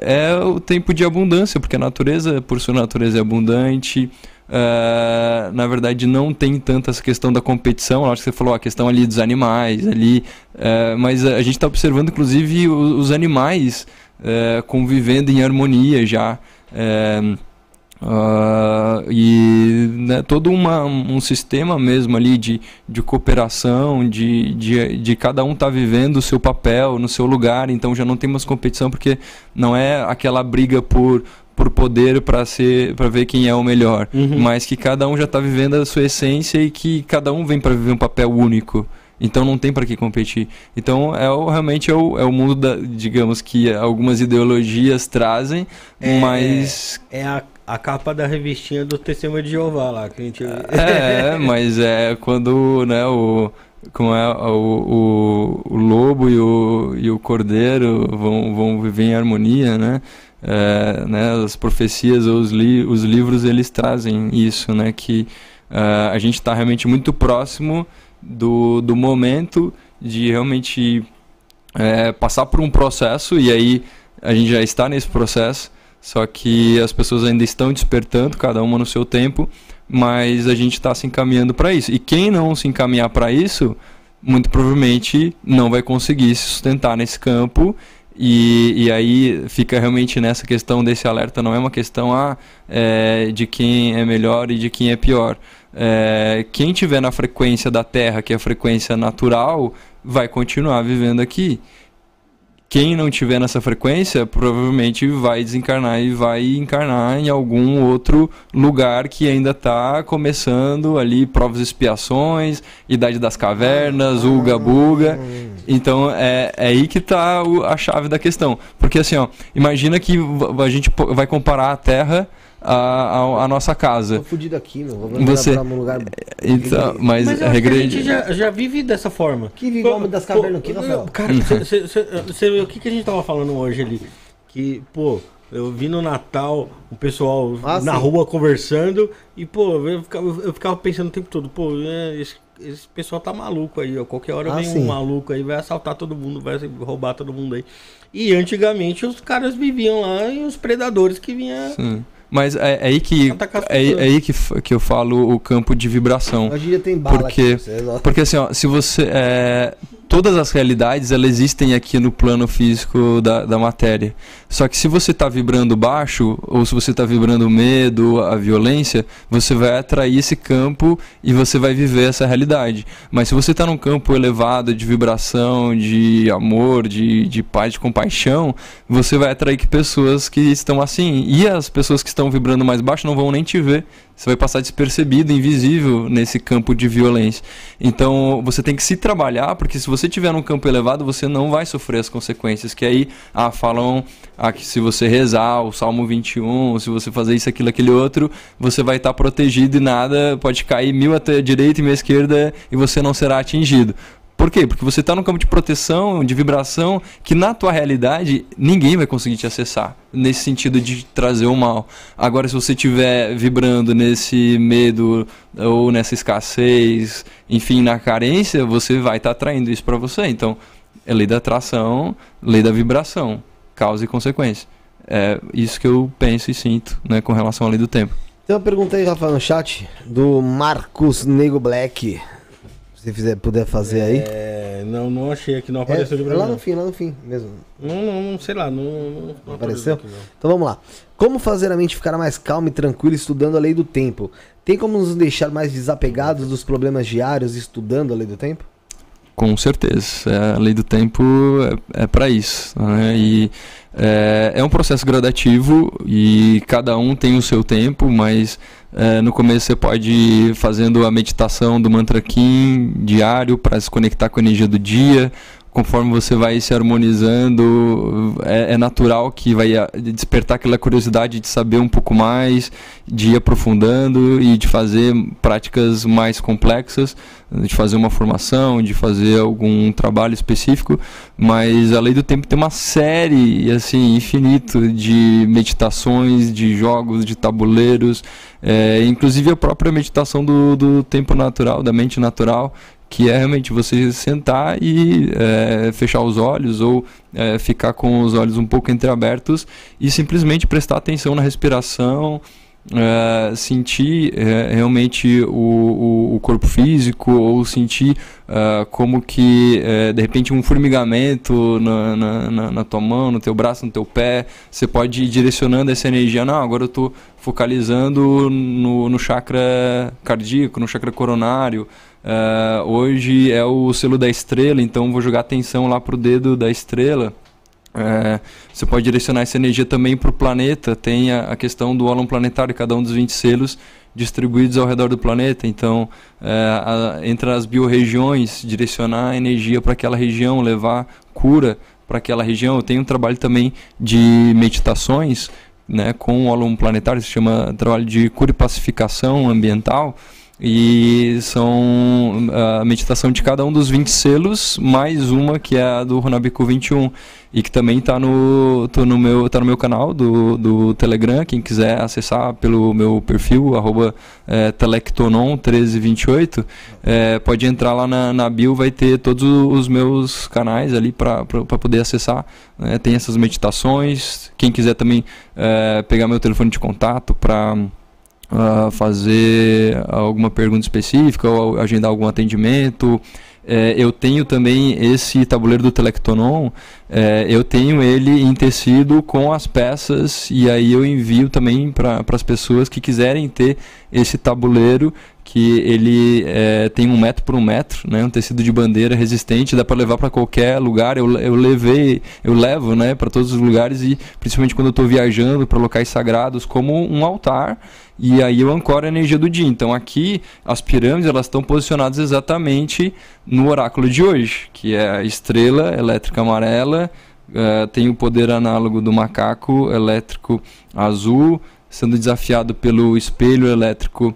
é o tempo de abundância, porque a natureza, por sua natureza, é abundante. Uh, na verdade, não tem tanta essa questão da competição. Acho que você falou a questão ali dos animais, ali, uh, mas a gente está observando, inclusive, os, os animais uh, convivendo em harmonia já. Uh, e né, todo uma, um sistema mesmo ali de, de cooperação, de, de, de cada um estar tá vivendo o seu papel no seu lugar, então já não tem mais competição porque não é aquela briga por, por poder para ser para ver quem é o melhor, uhum. mas que cada um já está vivendo a sua essência e que cada um vem para viver um papel único. Então não tem para que competir. Então é o, realmente é o, é o mundo da, digamos que algumas ideologias trazem, é, mas é a a capa da revistinha do Testemunho de Jeová lá, que a gente... É, mas é quando, né, o... Como é o, o, o lobo e o, e o cordeiro vão, vão viver em harmonia, né? É, né, as profecias ou os, li os livros eles trazem isso, né, que uh, a gente está realmente muito próximo do, do momento de realmente é, passar por um processo e aí a gente já está nesse processo só que as pessoas ainda estão despertando, cada uma no seu tempo, mas a gente está se encaminhando para isso. E quem não se encaminhar para isso, muito provavelmente não vai conseguir se sustentar nesse campo. E, e aí fica realmente nessa questão desse alerta, não é uma questão ah, é, de quem é melhor e de quem é pior. É, quem tiver na frequência da Terra, que é a frequência natural, vai continuar vivendo aqui quem não tiver nessa frequência provavelmente vai desencarnar e vai encarnar em algum outro lugar que ainda está começando ali provas e expiações, idade das cavernas, uga buga. Então é, é aí que está a chave da questão, porque assim ó, imagina que a gente vai comparar a Terra a, a, a, nossa casa. Tô fudido aqui, meu. Vou você... pra um lugar. Então, mas, mas a regra... a gente já, já vive dessa forma. Que vive homem das cavernas aqui, Rafael. Cara, cê, cê, cê, o que, que a gente tava falando hoje ali? Que, pô, eu vi no Natal o pessoal ah, na sim. rua conversando e, pô, eu ficava, eu ficava, pensando o tempo todo, pô, é, esse, esse, pessoal tá maluco aí, ó. Qualquer hora ah, vem sim. um maluco aí, vai assaltar todo mundo, vai roubar todo mundo aí. E antigamente os caras viviam lá e os predadores que vinham. Sim mas é, é aí que é, é, aí que, que eu falo o campo de vibração. Em dia tem bala porque, aqui, porque assim, ó, se você é, todas as realidades elas existem aqui no plano físico da, da matéria. Só que se você está vibrando baixo, ou se você está vibrando medo, a violência, você vai atrair esse campo e você vai viver essa realidade. Mas se você está num campo elevado de vibração, de amor, de, de paz, de compaixão, você vai atrair pessoas que estão assim. E as pessoas que estão vibrando mais baixo não vão nem te ver você vai passar despercebido, invisível nesse campo de violência. Então, você tem que se trabalhar, porque se você tiver num campo elevado, você não vai sofrer as consequências. Que aí, ah, falam ah, que se você rezar o Salmo 21, se você fazer isso, aquilo, aquele outro, você vai estar protegido e nada, pode cair mil até a direita e meia esquerda e você não será atingido. Por quê? Porque você está num campo de proteção, de vibração, que na tua realidade ninguém vai conseguir te acessar, nesse sentido de trazer o mal. Agora, se você estiver vibrando nesse medo ou nessa escassez, enfim, na carência, você vai estar tá atraindo isso para você. Então, é lei da atração, lei da vibração, causa e consequência. É isso que eu penso e sinto né, com relação à lei do tempo. Tem uma pergunta aí, Rafael, no chat, do Marcos Nego Black. Se fizer, puder fazer aí. É, não, não achei aqui, não apareceu é, de Lá no fim, lá no fim mesmo. Não, não, não sei lá, não, não, não apareceu. Aqui, então vamos lá. Como fazer a mente ficar mais calma e tranquila estudando a lei do tempo? Tem como nos deixar mais desapegados dos problemas diários estudando a lei do tempo? Com certeza. É, a lei do tempo é, é para isso. Né? E é, é, um processo gradativo e cada um tem o seu tempo, mas é, no começo você pode ir fazendo a meditação do mantra Kim diário para se conectar com a energia do dia conforme você vai se harmonizando, é, é, natural que vai ah, despertar aquela curiosidade de saber um pouco mais, de ir aprofundando e de fazer práticas mais complexas, de fazer uma formação, de fazer algum trabalho específico. Mas a lei do tempo tem uma série, assim, infinito de meditações, de jogos, de tabuleiros, é, inclusive a própria meditação do, do tempo natural, da mente natural que é realmente você sentar e é, fechar os olhos ou é, ficar com os olhos um pouco entreabertos e simplesmente prestar atenção na respiração, é, sentir realmente o, o, o, corpo físico ou sentir como que de repente um formigamento na, na, na, na, tua mão, no teu braço, no teu pé, você pode ir direcionando essa energia, não, agora eu estou focalizando no, no chakra cardíaco, no chakra coronário, Uh, hoje é o selo da estrela, então vou jogar atenção lá pro dedo da estrela. Uh, você pode direcionar essa energia também para o planeta. Tem a, a, questão do ólon planetário, cada um dos 20 selos distribuídos ao redor do planeta. Então, uh, a, entre as biorregiões, direcionar a energia para aquela região, levar cura para aquela região. Eu tenho um trabalho também de meditações né, com o ólon planetário, se chama trabalho de cura e pacificação ambiental e são a meditação de cada um dos 20 selos, mais uma que é a do Runabiku 21. E que também está no, no, meu, tá no meu canal do, do Telegram. Quem quiser acessar pelo meu perfil, arroba é, telectonon1328, é, pode entrar lá na, na bio, vai ter todos os meus canais ali para poder acessar. É, tem essas meditações. Quem quiser também é, pegar meu telefone de contato para uh, fazer alguma pergunta específica ou agendar algum atendimento. É, eu tenho também esse tabuleiro do Telectonon, é, eu tenho ele em tecido com as peças e aí eu envio também para as pessoas que quiserem ter esse tabuleiro que ele é, tem um metro por um metro, né, um tecido de bandeira resistente, dá para levar para qualquer lugar. Eu, eu levei, eu levo, né, para todos os lugares e principalmente quando eu estou viajando para locais sagrados, como um altar. E aí eu ancoro a energia do dia. Então aqui as pirâmides elas estão posicionadas exatamente no oráculo de hoje, que é a estrela elétrica amarela. Uh, tem o poder análogo do macaco elétrico azul, sendo desafiado pelo espelho elétrico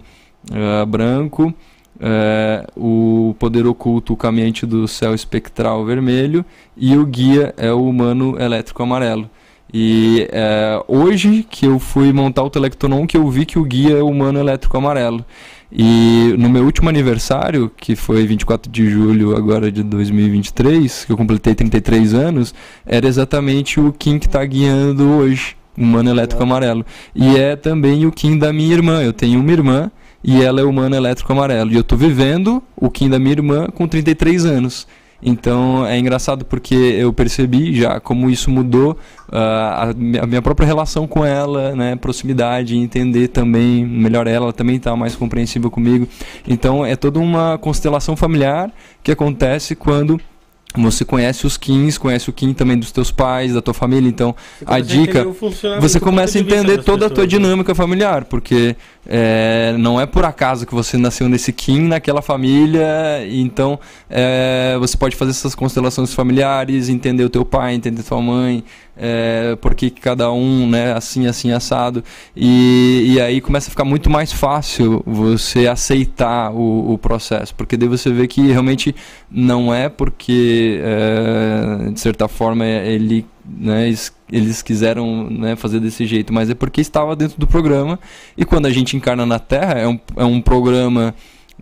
uh, branco, uh, o poder oculto, o caminhante do céu espectral vermelho, e o guia é o humano elétrico amarelo. E uh, hoje que eu fui montar o Telectonon, que eu vi que o guia é o humano elétrico amarelo. E no meu último aniversário, que foi 24 de julho agora de 2023, que eu completei 33 anos, era exatamente o Kim que está guiando hoje, o humano elétrico amarelo. E é também o Kim da minha irmã. Eu tenho uma irmã e ela é humano elétrico amarelo. E eu estou vivendo o Kim da minha irmã com 33 anos. Então é engraçado porque eu percebi já como isso mudou uh, a, minha própria relação com ela, né, proximidade, entender também melhor ela, ela também está mais compreensível comigo. Então é toda uma constelação familiar que acontece quando você conhece os Kins, conhece o Kim também dos teus pais, da tua família, então Você a começa dica você começa a entender toda a tua né? dinâmica familiar, porque é, não é por acaso que você nasceu nesse Kim, naquela família, então é, você pode fazer essas constelações familiares, entender o teu pai, entender tua mãe, é, porque cada um, né, assim, assim, assado, e, e aí começa a ficar muito mais fácil você aceitar o, o processo, porque daí você vê que realmente não é porque, é, de certa forma, ele né, eles, eles quiseram né, fazer desse jeito, mas é porque estava dentro do programa. E quando a gente encarna na Terra, é um, é um programa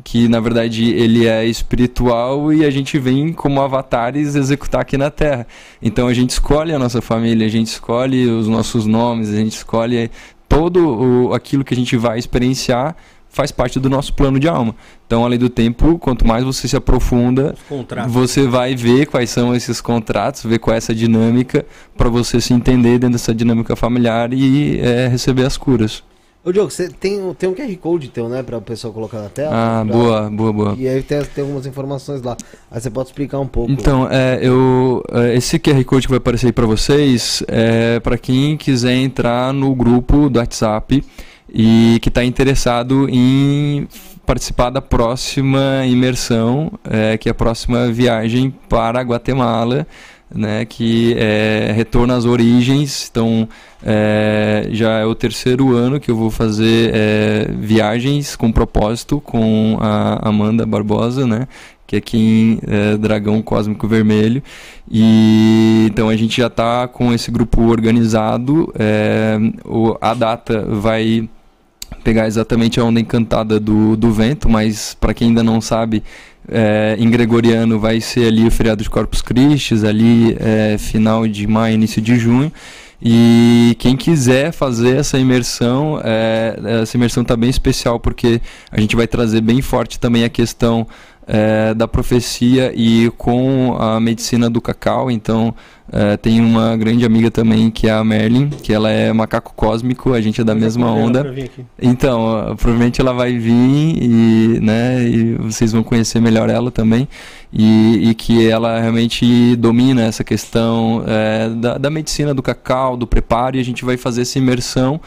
que na verdade ele é espiritual e a gente vem como avatares executar aqui na Terra. Então a gente escolhe a nossa família, a gente escolhe os nossos nomes, a gente escolhe todo o, aquilo que a gente vai experienciar faz parte do nosso plano de alma. Então, além do tempo, quanto mais você se aprofunda, você vai ver quais são esses contratos, ver qual é essa dinâmica para você se entender dentro dessa dinâmica familiar e é, receber as curas. Ô, Diogo, você tem, tem um QR Code teu, né? Pra o pessoal colocar na tela? Ah, Pra- boa, boa, boa. E aí tem, tem algumas informações lá. Aí você pode explicar um pouco. Então, é, eu, é, esse QR Code que vai aparecer aí para vocês é para quem quiser entrar no grupo do WhatsApp e que está interessado em participar da próxima imersão, é, que é a próxima viagem para Guatemala, né, que é retorno às origens. Então, é, já é o terceiro ano que eu vou fazer é, viagens com propósito com a Amanda Barbosa, né, que é aqui em é, Dragão Cósmico Vermelho. E então a gente já está com esse grupo organizado. é, o- a data vai pegar exatamente a onda encantada do, do vento, mas para quem ainda não sabe, é, em gregoriano vai ser ali o feriado de Corpus Christi, ali é, final de maio, início de junho. E quem quiser fazer essa imersão, é, essa imersão está bem especial porque a gente vai trazer bem forte também a questão é, da profecia e com a medicina do cacau. Então, é, tem uma grande amiga também que é a Merlin, que ela é macaco cósmico, a gente é da já mesma onda. Então, provavelmente ela vai vir e, né, e vocês vão conhecer melhor ela também. E, e que ela realmente domina essa questão é, da, da medicina do cacau, do preparo, e a gente vai fazer essa imersão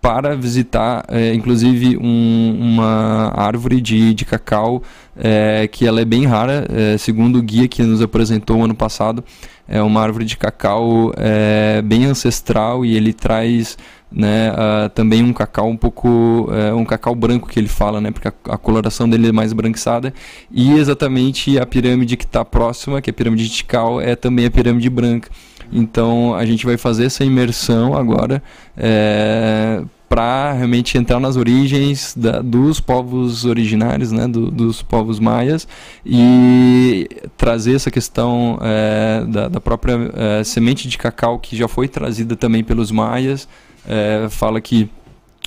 para visitar, é, inclusive, um- uma árvore de, de cacau é, que ela é bem rara, é, segundo o guia que nos apresentou ano passado. É uma árvore de cacau é, bem ancestral e ele traz né, ah, também um cacau um pouco é, um cacau branco que ele fala, né, porque a, a coloração dele é mais branquiçada e exatamente a pirâmide que está próxima, que é a pirâmide de Tikal, é também a pirâmide branca. Então a gente vai fazer essa imersão agora é, para realmente entrar nas origens da- dos povos originários, né, do- dos povos maias e trazer essa questão é, da, da própria é, semente de cacau que já foi trazida também pelos maias. É, fala que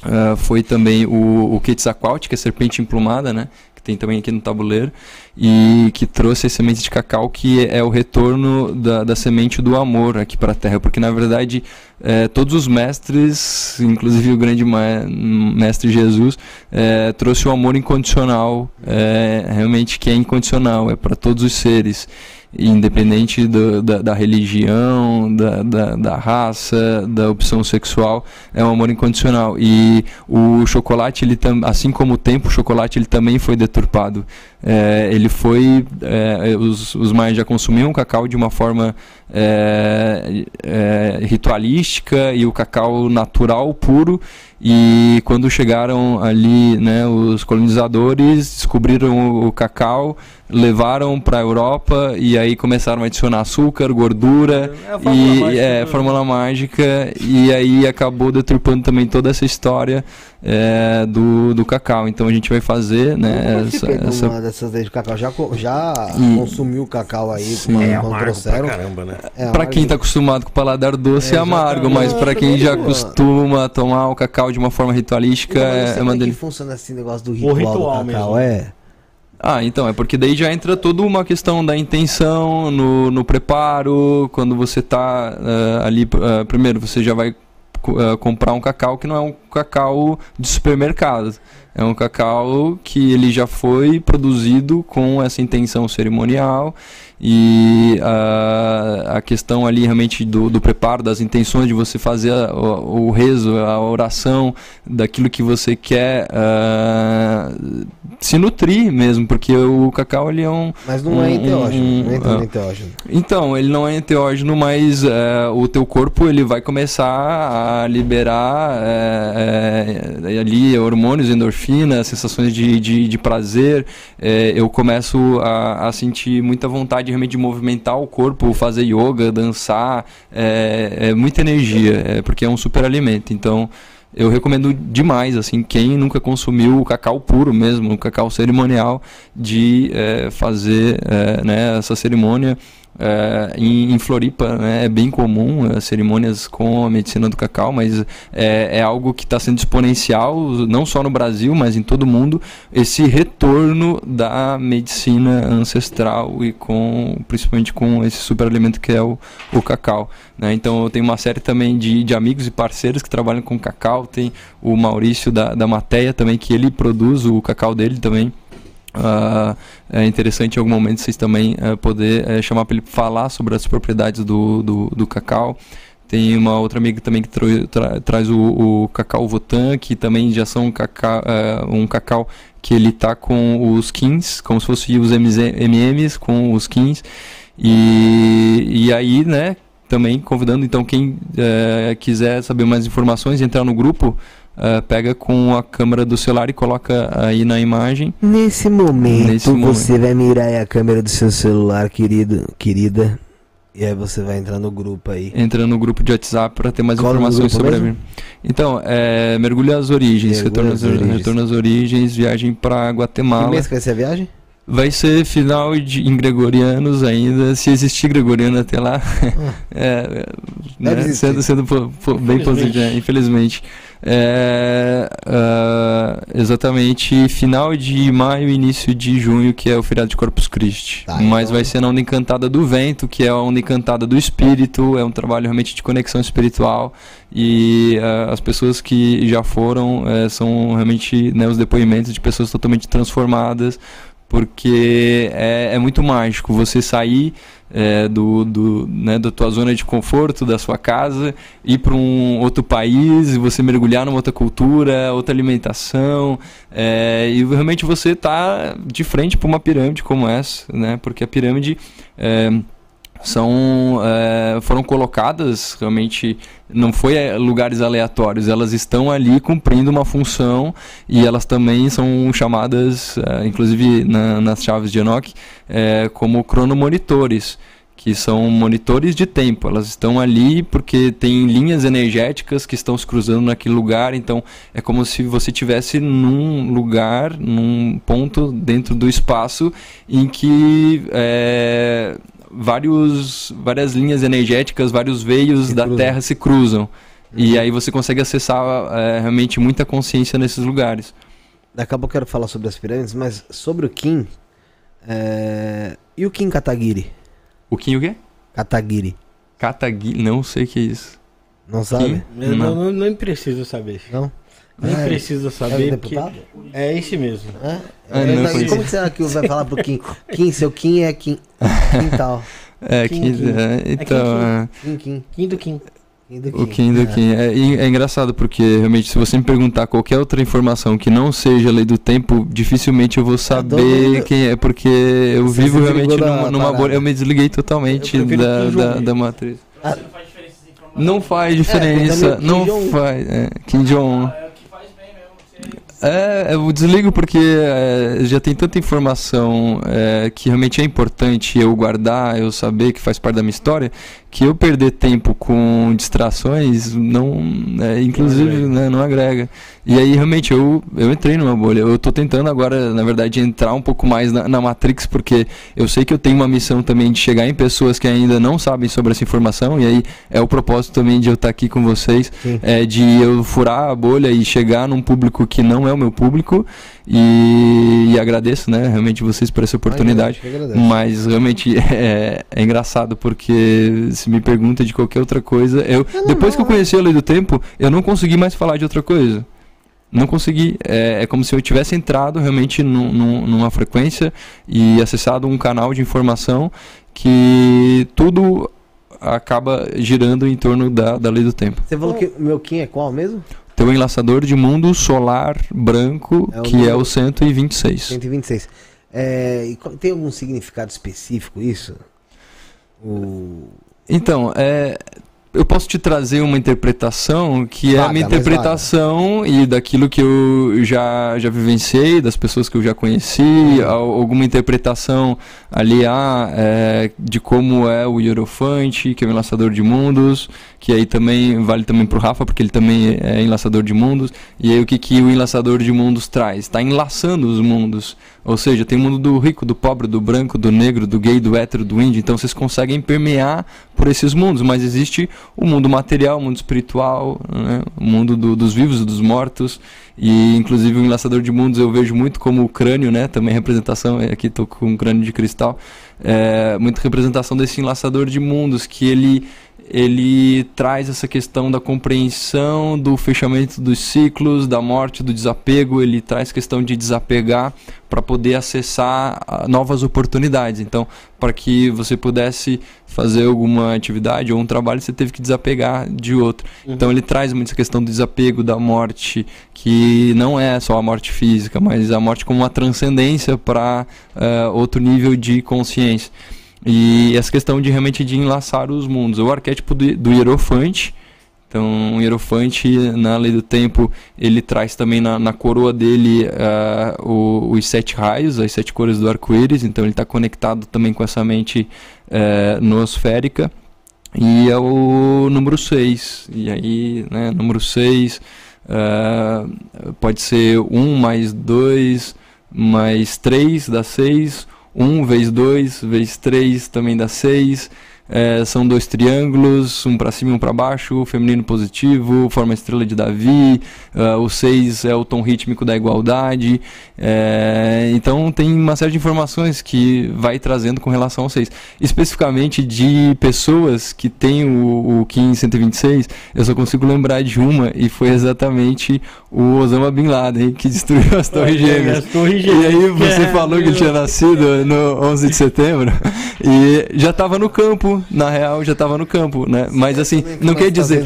é, foi também o, o Quetzalcoatl, que é a serpente emplumada, né? Tem também aqui no tabuleiro, e que trouxe a semente de cacau, que é o retorno da, da semente do amor aqui para a Terra, porque na verdade é, todos os mestres, inclusive o grande mestre Jesus, é, trouxe o amor incondicional, é, realmente que é incondicional, é para todos os seres independente do- da, da religião, da, da, da raça, da opção sexual, é um amor incondicional. E o chocolate, ele assim como o tempo, o chocolate ele também foi deturpado. É, ele foi, é, os, os maias já consumiam o cacau de uma forma é, é, ritualística e o cacau natural, puro. E quando chegaram ali, né, os colonizadores descobriram o, o cacau, levaram para a Europa e aí começaram a adicionar açúcar, gordura É a fórmula e mágica é, do- fórmula mágica. E aí acabou deturpando também toda essa história é, do, do cacau. Então a gente vai fazer, né, essa, essa uma dessas daí de cacau. Já, já E- consumiu cacau aí Sim. É quando trouxeram. pra caramba, né? É, Para quem tá acostumado com o paladar doce é, É, amargo, exatamente. mas para quem já costuma tomar o cacau de uma forma ritualística Então, é, é uma é que delícia. funciona esse negócio do ritual, ritual do cacau, mesmo. é? Ah, então, é porque daí já entra toda uma questão da intenção no, no preparo, quando você tá ah, ali, ah, primeiro você já vai ah, comprar um cacau que não é um cacau de supermercado. É um cacau que ele já foi produzido com essa intenção cerimonial e a, a questão ali realmente do, do preparo, das intenções de você fazer a, o, o, rezo, a oração, daquilo que você quer uh, se nutrir mesmo, porque o cacau ele é um. Mas não é um, é enteógeno, um, não é enteógeno. Então, ele não é enteógeno, mas uh, o teu corpo ele vai começar a liberar uh, ali hormônios, endorfina, sensações de, de, de prazer. eu começo a, a sentir muita vontade realmente de movimentar o corpo, fazer yoga, dançar, é, é muita energia, é, porque é um super alimento. Então, eu recomendo demais, assim, quem nunca consumiu o cacau puro mesmo, o cacau cerimonial, de é, fazer é, né, essa cerimônia é, em, em, Floripa né, é bem comum as cerimônias com a medicina do cacau, mas é, é algo que está sendo exponencial, não só no Brasil, mas em todo o mundo, esse retorno da medicina ancestral e com principalmente com esse superalimento que é o, o cacau. Né? Então eu tenho uma série também de, de amigos e parceiros que trabalham com cacau, tem o Maurício da, da Mateia também, que ele produz o cacau dele também. Uh, é interessante em algum momento vocês também uh, poder uh, chamar para ele falar sobre as propriedades do, do, do, cacau. Tem uma outra amiga também que tra traz o, o, cacau Votan, que também já são cacau, eh, um cacau que ele tá com os kins, como se fosse os MMs com os kins. E, e aí, né, também convidando então quem quiser saber mais informações, entrar no grupo uh, pega com a câmera do celular e coloca aí na imagem. Nesse momento, Nesse você momento. vai mirar a câmera do seu celular, querido, querida. E aí você vai entrar no grupo aí. Entra no grupo de WhatsApp para ter mais Qual informações sobre mesmo? a Então, é, mergulha às origens, retorno às origens. retorno às origens, viagem para Guatemala. Que mês que vai ser a viagem? Vai ser final de, em gregorianos ainda, se existir gregoriano até lá. Ah. é, né, sendo, sendo bem positivo, é, infelizmente. É, uh, exatamente final de maio início de junho, que é o feriado de Corpus Christi. Tá, Mas então... vai ser na Onda Encantada do Vento, que é a Onda Encantada do Espírito, é um trabalho realmente de conexão espiritual. E uh, as pessoas que já foram uh, são realmente né, os depoimentos de pessoas totalmente transformadas, porque é, é muito mágico você sair é, do, do, né, da tua zona de conforto, da sua casa, ir para um outro país, você mergulhar numa outra cultura, outra alimentação, é, e realmente você está de frente para uma pirâmide como essa, né? Porque a pirâmide é, são é, foram colocadas realmente não foi é, lugares aleatórios elas estão ali cumprindo uma função e elas também são chamadas é, inclusive na, nas chaves de Enoch é, como cronomonitores que são monitores de tempo. Elas estão ali porque tem linhas energéticas que estão se cruzando naquele lugar. Então é como se você tivesse num lugar, num ponto dentro do espaço em que é, vários, várias linhas energéticas, vários veios da cruzam. Terra se cruzam. Uhum. E aí você consegue acessar é, realmente muita consciência nesses lugares. Daqui a pouco eu quero falar sobre as pirâmides, mas sobre o Kim. É... E o Kim Kataguiri? O Kim o quê? Kataguiri. Kataguiri? Não sei o que é isso. Não sabe? Eu não, não, não preciso saber. Não? Nem é, precisa saber. É, deputado? é esse mesmo. É? É, como que será que vai falar pro Kim? Kim, seu Kim é Kim. Quintal. É, Kim, Kim, Kim. É, então. É Kim, Kim. Kim do Kim. O Kim do Kim. É, é, engraçado porque realmente se você me perguntar qualquer outra informação que não seja lei do tempo, dificilmente eu vou saber quem é, porque eu você vivo realmente numa, numa bolha. Eu me desliguei totalmente da, da, da, matriz. Ah. Não faz diferença. Não faz. É, Kim Jong. É, eu desligo porque é, já tem tanta informação é, que realmente é importante eu guardar, eu saber que faz parte da minha história, que eu perder tempo com distrações não, é, inclusive, não agrega. Né, não agrega. E aí realmente eu, eu entrei numa bolha. Eu estou tentando agora, na verdade, entrar um pouco mais na, na, Matrix, porque eu sei que eu tenho uma missão também de chegar em pessoas que ainda não sabem sobre essa informação, e aí é o propósito também de eu estar tá aqui com vocês, é, de eu furar a bolha e chegar num público que não é o meu público E, e agradeço, né, realmente vocês por essa oportunidade. Agradeço. Mas realmente é, é engraçado porque se me pergunta de qualquer outra coisa, eu depois que eu conheci a Lei do Tempo, eu não consegui mais falar de outra coisa. Não consegui. É, é como se eu tivesse entrado realmente num- num- numa frequência e acessado um canal de informação que tudo acaba girando em torno da, da lei do tempo. Você falou que o meu Kim é qual mesmo? Tem o enlaçador de mundo solar branco, É que é o 126. 126. É, e tem algum significado específico isso? O... Então, é, eu posso te trazer uma interpretação que é a Vaga, minha interpretação e daquilo que eu já, já vivenciei, das pessoas que eu já conheci, Uhum. al- alguma interpretação ali é, de como é o Hierofante, que é o enlaçador de mundos, que aí também vale também pro Rafa, porque ele também é enlaçador de mundos. E aí o que, que o enlaçador de mundos traz? Está enlaçando os mundos. Ou seja, tem o mundo do rico, do pobre, do branco, do negro, do gay, do hétero, do índio. Então vocês conseguem permear por esses mundos. Mas existe o mundo material, o mundo espiritual, né? o mundo do- dos vivos e dos mortos. E inclusive o enlaçador de mundos eu vejo muito como o crânio, né? Também representação, aqui estou com um crânio de cristal. É, muita representação desse enlaçador de mundos, que ele ele traz essa questão da compreensão do fechamento dos ciclos, da morte, do desapego, ele traz questão de desapegar para poder acessar ah, novas oportunidades. Então, para que você pudesse fazer alguma atividade ou um trabalho, você teve que desapegar de outro. Então, ele traz muito essa questão do desapego, da morte, que não é só a morte física, mas a morte como uma transcendência para outro nível de consciência. E essa questão de realmente de enlaçar os mundos. O arquétipo do, do Hierofante. Então, o Hierofante, na Lei do Tempo, ele traz também na, na coroa dele ah, o- os sete raios, as sete cores do arco-íris. Então, ele está conectado também com essa mente eh, noosférica. E é o número 6. E aí, né, número 6 pode ser 1 mais 2 mais 3 dá 6. 1 vezes 2 vezes 3 também dá 6. É, são dois triângulos, um para cima e um para baixo, feminino positivo, forma estrela de Davi, ah, o 6 é o tom rítmico da igualdade. é, então tem uma série de informações que vai trazendo com relação ao 6. Especificamente de pessoas que têm o, o Kim 126, eu só consigo lembrar de uma e foi exatamente o Osama Bin Laden que destruiu as Torres Gêmeas. E aí você falou que ele tinha nascido no 11 de setembro e já estava no campo, na real já estava no campo, né? Mas assim, não quer dizer,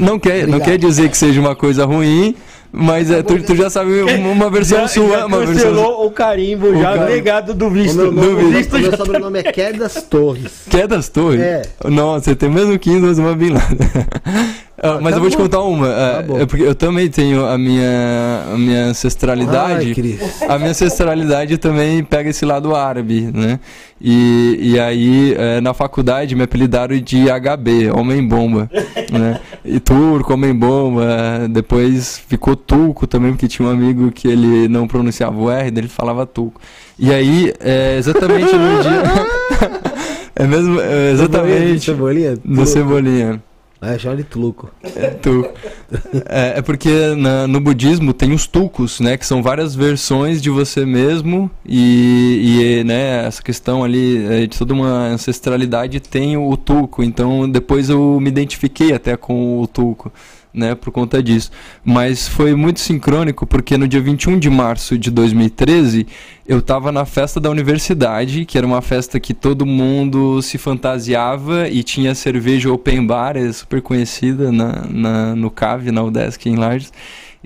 não quer, não Obrigado. quer dizer que seja uma coisa ruim, mas é, tu, tu já sabe uma, uma versão Já, sua, já uma versão cancelou o carimbo O já carimbo. negado do O visto. meu, O nome, o visto meu sobrenome é Quedas Torres. Que é das torres? É. Nossa, você tem mesmo 15 do Osama Bin Laden. Ah, mas eu vou te contar uma. ah, Tá bom. é porque eu também tenho a minha, a minha ancestralidade. Ai, Cris. a minha ancestralidade também pega esse lado árabe, né? E, e aí, eh, na faculdade, me apelidaram de HB, Homem-Bomba, né? E turco, Homem-Bomba, depois ficou Tuco também, porque tinha um amigo que ele não pronunciava o R, ele falava Tuco. E aí, é, exatamente no dia... é mesmo, é, exatamente... Cebolinha? No Cebolinha. É, chama de Tluco. Tu. É, é porque na- no budismo tem os tucos, né? Que são várias versões de você mesmo e, e, né, essa questão ali é, de toda uma ancestralidade tem o, tuco. Então depois eu me identifiquei até com o tuco. Né, por conta disso. Mas foi muito sincrônico porque no dia 21 de março de 2013 eu estava na festa da universidade, que era uma festa que todo mundo se fantasiava e tinha cerveja open bar, é super conhecida na, na- no CAV, na UDESC em Lages,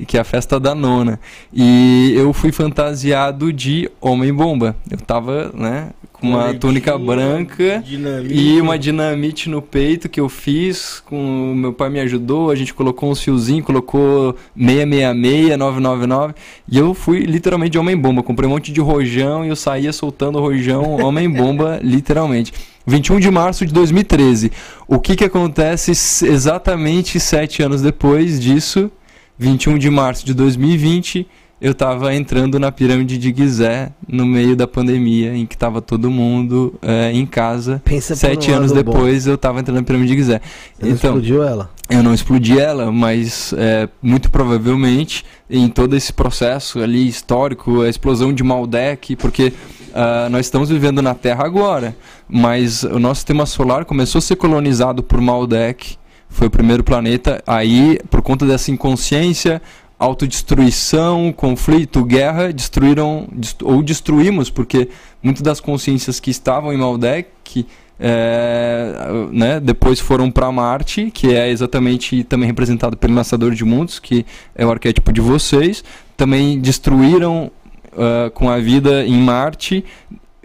que é a festa da nona. E eu fui fantasiado de Homem-Bomba. Eu tava, né, com uma túnica branca dinamite. e uma dinamite no peito que eu fiz, com o meu pai me ajudou, a gente colocou uns fiozinhos, colocou 666, 999, e eu fui literalmente de homem-bomba, comprei um monte de rojão e eu saía soltando rojão, homem-bomba, literalmente. 21 de março de 2013. O que que acontece exatamente sete anos depois disso? 21 de março de 2020, eu tava entrando na pirâmide de Gizé no meio da pandemia, em que tava todo mundo é, em casa. Pensa Sete um anos lado bom. depois eu tava entrando na pirâmide de Gizé. Você não então, explodiu ela? eu não explodi ela, mas é, muito provavelmente em todo esse processo ali histórico, a explosão de Maldek, porque ah, nós estamos vivendo na Terra agora, mas o nosso sistema solar começou a ser colonizado por Maldek, foi o primeiro planeta, aí por conta dessa inconsciência, autodestruição, conflito, guerra, destruíram dest- ou destruímos, porque muitas das consciências que estavam em Maldek é, né, depois foram para Marte, que é exatamente também representado pelo Lançador de Mundos, que é o arquétipo de vocês. Também destruíram ah, com a vida em Marte.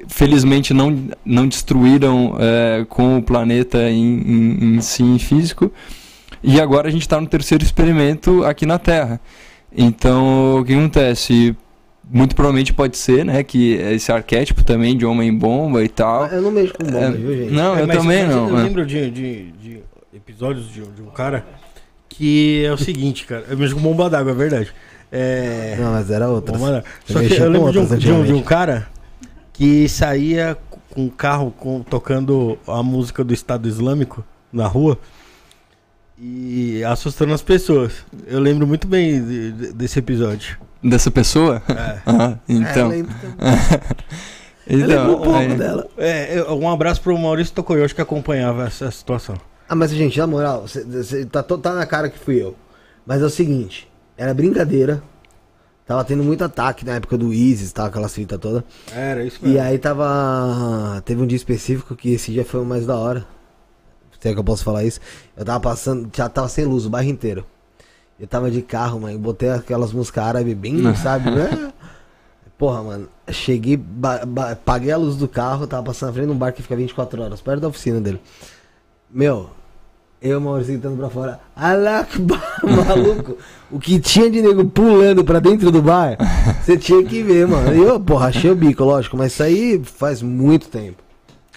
Felizmente não, não destruíram eh, com o planeta em, em, em si em físico. E agora a gente está no terceiro experimento aqui na Terra. Então, o que acontece? Muito provavelmente pode ser, né, que esse arquétipo também de homem-bomba e tal. Eu não mexo com bomba, É, viu, gente? Não, É, eu também não. Eu lembro de, de- de episódios de, de um cara que é o seguinte, cara. Eu mesmo com bomba d'água, é verdade. É. Não, mas era outra. Bomba Só que eu lembro de um, outras de, um, de um cara que saía com um carro com- tocando a música do Estado Islâmico na rua e assustando as pessoas. Eu lembro muito bem de- de- desse episódio. Dessa pessoa? É. Ah, então. É, lembro também. Eu lembro um então pouco aí- dela. É, eu- um abraço pro Maurício Tocoyoshi que acompanhava essa situação. Ah, mas gente, na moral, você- você tá, to- tá na cara que fui eu. Mas é o seguinte, era brincadeira. Tava tendo muito ataque na época do ISIS, tá? Aquela fita toda. Era isso E aí tava. Teve um dia específico que esse dia foi o mais da hora. Se é que eu posso falar isso. Eu tava passando, já tava sem luz o bairro inteiro. Eu tava de carro, mano. Botei aquelas músicas árabes bem, sabe? né? Porra, mano. Cheguei, paguei a luz do carro, tava passando na frente de um bar que fica 24 horas, perto da oficina dele. Meu, eu e o Maurício gritando pra fora. Alakbar, maluco. O que tinha de nego pulando pra dentro do bar, você tinha que ver, mano. E eu, porra, achei o bico, lógico, mas isso aí faz muito tempo.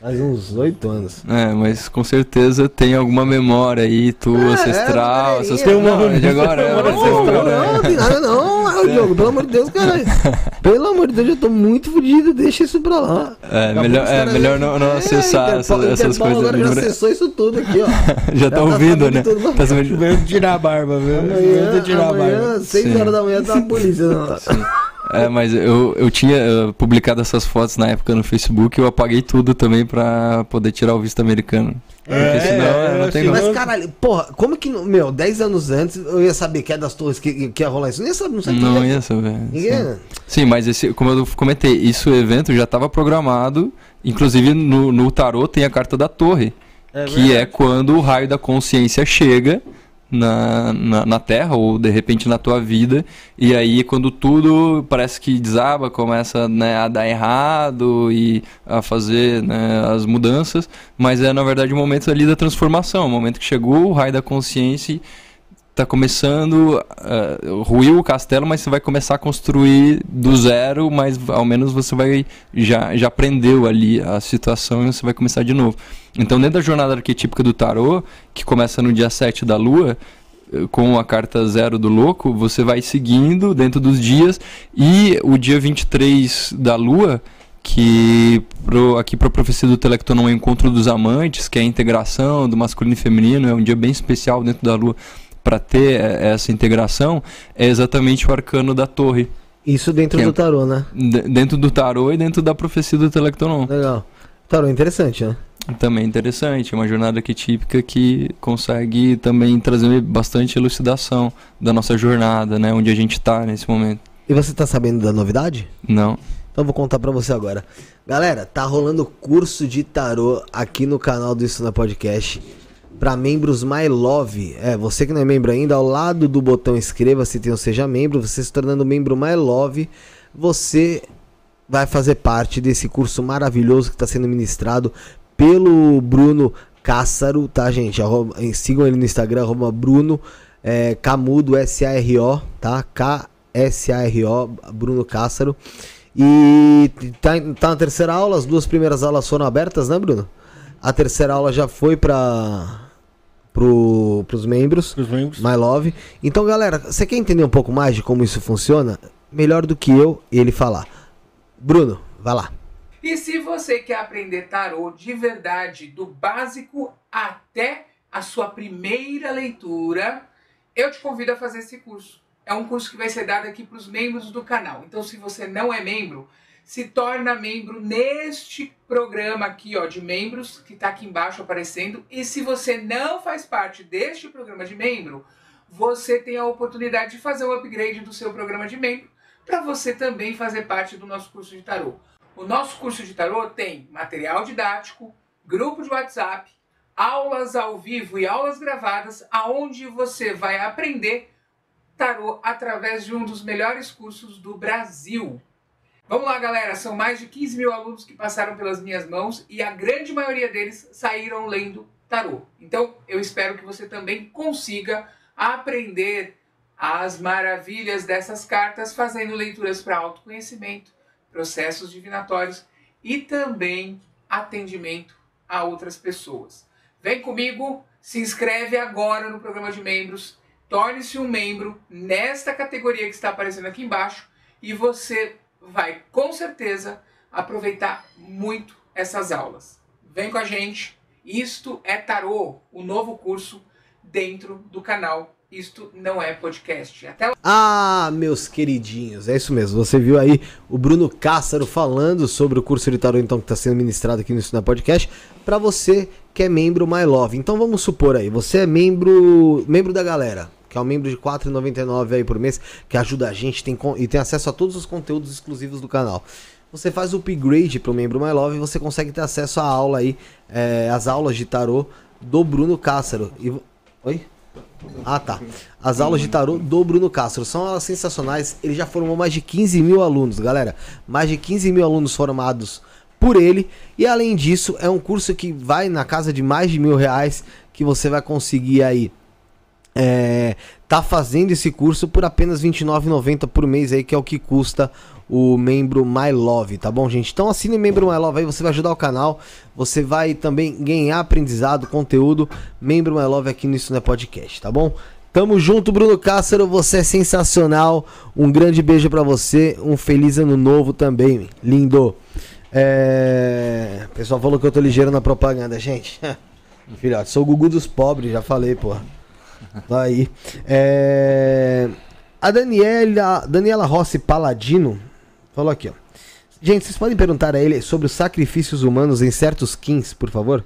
Faz uns oito anos. É, mas com certeza tem alguma memória aí, tu, É, ancestral, é, essas tem coisas. uma- Não, de agora é Não, uma não, não, não tem nada não, é o jogo, pelo amor de Deus, caralho. Pelo amor de Deus, eu tô muito fudido, deixa isso pra lá. É, a melhor, é, melhor não, não É, acessar Interpol- essas, essas Interpol coisas. agora já acessou isso tudo aqui, ó. Já tá tá ouvindo, né? tudo. Tá sabendo- Veio tirar a barba, viu? Amanhã, tirar a amanhã barba. 6 Sim. horas da manhã tá a polícia. Não. É, mas eu, eu tinha eh, publicado essas fotos na época no Facebook e eu apaguei tudo também pra poder tirar o visto americano. Porque É, senão é, não tem como. Mas caralho, porra, como que, meu, 10 anos antes eu ia saber que é das torres que, que ia rolar isso? Nem sabe, não sabia. Não ia saber. Ninguém. Sim. Sim, mas esse, como eu comentei, isso o evento já estava programado. Inclusive no, no tarô tem a carta da torre, que é quando o raio da consciência chega na, na, na Terra ou de repente na tua vida. E aí quando tudo parece que desaba, começa né, a dar errado e a fazer né, as mudanças, mas é na verdade o momento ali da transformação, o momento que chegou o raio da consciência e tá começando, uh, ruiu o castelo, mas você vai começar a construir do zero, mas ao menos você vai já, já aprendeu ali a situação e você vai começar de novo. Então, dentro da jornada arquetípica do tarô, que começa no dia 7 da lua, eh, com a carta zero do louco, você vai seguindo dentro dos dias e o dia 23 da lua, que pro, aqui para a profecia do Telecton é o encontro dos amantes, que é a integração do masculino e feminino, é um dia bem especial dentro da lua para ter eh, essa integração, é exatamente o arcano da torre. Isso dentro é- do tarô, né? Dentro do tarô e dentro da profecia do Telectonon. Legal. Tarô é interessante, né? Também interessante, é uma jornada arquetípica que consegue também trazer bastante elucidação da nossa jornada, né? Onde a gente está nesse momento. E você tá sabendo da novidade? Não. Então eu vou contar pra você agora. Galera, tá rolando curso de tarô aqui no canal do Isso na Podcast para membros My Love. É, você que não é membro ainda, ao lado do botão inscreva-se, tem o seja membro, você se tornando membro My Love, você vai fazer parte desse curso maravilhoso que está sendo ministrado pelo Bruno Cássaro, tá, gente? Arroba- eh, sigam ele no Instagram, arroba Bruno é, Camudo, S-A-R-O, tá? K-S-A-R-O, Bruno Cássaro. E tá, tá na terceira aula, as duas primeiras aulas foram abertas, né, Bruno? A terceira aula já foi para pro, pros membros. Os membros. My Love. Então, galera, você quer entender um pouco mais de como isso funciona? melhor do que eu ele falar. Bruno, vai lá. E se você quer aprender tarô de verdade, do básico até a sua primeira leitura, eu te convido a fazer esse curso. É um curso que vai ser dado aqui para os membros do canal. Então, se você não é membro, se torna membro neste programa aqui, ó, de membros, que está aqui embaixo aparecendo. E se você não faz parte deste programa de membro, você tem a oportunidade de fazer o upgrade do seu programa de membro para você também fazer parte do nosso curso de tarô. O nosso curso de tarô tem material didático, grupo de WhatsApp, aulas ao vivo e aulas gravadas, aonde você vai aprender tarô através de um dos melhores cursos do Brasil. Vamos lá, galera. São mais de 15 mil alunos que passaram pelas minhas mãos e a grande maioria deles saíram lendo tarô. Então, eu espero que você também consiga aprender as maravilhas dessas cartas fazendo leituras para autoconhecimento, processos divinatórios e também atendimento a outras pessoas. Vem comigo, se inscreve agora no programa de membros, torne-se um membro nesta categoria que está aparecendo aqui embaixo e você vai com certeza aproveitar muito essas aulas. Vem com a gente. Isto é Tarô, o novo curso dentro do canal isto não é podcast. Até Ah, meus queridinhos, é isso mesmo. Você viu aí o Bruno Cássaro falando sobre o curso de tarô então que está sendo ministrado aqui no é podcast para você que é membro My Love. Então vamos supor aí, você é membro membro da galera, que é um membro de R$ 4,99 aí por mês, que ajuda a gente tem, e tem acesso a todos os conteúdos exclusivos do canal. Você faz o upgrade para o membro My Love e você consegue ter acesso à aula aí, é, as aulas de tarô do Bruno Cássaro. E... Oi? Ah, tá. As aulas de tarô do Bruno Castro são aulas sensacionais. Ele já formou mais de 15 mil alunos, galera. Mais de 15 mil alunos formados por ele. E além disso, é um curso que vai na casa de mais de mil reais que você vai conseguir aí. É, tá fazendo esse curso por apenas R$29,90 por mês aí, que é o que custa o membro My Love, tá bom, gente? Então assine membro My Love aí, você vai ajudar o canal, você vai também ganhar aprendizado, conteúdo. Membro My Love aqui no Isso Não é Podcast, tá bom? Tamo junto, Bruno Cássaro, você é sensacional. Um grande beijo para você, um feliz ano novo também, lindo. É... O pessoal falou que eu tô ligeiro na propaganda, gente. Filhote, sou o Gugu dos pobres, já falei, porra. Aí. É... A Daniela, Daniela Rossi Paladino Falou aqui, ó. Gente, vocês podem perguntar a ele sobre os sacrifícios humanos em certos kins, por favor?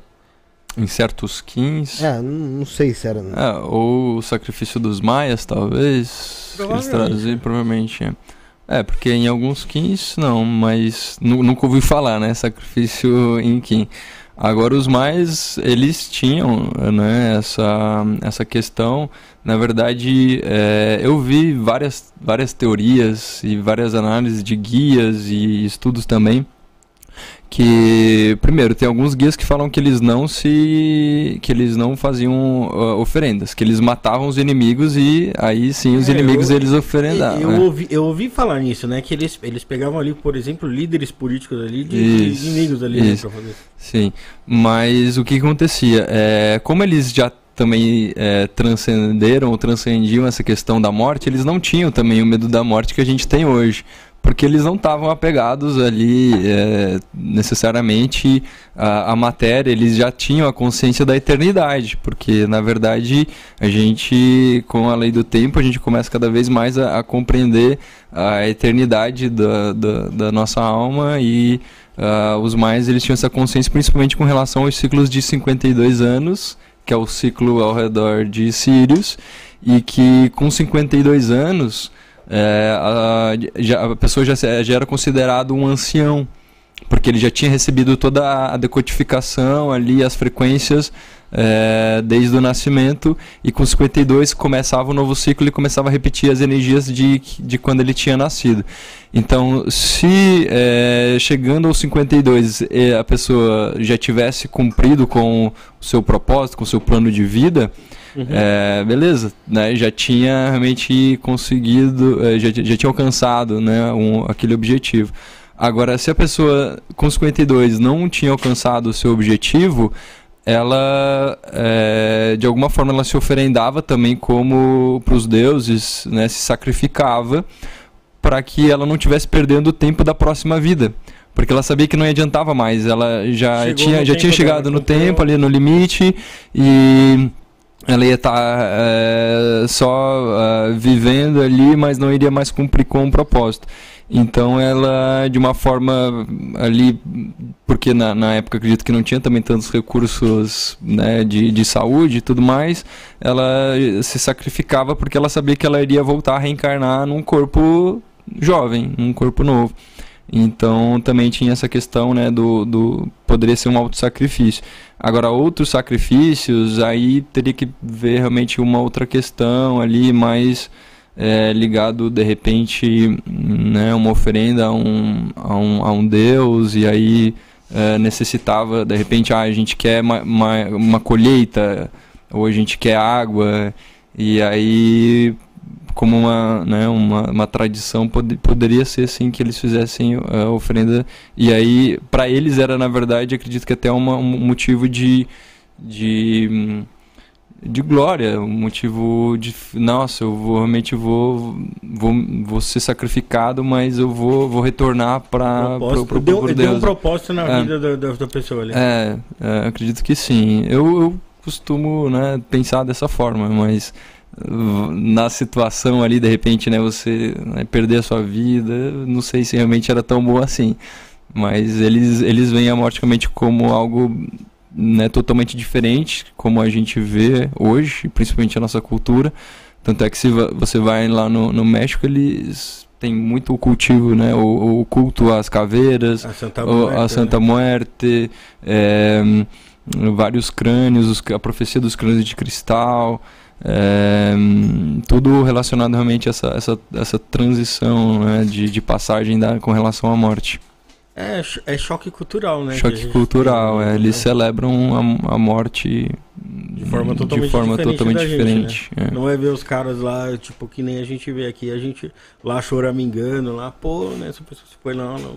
Em certos kins? É, não, não sei se era. É, ou o sacrifício dos maias, talvez. Eles traziam, provavelmente. É. é, porque em alguns kins não, mas nunca ouvi falar, né? Sacrifício em kin. Agora os mais, eles tinham né, essa, essa questão. Na verdade, é, eu vi várias, várias teorias e várias análises de guias e estudos também que primeiro tem alguns guias que falam que eles não se que eles não faziam uh, oferendas que eles matavam os inimigos e aí sim os é, inimigos eu, eles oferendavam eu, né? ouvi, eu ouvi falar nisso né que eles, eles pegavam ali por exemplo líderes políticos ali de, isso, de inimigos ali né, isso, né, sim mas o que acontecia? É como eles já também é, transcenderam ou transcendiam essa questão da morte, eles não tinham também o medo da morte que a gente tem hoje porque eles não estavam apegados ali é, necessariamente à, matéria, eles já tinham a consciência da eternidade, porque na verdade a gente, com a lei do tempo, a gente começa cada vez mais a, a compreender a eternidade da, da, da nossa alma e uh, os mais eles tinham essa consciência principalmente com relação aos ciclos de 52 anos, que é o ciclo ao redor de Sirius, e que com 52 anos é, a, já, a, pessoa já, já era considerado um ancião, porque ele já tinha recebido toda a decodificação ali, as frequências é, desde o nascimento, e com 52 começava o um novo ciclo e começava a repetir as energias de, de quando ele tinha nascido. Então, se é, chegando aos 52 a pessoa já tivesse cumprido com o seu propósito, com o seu plano de vida, Uhum. É, beleza, né? Já tinha realmente conseguido, é, já, já tinha alcançado né, um, aquele objetivo. Agora, se a pessoa com 52 não tinha alcançado o seu objetivo, ela é, de alguma forma ela se oferendava também como para os deuses, né, se sacrificava para que ela não tivesse perdendo o tempo da próxima vida. Porque ela sabia que não adiantava mais. Ela já Chegou tinha, já tinha chegado no tempo, ali no limite, e ela ia estar só ah, vivendo ali, mas não iria mais cumprir com o propósito. Então ela, de uma forma ali, porque na, na época acredito que não tinha também tantos recursos né, de, de saúde e tudo mais, ela se sacrificava porque ela sabia que ela iria voltar a reencarnar num corpo jovem, num corpo novo. Então também tinha essa questão, né, do, do poderia ser um auto-sacrifício. Agora outros sacrifícios, aí teria que ver realmente uma outra questão ali, mais é, ligado de repente, né, uma oferenda a um, a um, a um deus e aí é, necessitava de repente, ah, a gente quer uma, uma, uma colheita ou a gente quer água e aí como uma, né, uma, uma tradição pod poderia ser assim que eles fizessem a oferenda e aí para eles era na verdade acredito que até uma, um motivo de de hum, de glória um motivo de nossa eu vou realmente vou vou, vou ser sacrificado mas eu vou vou retornar para pro, pro, deu, pro deu um Deus propósito na É. vida da, da, da pessoa ali. é, é, acredito que sim. Eu, eu costumo né, pensar dessa forma, mas na situação ali, de repente, né, você né, perder a sua vida, não sei se realmente era tão bom assim. Mas eles, eles veem a morte realmente como algo né, totalmente diferente, como a gente vê hoje, principalmente a nossa cultura. Tanto é que se você vai lá no, no México, eles têm muito o cultivo, né, o, o culto às caveiras, A Santa Muerte, a Santa né? Muerte, é, vários crânios, os- a profecia dos crânios de cristal, é, tudo relacionado realmente a essa, essa, essa transição né, de, de passagem da, com relação à morte. É, é choque cultural, né? Choque cultural, tem, é, né? eles celebram a, a morte De forma totalmente de forma diferente totalmente gente, diferente. é. Não vai ver os caras lá, tipo, que nem a gente vê aqui, a gente lá choramingando, lá, pô, né? Essa pessoa se foi lá, não.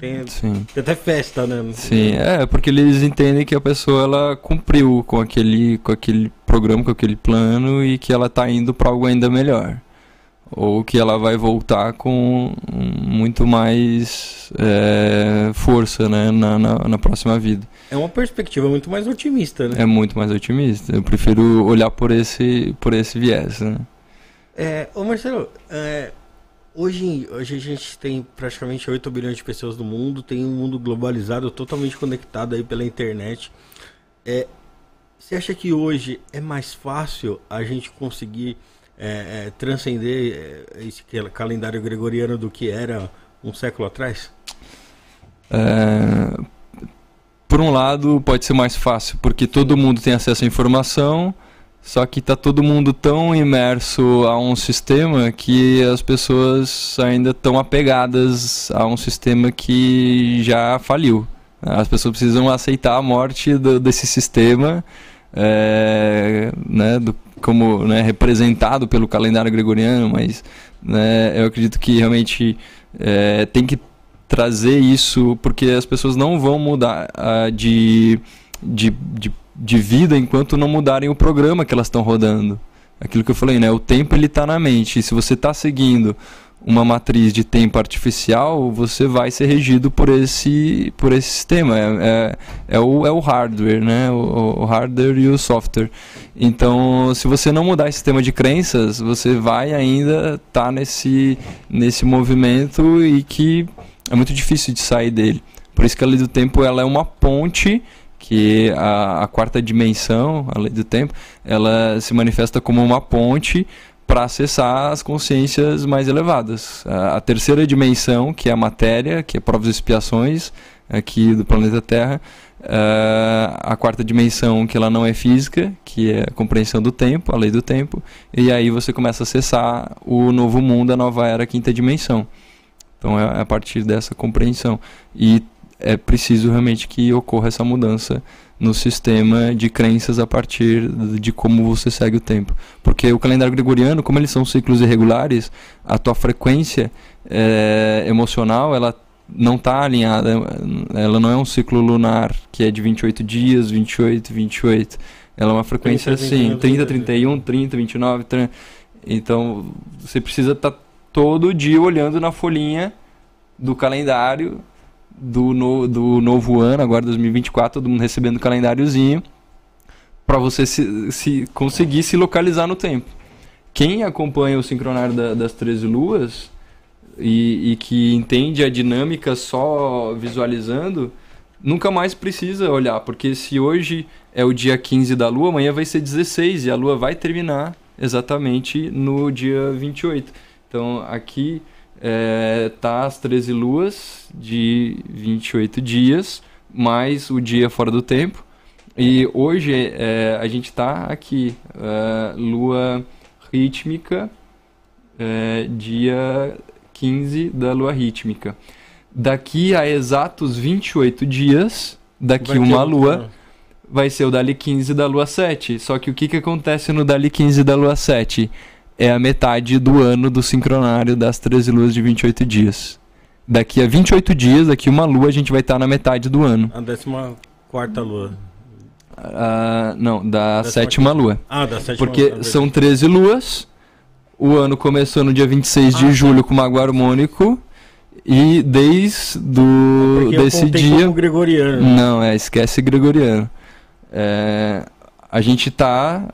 Tem, Sim. tem até festa, né? Sim, é, porque eles entendem que a pessoa ela cumpriu com aquele, com aquele programa, com aquele plano e que ela está indo para algo ainda melhor. Ou que ela vai voltar com muito mais é, força né, na, na, na próxima vida. É uma perspectiva muito mais otimista, né? É muito mais otimista. Eu prefiro olhar por esse, por esse viés. Né? É, ô Marcelo, é, hoje, hoje a gente tem praticamente 8 bilhões de pessoas no mundo, tem um mundo globalizado, totalmente conectado aí pela internet. É, você acha que hoje é mais fácil a gente conseguir é, é, transcender é, esse que- calendário gregoriano do que era um século atrás? É, por um lado, pode ser mais fácil, porque todo mundo tem acesso à informação, só que está todo mundo tão imerso a um sistema que as pessoas ainda estão apegadas a um sistema que já faliu. As pessoas precisam aceitar a morte do- desse sistema, é, né, do- como né, representado pelo calendário gregoriano, mas né, eu acredito que realmente é, tem que trazer isso, porque as pessoas não vão mudar ah, de, de, de, de vida enquanto não mudarem o programa que elas estão rodando. Aquilo que eu falei, né? O tempo ele está na mente. E se você está seguindo uma matriz de tempo artificial, você vai ser regido por esse, por esse sistema. É, é, é o, é o hardware, né? O, o hardware e o software. Então, se você não mudar esse sistema de crenças, você vai ainda estar nesse, nesse movimento e que é muito difícil de sair dele. Por isso que a lei do tempo ela é uma ponte que a, a quarta dimensão, a lei do tempo, ela se manifesta como uma ponte para acessar as consciências mais elevadas. A, terceira dimensão, que é a matéria, que é provas e expiações aqui do planeta Terra, eh, a quarta dimensão que ela não é física, que é a compreensão do tempo, a lei do tempo, e aí você começa a acessar o novo mundo, a nova era, a quinta dimensão. Então é a partir dessa compreensão. E é preciso realmente que ocorra essa mudança no sistema de crenças a partir de como você segue o tempo. Porque o calendário gregoriano, como eles são ciclos irregulares, a tua frequência eh, emocional, ela não está alinhada, ela não é um ciclo lunar que é de 28 dias, 28, 28. Ela é uma frequência 30, assim, 31, 30, 31, 30, 29, 30. Então, você precisa estar todo dia olhando na folhinha do calendário do, no, do novo ano, agora 2024, todo mundo recebendo o calendáriozinho, para você se, se conseguir se localizar no tempo. Quem acompanha o sincronário da, das 13 luas e, e que entende a dinâmica só visualizando, nunca mais precisa olhar, porque se hoje é o dia 15 da lua, amanhã vai ser 16 e a lua vai terminar exatamente no dia 28. Então aqui é, tá as 13 luas de 28 dias, mais o dia fora do tempo. E hoje é, a gente está aqui, é, lua rítmica, é, dia 15 da lua rítmica. Daqui a exatos 28 dias, daqui uma lua, vai ser o Dali 15 da lua 7. Só que o que, que acontece no Dali 15 da lua 7? É a metade do ano do sincronário das 13 luas de 28 dias. Daqui a 28 dias, daqui uma lua, a gente vai estar na metade do ano. A décima quarta lua. Ah, não, da sétima lua. Ah, da sétima Porque lua. são 13 luas. O ano começou no dia 26 de Ah, tá. julho com o Mago Harmônico. E desde do, eu desse dia. como gregoriano. Não, é, esquece gregoriano. É, a gente tá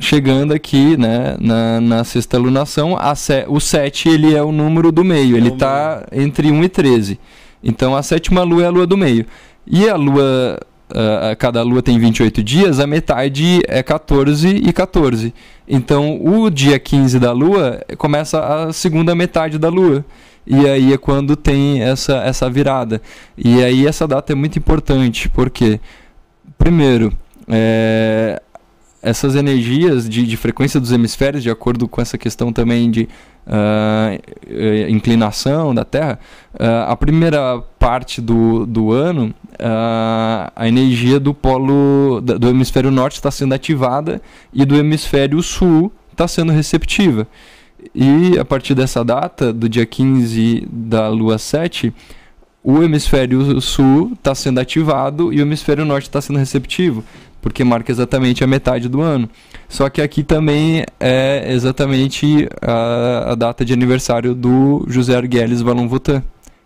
chegando aqui, né, na, na sexta lunação. A se- o 7, ele é o número do meio. Ele o tá entre 1 e 13. Então, a sétima lua é a lua do meio. E a lua... ah, cada lua tem 28 dias, a metade é 14 e 14. Então, o dia 15 da lua começa a segunda metade da lua. E aí é quando tem essa, essa virada. E aí essa data é muito importante, porque, primeiro, é, essas energias de, de frequência dos hemisférios, de acordo com essa questão também de eh, inclinação da Terra, ah, a primeira parte do, do ano, ah, a energia do polo do hemisfério norte está sendo ativada e do hemisfério sul está sendo receptiva. E a partir dessa data, do dia 15 da lua 7, o hemisfério sul está sendo ativado e o hemisfério norte está sendo receptivo, porque marca exatamente a metade do ano. Só que aqui também é exatamente a, a data de aniversário do José Arguelles Valon Votan,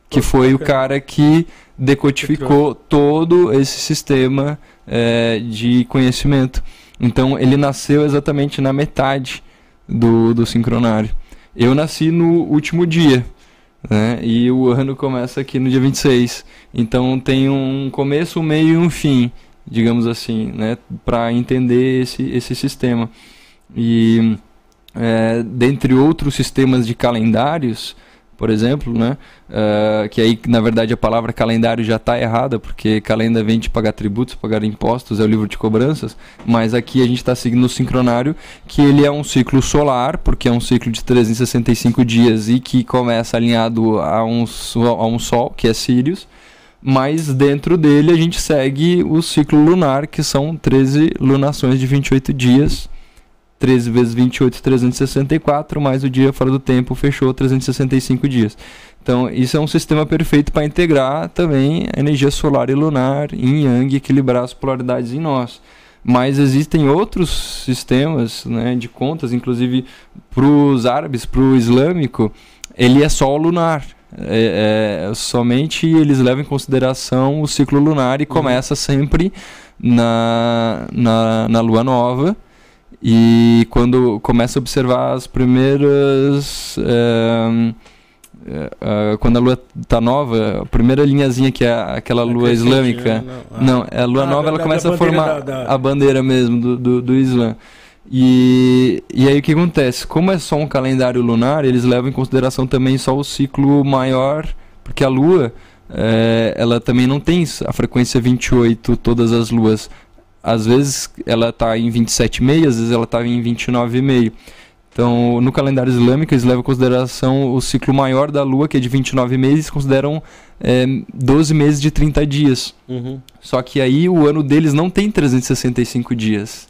que foi o cara que decodificou todo esse sistema é, de conhecimento. Então ele nasceu exatamente na metade do, do sincronário. Eu nasci no último dia, né? E o ano começa aqui no dia 26. Então tem um começo, um meio e um fim, digamos assim, né? Para entender esse, esse sistema. E é, dentre outros sistemas de calendários, por exemplo, né? ah, que aí na verdade a palavra calendário já está errada, porque calenda vem de pagar tributos, pagar impostos, é o livro de cobranças, mas aqui a gente está seguindo o sincronário, que ele é um ciclo solar, porque é um ciclo de 365 dias e que começa alinhado a um, a um sol, que é Sirius, mas dentro dele a gente segue o ciclo lunar, que são 13 lunações de 28 dias. 13 vezes 28, 364, mais o dia fora do tempo, fechou 365 dias. Então, isso é um sistema perfeito para integrar também a energia solar e lunar em Yang equilibrar as polaridades em nós. Mas existem outros sistemas né, de contas, inclusive para os árabes, para o islâmico, ele é só lunar. É, é, somente eles levam em consideração o ciclo lunar e começa sempre na, na, na lua nova. E quando começa a observar as primeiras. eh, eh, quando a lua está nova, a primeira linhazinha que é aquela lua crescente, islâmica. né? Não, ah. Não, é a lua Ah, nova, da- ela começa a formar da- da- a bandeira mesmo do, do, do Islã. E, e aí o que acontece? Como é só um calendário lunar, eles levam em consideração também só o ciclo maior, porque a lua, eh, ela também não tem a frequência 28 todas as luas. Às vezes ela está em 27,5, às vezes ela está em 29,5. Então, no calendário islâmico, eles levam em consideração o ciclo maior da lua, que é de 29 meses, consideram eh, 12 meses de 30 dias. Uhum. Só que aí o ano deles não tem 365 dias.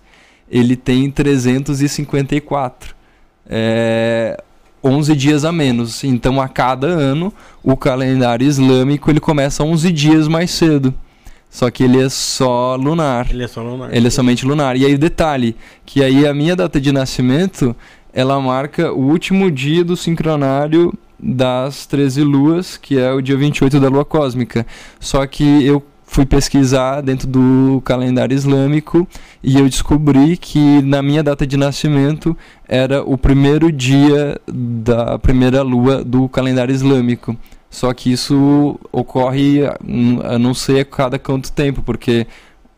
Ele tem 354. É, 11 dias a menos. Então, a cada ano, o calendário islâmico ele começa 11 dias mais cedo. Só que ele é só lunar. Ele é só lunar. Ele é somente lunar. E aí o detalhe, que aí a minha data de nascimento ela marca o último dia do sincronário das 13 luas, que é o dia 28 da lua cósmica. Só que eu fui pesquisar dentro do calendário islâmico e eu descobri que na minha data de nascimento era o primeiro dia da primeira lua do calendário islâmico. Só que isso ocorre, a não sei a cada quanto tempo, porque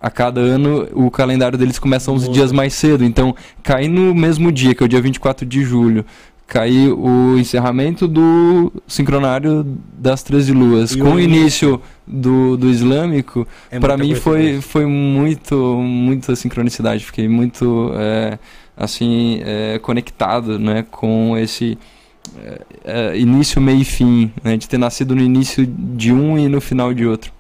a cada ano o calendário deles começa uns dias mais cedo. Então, cai no mesmo dia, que é o dia 24 de julho, cai o encerramento do sincronário das 13 luas. E Com o o início do, do islâmico, É para mim foi, coincidência. foi muito, muita sincronicidade. Fiquei muito, é, assim, é, conectado, né, com esse é, é, início, meio e fim, né, de ter nascido no início de um e no final de outro.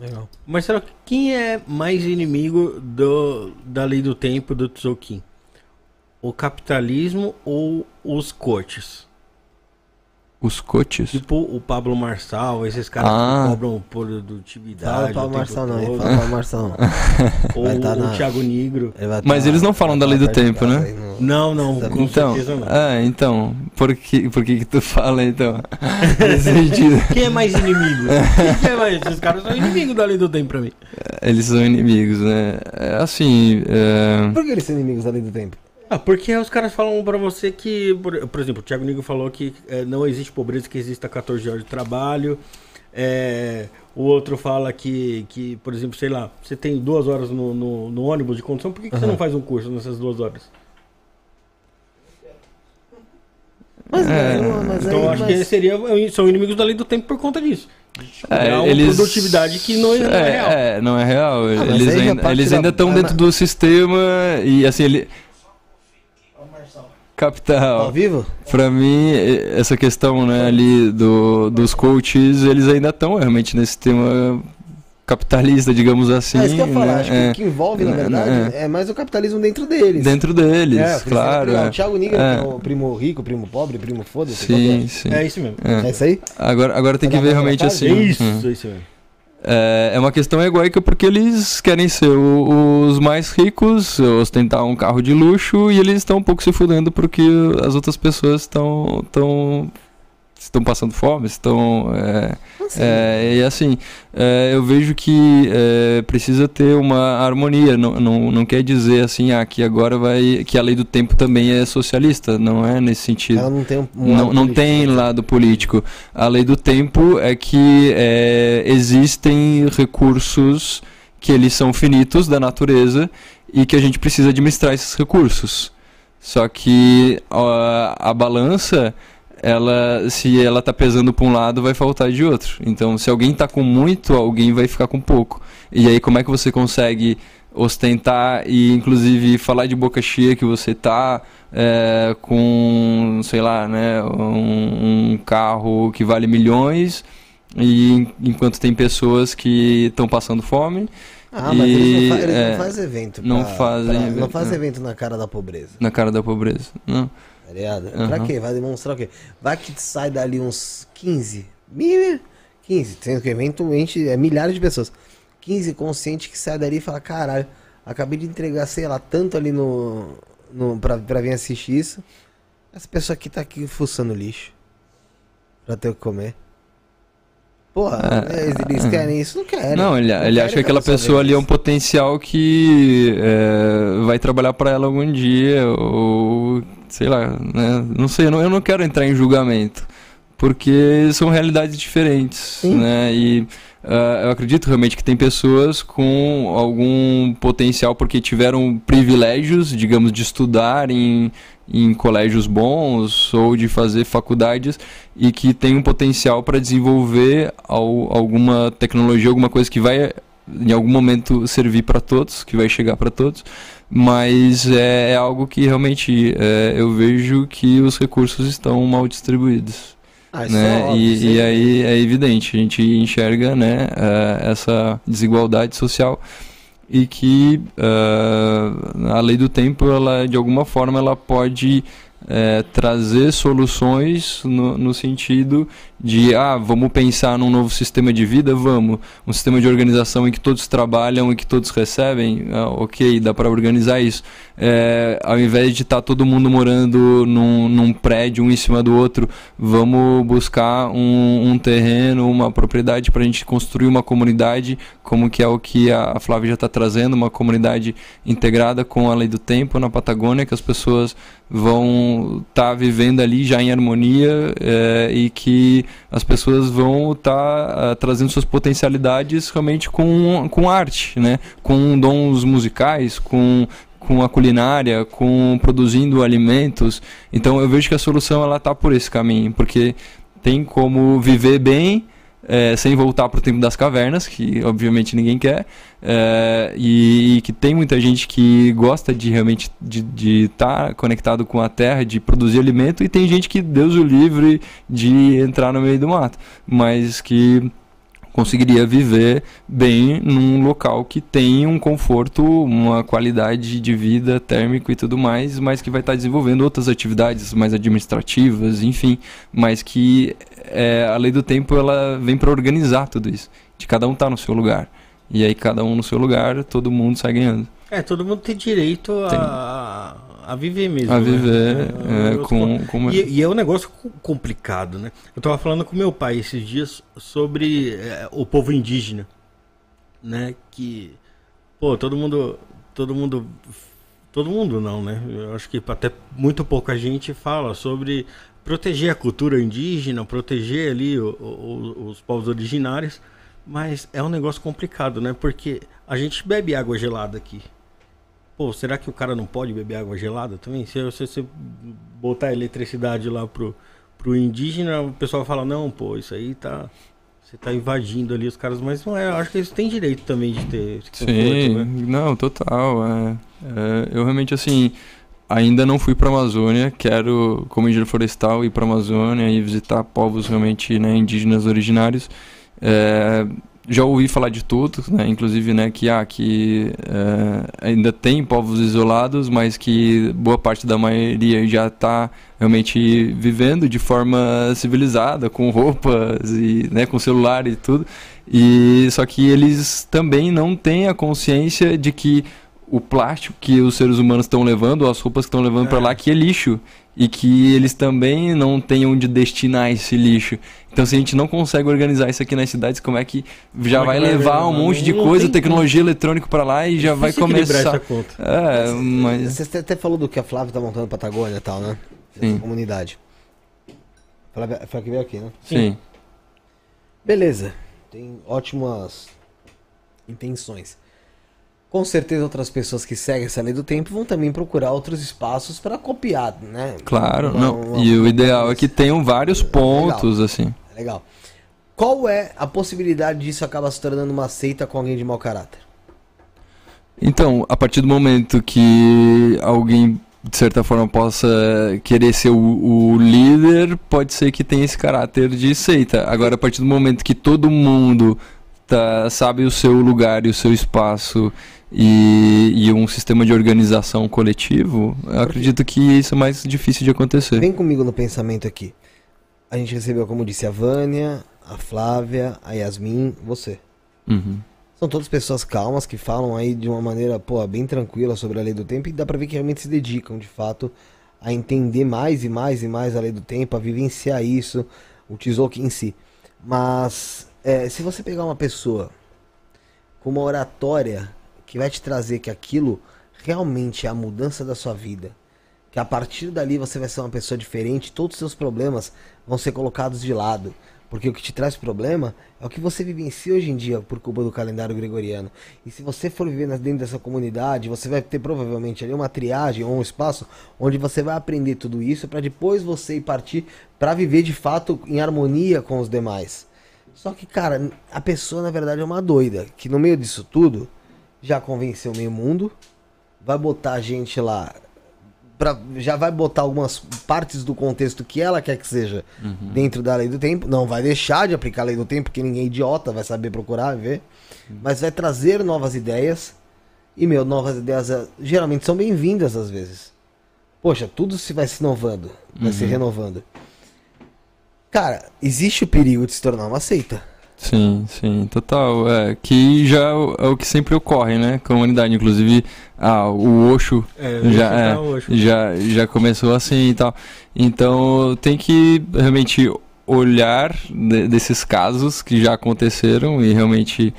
Legal. Marcelo, quem é mais inimigo do, da lei do tempo do Tzolk'in? O capitalismo ou os coaches? Os coaches? Tipo o Pablo Marçal, esses caras Ah. que cobram Fala produtividade. pra o tempo Marçal não, hein? todo. Fala pra Marçal não. Ou tá o na- Thiago Negro. Ele vai Mas tá- eles não falam da lei tá do de tempo, né? no- Não, não, Tá com Então, certeza não. ah, então, por que, por que que tu fala então? Quem é mais inimigo? Quem é mais? Esses caras são inimigos da lei do tempo pra mim. eles são inimigos, né? É, Assim, é, Por que eles são inimigos da lei do tempo? Ah, porque os caras falam pra você que, por, por exemplo, o Thiago Negro falou que eh, não existe pobreza, que exista 14 horas de trabalho. É, o outro fala que, que, por exemplo, sei lá, você tem duas horas no, no, no ônibus de condução, por que, que você não faz um curso nessas duas horas? Mas, É, não, mas Então aí, acho mas- que seria, são inimigos da lei do tempo por conta disso. É, É uma eles- produtividade que não é, não é real. É, não é real. mas eles ainda, eles da- ainda estão ah, dentro do sistema e assim, ele. Ao Capital. vivo? Pra mim, essa questão né, ali do, dos coaches, eles ainda estão realmente nesse sistema capitalista, digamos assim. é isso que eu ia falar. né? Acho que É, o que envolve, na É, verdade, é mais o capitalismo dentro deles. dentro deles, é, claro. é. O Thiago Nigro É. é o primo rico, primo pobre, primo foda-se. que Sim, é? sim. É isso mesmo. É isso aí? Agora, agora tem que Tá ver na realmente assim. É isso, é isso mesmo. É, é uma questão egóica porque eles querem ser o- os mais ricos, ostentar um carro de luxo e eles estão um pouco se fudendo porque as outras pessoas estão estão passando fome, estão é, Assim, é, e assim é, eu vejo que é, precisa ter uma harmonia. Não, não, não quer dizer assim ah, que agora vai que a lei do tempo também é socialista, não é nesse sentido. ela não tem um, Não, não político, tem lado político. A lei do tempo é que é, existem recursos que eles são finitos da natureza e que a gente precisa administrar esses recursos. Só que a, a balança, ela, se ela tá pesando para um lado, vai faltar de outro. Então, se alguém tá com muito, alguém vai ficar com pouco. E aí, como é que você consegue ostentar e, inclusive, falar de boca cheia que você tá é, com, sei lá, né, um, um carro que vale milhões e en- enquanto tem pessoas que estão passando fome Ah, mas eles, E, não, fa eles é, não fazem evento. não pra- fazem pra- Não evento, fazem não. evento na cara da pobreza. na cara da pobreza. Não. Tá ligado? Pra Aham. quê? Vai demonstrar o quê? Vai que sai dali uns 15. Mil, 15. Sendo que enche é milhares de pessoas. 15 consciente que sai dali e fala: caralho, acabei de entregar, sei lá, tanto ali no. no pra, pra vir assistir isso. Essa pessoa aqui tá aqui fuçando lixo. Pra ter o que comer. Porra, É, eles, eles é. querem isso? Não querem. Não, ele, Não ele acha que aquela pessoa ali é um potencial que é, vai trabalhar para ela algum dia, ou sei lá, né? Não sei, eu não, eu não quero entrar em julgamento, porque são realidades diferentes, Sim. né? E ah, eu acredito realmente que tem pessoas com algum potencial porque tiveram privilégios, digamos, de estudar em, em colégios bons ou de fazer faculdades e que tem um potencial para desenvolver al- alguma tecnologia, alguma coisa que vai em algum momento servir para todos, que vai chegar para todos, mas é, é algo que realmente é, eu vejo que os recursos estão mal distribuídos Ah, isso né? é óbvio, e, e é- aí é evidente, a gente enxerga né, eh, essa desigualdade social e que eh, a lei do tempo, ela, de alguma forma, ela pode eh, trazer soluções no, no sentido de ah, vamos pensar num novo sistema de vida, vamos. Um sistema de organização em que todos trabalham e que todos recebem, ah, ok, dá para organizar isso. É, ao invés de estar tá todo mundo morando num, num, prédio um em cima do outro, vamos buscar um, um terreno, uma propriedade para a gente construir uma comunidade, como que é o que a Flávia já está trazendo, uma comunidade integrada com a lei do tempo na Patagônia, que as pessoas vão estar tá vivendo ali já em harmonia é, e que as pessoas vão estar tá, uh, trazendo suas potencialidades realmente com, com arte, né? com dons musicais, com, com a culinária, com produzindo alimentos. Então eu vejo que a solução ela está por esse caminho, porque tem como viver bem é, sem voltar para o tempo das cavernas, que obviamente ninguém quer, é, e, e, que tem muita gente que gosta de realmente de estar tá conectado com a terra, de produzir alimento, e tem gente que Deus o livre de entrar no meio do mato, mas que conseguiria viver bem num local que tem um conforto, uma qualidade de vida térmico e tudo mais, mas que vai estar desenvolvendo outras atividades mais administrativas, enfim, mas que é, a lei do tempo ela vem para organizar tudo isso, de cada um estar tá no seu lugar. E aí cada um no seu lugar, todo mundo sai ganhando. É, todo mundo tem direito a, a viver mesmo. A né? viver né? é, com, com... E, e, é um negócio complicado, né? Eu tava falando com meu pai esses dias sobre é, o povo indígena, né? Que, pô, todo mundo, todo mundo, todo mundo não, né? Eu acho que até muito pouca gente fala sobre proteger a cultura indígena, proteger ali o, o, os povos originários, mas é um negócio complicado, né? Porque a gente bebe água gelada aqui. Pô, será que o cara não pode beber água gelada também? Se você botar eletricidade lá pro, pro indígena, o pessoal fala, não, pô, isso aí tá. Você tá invadindo ali os caras, mas não é, eu acho que eles têm direito também de ter esse Sim, né? não, total. É, é, eu realmente, assim, ainda não fui pra Amazônia, quero, como engenheiro florestal, ir pra Amazônia e visitar povos realmente né, indígenas originários. É, já ouvi falar de tudo, né? inclusive né, que, ah, que é, ainda tem povos isolados, mas que boa parte da maioria já está realmente vivendo de forma civilizada, com roupas e né, com celular e tudo. E só que eles também não têm a consciência de que o plástico que os seres humanos estão levando, as roupas que estão levando é. para lá, que é lixo e que eles também não tenham onde destinar esse lixo. Então, se a gente não consegue organizar isso aqui nas cidades, como é que já como vai, é vai levar um monte de coisa, tecnologia eletrônica para lá e já vai começar. Essa conta. É, mas você até falou do que a Flávia tá montando Patagônia e tal, né? Sim. comunidade. Flávia, foi a que veio aqui, né? Sim. Sim. Beleza. Tem ótimas intenções com certeza outras pessoas que seguem essa lei do tempo vão também procurar outros espaços para copiar, né? Claro, uma, não. Uma, e uma, o ideal é que tenham vários pontos, legal, assim. Legal. Qual é a possibilidade disso acabar se tornando uma seita com alguém de mau caráter? Então, a partir do momento que alguém de certa forma possa querer ser o, o, líder, pode ser que tenha esse caráter de seita. Agora, a partir do momento que todo mundo tá, sabe o seu lugar e o seu espaço e, e um sistema de organização coletivo, eu acredito que isso é mais difícil de acontecer. Vem comigo no pensamento aqui. A gente recebeu, como disse, a Vânia, a Flávia, a Yasmin, você. Uhum. São todas pessoas calmas que falam aí de uma maneira, pô, bem tranquila sobre a lei do tempo e dá pra ver que realmente se dedicam, de fato, a entender mais e mais e mais a lei do tempo, a vivenciar isso, o Tzolk'in em si. Mas, é, se você pegar uma pessoa com uma oratória que vai te trazer que aquilo realmente é a mudança da sua vida. Que a partir dali você vai ser uma pessoa diferente, todos os seus problemas vão ser colocados de lado. Porque o que te traz problema é o que você vivencia hoje em dia por culpa do calendário gregoriano. E se você for viver dentro dessa comunidade, você vai ter provavelmente ali uma triagem ou um espaço onde você vai aprender tudo isso para depois você ir partir para viver de fato em harmonia com os demais. Só que, cara, a pessoa na verdade é uma doida, que no meio disso tudo, já convenceu meio mundo, vai botar a gente lá, pra, já vai botar algumas partes do contexto que ela quer que seja uhum. dentro da lei do tempo, não vai deixar de aplicar a lei do tempo, porque ninguém é idiota, vai saber procurar, ver, uhum. mas vai trazer novas ideias, e meu, novas ideias eh, geralmente são bem-vindas às vezes. Poxa, tudo se vai se inovando, vai uhum. se renovando. Cara, existe o perigo de se tornar uma seita. Sim, sim, total. É, que já é o, é o que sempre ocorre, né? Com a humanidade. Inclusive, ah, o Osho É, já, deixa é, já, já começou assim e tal. Então tem que realmente olhar de- desses casos que já aconteceram e realmente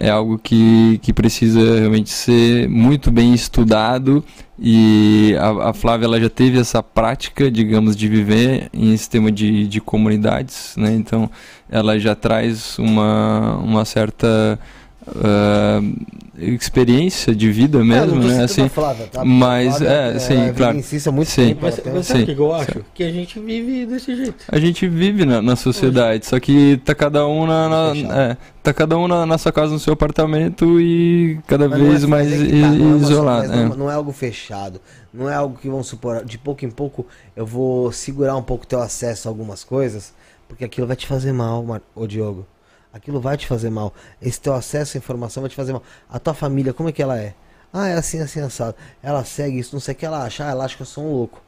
é algo que, que precisa realmente ser muito bem estudado e a, a Flávia ela já teve essa prática, digamos, de viver em sistema de, de comunidades, né? Então ela já traz uma, uma certa ah, experiência de vida mesmo, É, não tô né? Assim, a Flávia, tá? mas, Flávia, é, sim, ela claro. há muito Sim. tempo. Mas, tem- mas sabe o que eu acho? sim. Que a gente vive desse jeito. A gente vive na, na sociedade, só que tá cada um na, na- é, tá cada um na, na sua casa, no seu apartamento e cada Mas não vez é- mais é tá, não é uma- isolado. não, é. não é algo fechado. Não é algo que vão supor. De pouco em pouco eu vou segurar um pouco teu acesso a algumas coisas, porque aquilo vai te fazer mal, Mar... ô Diogo. Aquilo vai te fazer mal. Esse teu acesso à informação vai te fazer mal. A tua família, como é que ela é? Ah, é assim, assim, assado. Ela segue isso, não sei o que ela acha. Ah, ela acha que eu sou um louco.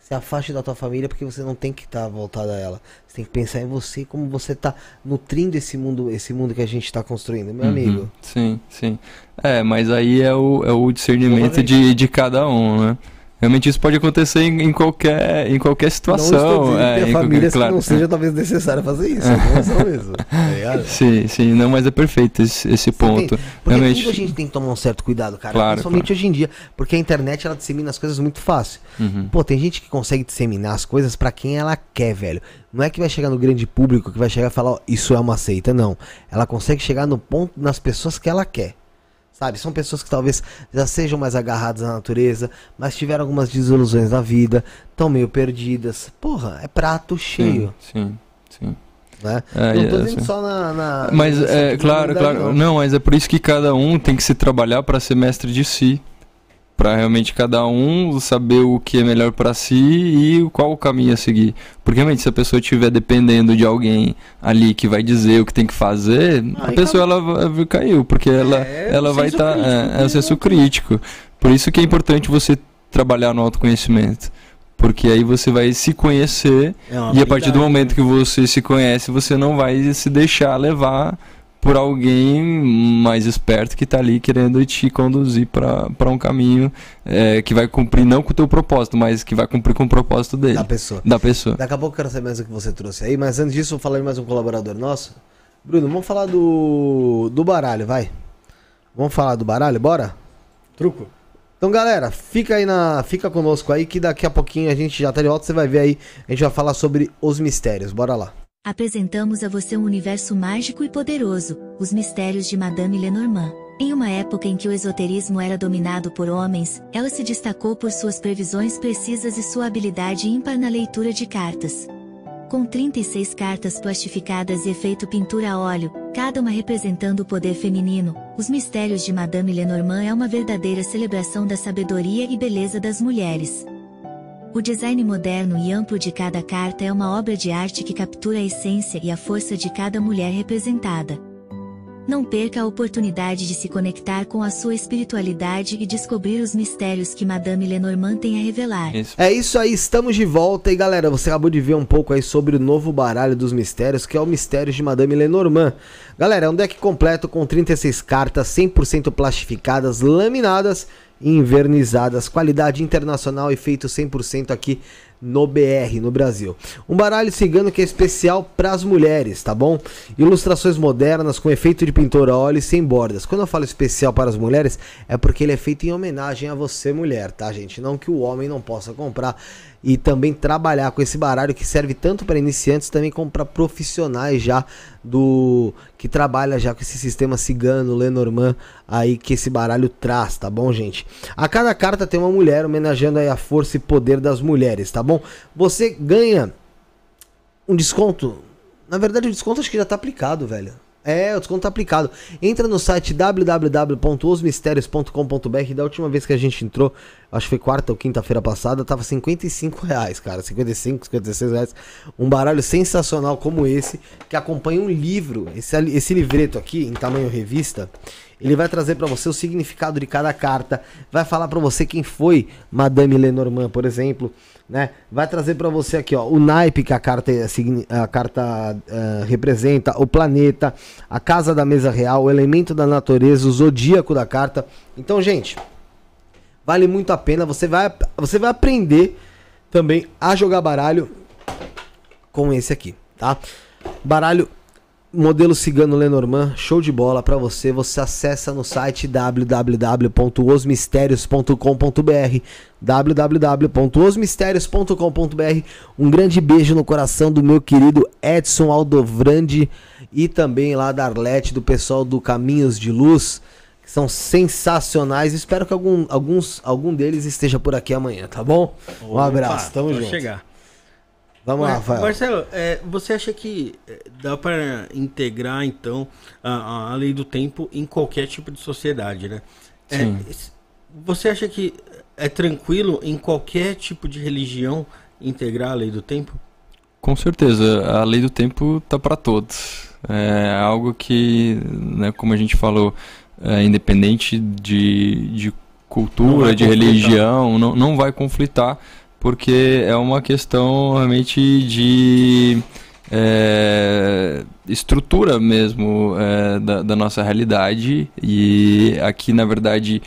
Se afaste da tua família porque você não tem que estar voltado a ela. Você tem que pensar em você como você tá nutrindo esse mundo, esse mundo que a gente está construindo, meu Uhum, amigo. Sim, sim. É, mas aí é o, é o discernimento de, de cada um, né? Realmente isso pode acontecer em, em qualquer, em qualquer não situação. dizendo é, em famílias claro, não é. seja talvez necessário fazer isso. Não são mesmo. Tá? Sim, sim, não, mas é perfeito esse, esse ponto. Porque Realmente. a gente tem que tomar um certo cuidado, cara. Claro, Principalmente hoje em dia. Porque a internet ela dissemina as coisas muito fácil. Uhum. Pô, tem gente que consegue disseminar as coisas pra quem ela quer, velho. Não é que vai chegar no grande público que vai chegar e falar, ó, isso é uma seita, não. Ela consegue chegar no ponto nas pessoas que ela quer. Sabe? São pessoas que talvez já sejam mais agarradas à natureza, mas tiveram algumas desilusões na vida, estão meio perdidas. Porra, é prato cheio, Sim, sim. né? É, não tô é, dizendo sim. só na. na- Mas é claro, claro. não. Não, mas é por isso que cada um tem que se trabalhar para ser mestre de si. Para realmente cada um saber o que é melhor para si e qual o caminho a seguir. Porque realmente se a pessoa estiver dependendo de alguém ali que vai dizer o que tem que fazer, a Aí pessoa ela vai- caiu, porque ela É, ela vai estar crítico, é, é o né? senso crítico. Por isso que é importante você trabalhar no autoconhecimento. Porque aí você vai se conhecer É e a partir do momento né? que você se conhece, você não vai se deixar levar por alguém mais esperto que tá ali querendo te conduzir para um caminho é, que vai cumprir não com o teu propósito, mas que vai cumprir com o propósito dele, Da pessoa. da pessoa. Daqui a pouco eu quero saber mais o que você trouxe aí, mas antes disso, eu vou falar de mais um colaborador nosso. Bruno, vamos falar do, do baralho, vai. Vamos falar do baralho, bora? Truco. Então, galera, fica aí na. Fica conosco aí que daqui a pouquinho a gente já tá de volta, você vai ver aí. A gente vai falar sobre os mistérios. Bora lá. Apresentamos a você um universo mágico e poderoso, os mistérios de Madame Lenormand. Em uma época em que o esoterismo era dominado por homens, ela se destacou por suas previsões precisas e sua habilidade ímpar na leitura de cartas. Com 36 cartas plastificadas e efeito pintura a óleo, cada uma representando o poder feminino, os mistérios de Madame Lenormand é uma verdadeira celebração da sabedoria e beleza das mulheres. O design moderno e amplo de cada carta é uma obra de arte que captura a essência e a força de cada mulher representada. Não perca a oportunidade de se conectar com a sua espiritualidade e descobrir os mistérios que Madame Lenormand tem a revelar. Isso. É isso aí, estamos de volta e galera, você acabou de ver um pouco aí sobre o novo baralho dos mistérios, que é o Mistérios de Madame Lenormand. Galera, é um deck completo com 36 cartas 100% plastificadas, laminadas invernizadas, qualidade internacional e feito 100% aqui no BR, no Brasil. Um baralho cigano que é especial para as mulheres, tá bom? Ilustrações modernas com efeito de pintura a óleo e sem bordas. Quando eu falo especial para as mulheres, é porque ele é feito em homenagem a você, mulher, tá, gente? Não que o homem não possa comprar e também trabalhar com esse baralho que serve tanto para iniciantes também como para profissionais já do que trabalha já com esse sistema cigano, Lenormand aí que esse baralho traz, tá bom, gente? A cada carta tem uma mulher homenageando aí a força e poder das mulheres, tá bom? Você ganha um desconto. Na verdade, o desconto acho que já tá aplicado, velho. É, o desconto tá aplicado. Entra no site www.osmistérios.com.br. Da última vez que a gente entrou, acho que foi quarta ou quinta-feira passada, tava 55 reais, cara. 55, 56 reais. Um baralho sensacional como esse, que acompanha um livro. Esse, esse livreto aqui, em tamanho revista, Ele vai trazer para você o significado de cada carta, vai falar para você quem foi Madame Lenormand, por exemplo, né? Vai trazer para você aqui, ó, o naipe que a carta, a carta uh, representa, o planeta, a casa da mesa real, o elemento da natureza, o zodíaco da carta. Então, gente, vale muito a pena. Você vai, você vai aprender também a jogar baralho com esse aqui, tá? Baralho modelo cigano Lenormand, show de bola para você. Você acessa no site www.osmistérios.com.br www.osmistérios.com.br. Um grande beijo no coração do meu querido Edson Aldovrande e também lá da Arlete, do pessoal do Caminhos de Luz, são sensacionais. Espero que algum, alguns, algum deles esteja por aqui amanhã, tá bom? Um abraço, tamo junto. chegar. Vamos lá, Rafael. Marcelo, é, você acha que é, dá para integrar, então, a, a, lei do tempo em qualquer tipo de sociedade, né? É, Sim. você acha que é tranquilo em qualquer tipo de religião integrar a lei do tempo? Com certeza, a lei do tempo tá para todos. É algo que, né, como a gente falou, é independente de, de cultura, de religião, não, não vai conflitar porque é uma questão realmente de é, estrutura mesmo é, da, da, nossa realidade e aqui na verdade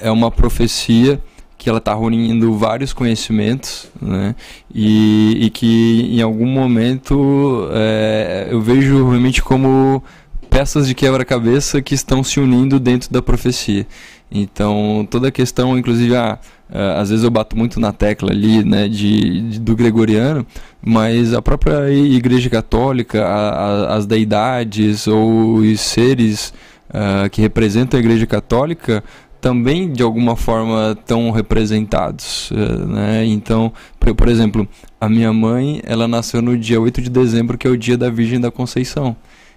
é uma profecia que ela está reunindo vários conhecimentos né? e, e que em algum momento é, eu vejo realmente como peças de quebra-cabeça que estão se unindo dentro da profecia então toda a questão inclusive ah, Uh, às vezes eu bato muito na tecla ali né, de, de do gregoriano, mas a própria Igreja Católica, a, a, as deidades ou os seres uh, que representam a Igreja Católica também de alguma forma estão representados. Uh, né? Então, por, por, exemplo, a minha mãe ela nasceu no dia 8 de dezembro, que é o dia da Virgem da Conceição,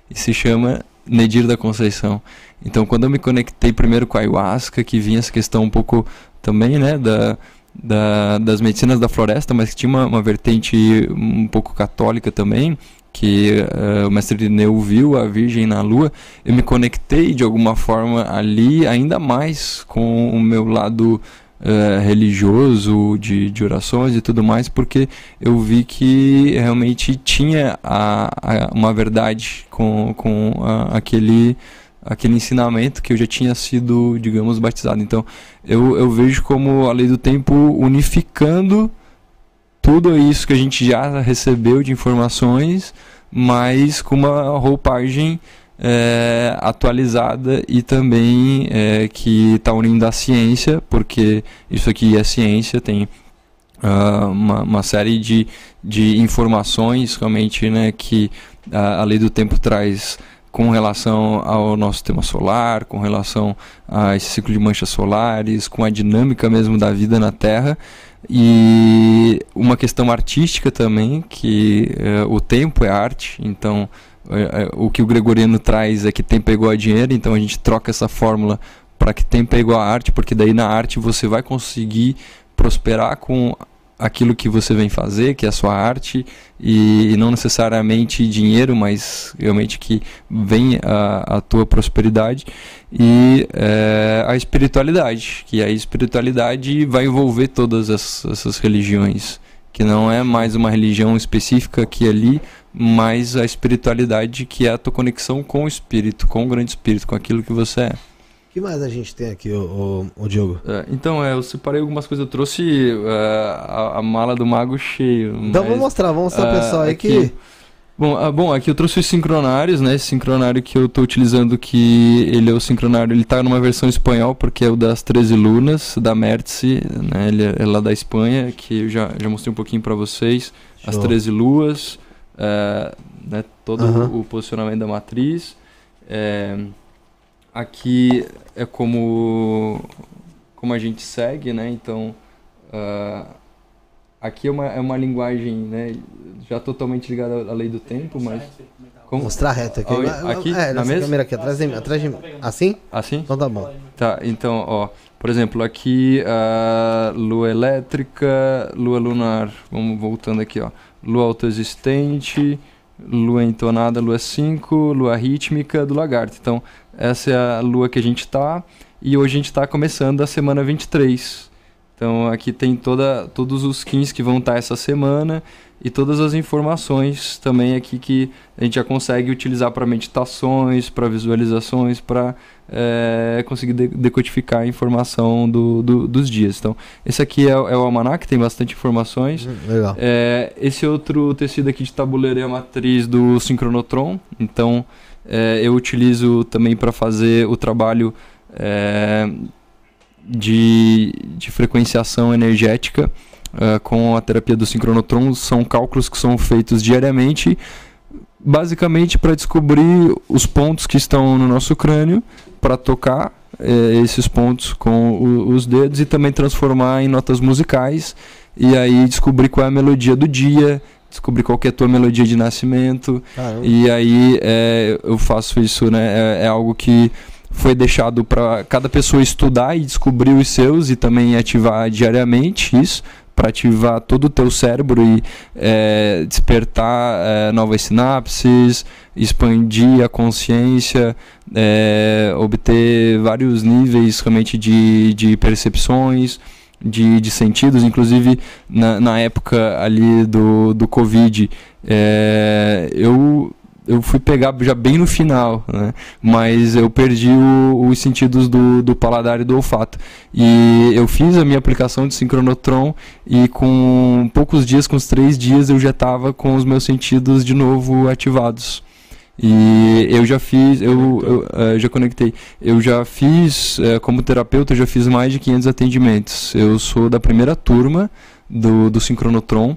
e se chama Nedir da Conceição. Então, quando eu me conectei primeiro com a ayahuasca, que vinha essa questão um pouco também, né, da, da, das medicinas da floresta, mas que tinha uma, uma vertente um pouco católica também, que uh, o mestre Irineu viu a Virgem na Lua, eu me conectei de alguma forma ali ainda mais com o meu lado uh, religioso, de, de orações e tudo mais, porque eu vi que realmente tinha a, a uma verdade com, com a, aquele aquele ensinamento que eu já tinha sido, digamos, batizado. Então, eu, eu vejo como a lei do tempo unificando tudo isso que a gente já recebeu de informações, mas com uma roupagem é, atualizada e também é, que está unindo a ciência, porque isso aqui é ciência, tem uh, uma, uma, série de, de informações realmente né, que a, a lei do tempo traz com relação ao nosso sistema solar, com relação a esse ciclo de manchas solares, com a dinâmica mesmo da vida na Terra. E uma questão artística também, que é, o tempo é arte, então o que o Gregoriano traz é que tempo é igual a dinheiro, então a gente troca essa fórmula para que tempo é igual a arte, porque daí na arte você vai conseguir prosperar com aquilo que você vem fazer, que é a sua arte, e, não necessariamente dinheiro, mas realmente que vem a, a tua prosperidade, e é, a espiritualidade, que a espiritualidade vai envolver todas as, essas religiões, que não é mais uma religião específica aqui ali, mas a espiritualidade que é a tua conexão com o espírito, com o grande espírito, com aquilo que você é que mais a gente tem aqui, o, o, o Diogo? É, então, é, eu separei algumas coisas. Eu trouxe é, a, a, mala do mago cheio. Então vamos mostrar, vamos mostrar é, pessoal aí aqui, que. Bom, ah, bom, aqui eu trouxe os sincronários, né? Esse sincronário que eu estou utilizando, que ele é o sincronário, ele está numa versão espanhol, porque é o das 13 lunas, da Mertzi, né? Ele é, é lá da Espanha, que eu já, já mostrei um pouquinho para vocês. Show. As 13 luas, é, né? todo uhum. o posicionamento da matriz. É, aqui é como como a gente segue, né? Então uh, aqui é uma, é uma linguagem, né? Já totalmente ligada à lei do tempo, mas como... mostrar reto aqui, aqui é, na mesa? câmera aqui atrás de mim, atrás de mim. Assim? Assim? Então tá bom. Tá, então ó, por exemplo, aqui a lua elétrica, lua lunar, vamos voltando aqui, ó, lua autoexistente, lua entonada, lua 5, lua rítmica do lagarto. Então, essa é a lua que a gente está e hoje a gente está começando a semana 23. Então aqui tem toda, todos os 15 que vão estar tá essa semana e todas as informações também aqui que a gente já consegue utilizar para meditações, para visualizações, para é, conseguir de decodificar a informação do, do, dos dias. Então, esse aqui é, é o almanac, tem bastante informações. Hum, legal. É, esse outro tecido aqui de tabuleiro é a matriz do sincronotron. Então, é, eu utilizo também para fazer o trabalho de, de frequenciação energética uh, com a terapia do sincronotron são cálculos que são feitos diariamente, basicamente para descobrir os pontos que estão no nosso crânio, para tocar uh, esses pontos com o, os dedos e também transformar em notas musicais e aí descobrir qual é a melodia do dia, descobrir qual é a tua melodia de nascimento. Caramba. E aí é, eu faço isso, né? É, é algo que foi deixado para cada pessoa estudar e descobrir os seus e também ativar diariamente isso para ativar todo o teu cérebro e é, despertar é, novas sinapses, expandir a consciência, é, obter vários níveis realmente de, de percepções, de, de sentidos, inclusive na, na época ali do, do Covid, é, eu eu fui pegar já bem no final, né? mas eu perdi o, os sentidos do, do paladar e do olfato. E eu fiz a minha aplicação de sincronotron e com poucos dias, com uns três dias, eu já estava com os meus sentidos de novo ativados. E eu já fiz, eu, eu uh, já conectei, eu já fiz, uh, como terapeuta, eu já fiz mais de 500 atendimentos. Eu sou da primeira turma do, do Sincronotron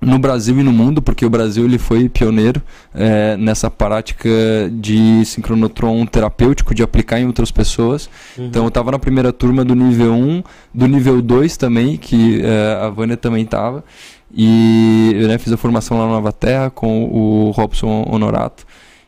no Brasil e no mundo, porque o Brasil ele foi pioneiro é, nessa prática de sincronotron terapêutico, de aplicar em outras pessoas. Uhum. Então eu estava na primeira turma do nível 1, do nível 2 também, que é, a Vânia também estava. E eu né, fiz a formação lá na Nova Terra com o Robson Honorato.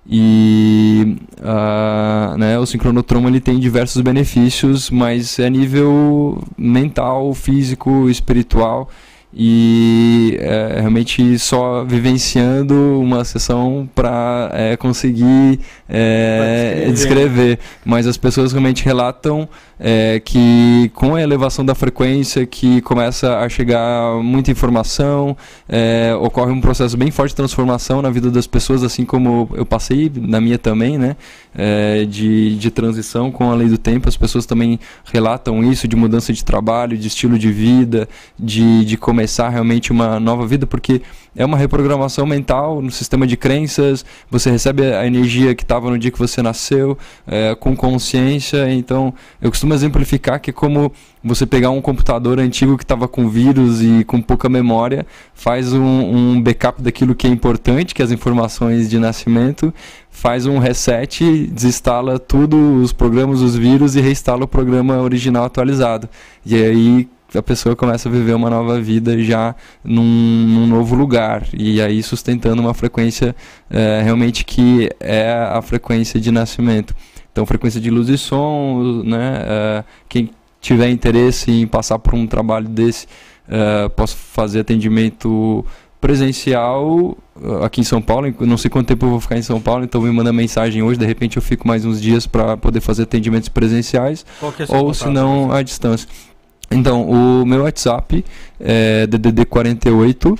E uh, né, o sincronotron ele tem diversos benefícios, mas é nível mental, físico, espiritual e é, realmente só vivenciando uma sessão para é, conseguir é, descrever. Mas as pessoas realmente relatam é, que com a elevação da frequência que começa a chegar muita informação, é, ocorre um processo bem forte de transformação na vida das pessoas, assim como eu passei na minha também, né? É, de, de transição com a lei do tempo. As pessoas também relatam isso de mudança de trabalho, de estilo de vida, de, de começar realmente uma nova vida, porque é uma reprogramação mental no sistema de crenças. Você recebe a energia que estava no dia que você nasceu, é, com consciência. Então, eu costumo exemplificar que é como você pegar um computador antigo que estava com vírus e com pouca memória, faz um, um, backup daquilo que é importante, que é as informações de nascimento, faz um reset, desinstala tudo, os programas, os vírus e reinstala o programa original atualizado. E aí a pessoa começa a viver uma nova vida já num, num novo lugar e aí sustentando uma frequência é, realmente que é a frequência de nascimento. Então, frequência de luz e som, né? É, quem tiver interesse em passar por um trabalho desse, é, posso fazer atendimento presencial aqui em São Paulo. Não sei quanto tempo eu vou ficar em São Paulo, então me manda mensagem hoje. De repente eu fico mais uns dias para poder fazer atendimentos presenciais, é ou se não à distância. Então, o meu WhatsApp é DDD 48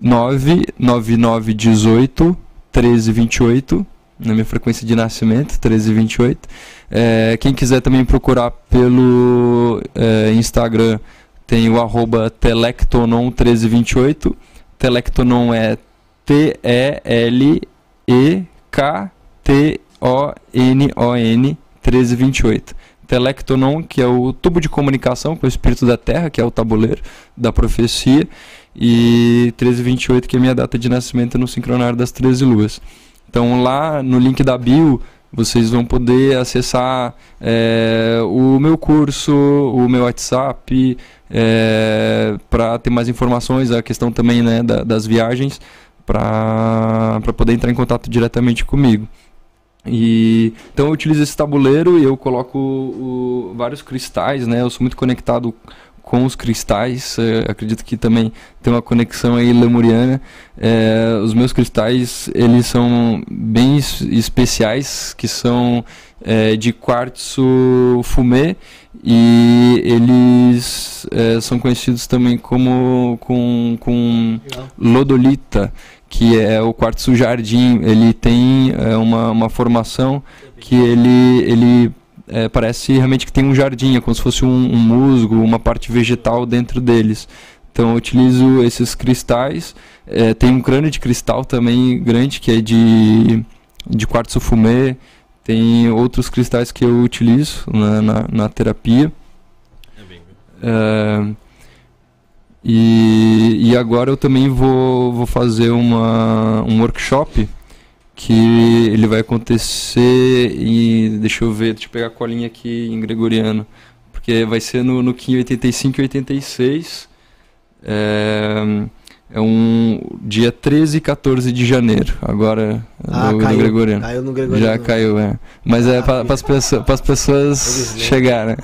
99918 1328, na minha frequência de nascimento, 1328. É, quem quiser também procurar pelo é, Instagram, tem o arroba Telectonon1328. Telectonon é T-E-L-E-K-T-O-N-O-N 1328. Telectonon, que é o tubo de comunicação com o espírito da Terra, que é o tabuleiro da profecia, e 1328, que é minha data de nascimento no sincronário das 13 luas. Então lá no link da bio vocês vão poder acessar é, o meu curso, o meu WhatsApp, é, para ter mais informações, a questão também né, da, das viagens, para poder entrar em contato diretamente comigo. E então eu utilizo esse tabuleiro e eu coloco o, vários cristais, né? Eu sou muito conectado com os cristais. É, acredito que também tem uma conexão aí lemuriana. É, os meus cristais eles são bem especiais, que são é, de quartzo fumê e eles são conhecidos também como com, com lodolita que é o quartzo jardim ele tem é, uma, uma formação que ele ele é, parece realmente que tem um jardim, é como se fosse um, um, musgo, uma parte vegetal dentro deles. Então eu utilizo esses cristais. É, tem um crânio de cristal também grande que é de, de quartzo fumê. Tem outros cristais que eu utilizo na, na, na terapia. É, e, e agora eu também vou, vou fazer uma, um workshop que ele vai acontecer e deixa eu ver, deixa eu pegar a colinha aqui em gregoriano, porque vai ser no, no Kim 85 e 86. É, é um dia 13 e 14 de janeiro, agora ah, do, caiu, do Gregoriano. Caiu no Gregoriano. Já caiu, é. Mas é ah, é para as pessoas, as pessoas chegarem.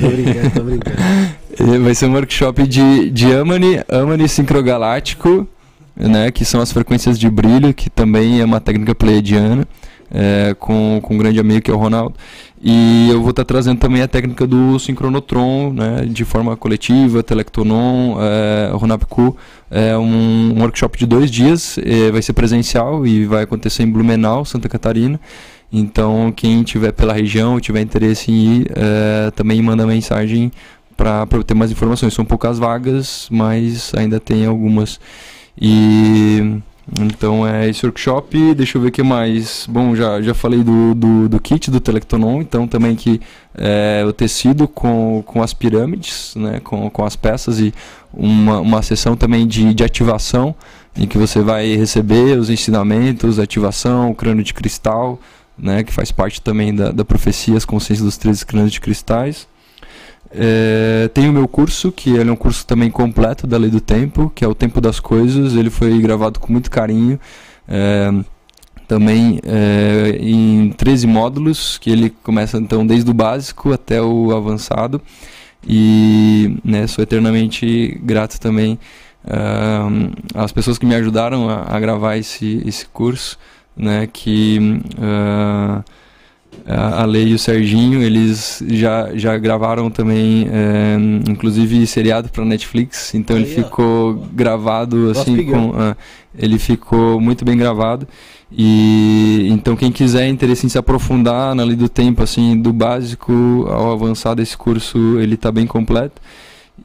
Tô brincando, tô brincando. Vai ser um workshop de, de Amani, Amani sincrogaláctico né, que são as frequências de brilho, que também é uma técnica pleiadiana, é, com, com um grande amigo que é o Ronaldo. E eu vou estar tá trazendo também a técnica do sincronotron, né, de forma coletiva, telectonon, é, Ronapku. É um, um, workshop de dois dias, é, vai ser presencial e vai acontecer em Blumenau, Santa Catarina. Então, quem tiver pela região, tiver interesse em ir, é, também manda mensagem para ter mais informações. São poucas vagas, mas ainda tem algumas. E então é esse workshop, deixa eu ver o que mais. Bom, já, já falei do, do, do kit do Telectonon, então também que é, o tecido com, com as pirâmides, né, com, com as peças e uma, uma sessão também de, de ativação, em que você vai receber os ensinamentos, ativação, o crânio de cristal, né, que faz parte também da, da profecia, as consciências dos 13 crânios de cristais. É, tem o meu curso, que ele é um curso também completo da Lei do Tempo, que é o Tempo das Coisas. Ele foi gravado com muito carinho. É, também é, em 13 módulos, que ele começa então desde o básico até o avançado. E né, sou eternamente grato também uh, às pessoas que me ajudaram a, a gravar esse, esse curso, né, que uh, a Lei e o Serginho, eles já, já gravaram também, é, inclusive seriado para Netflix, então Aí, ele ficou ó. gravado assim, com, uh, ele ficou muito bem gravado. E então quem quiser interesse em se aprofundar na lei do tempo, assim, do básico ao avançado, esse curso ele está bem completo.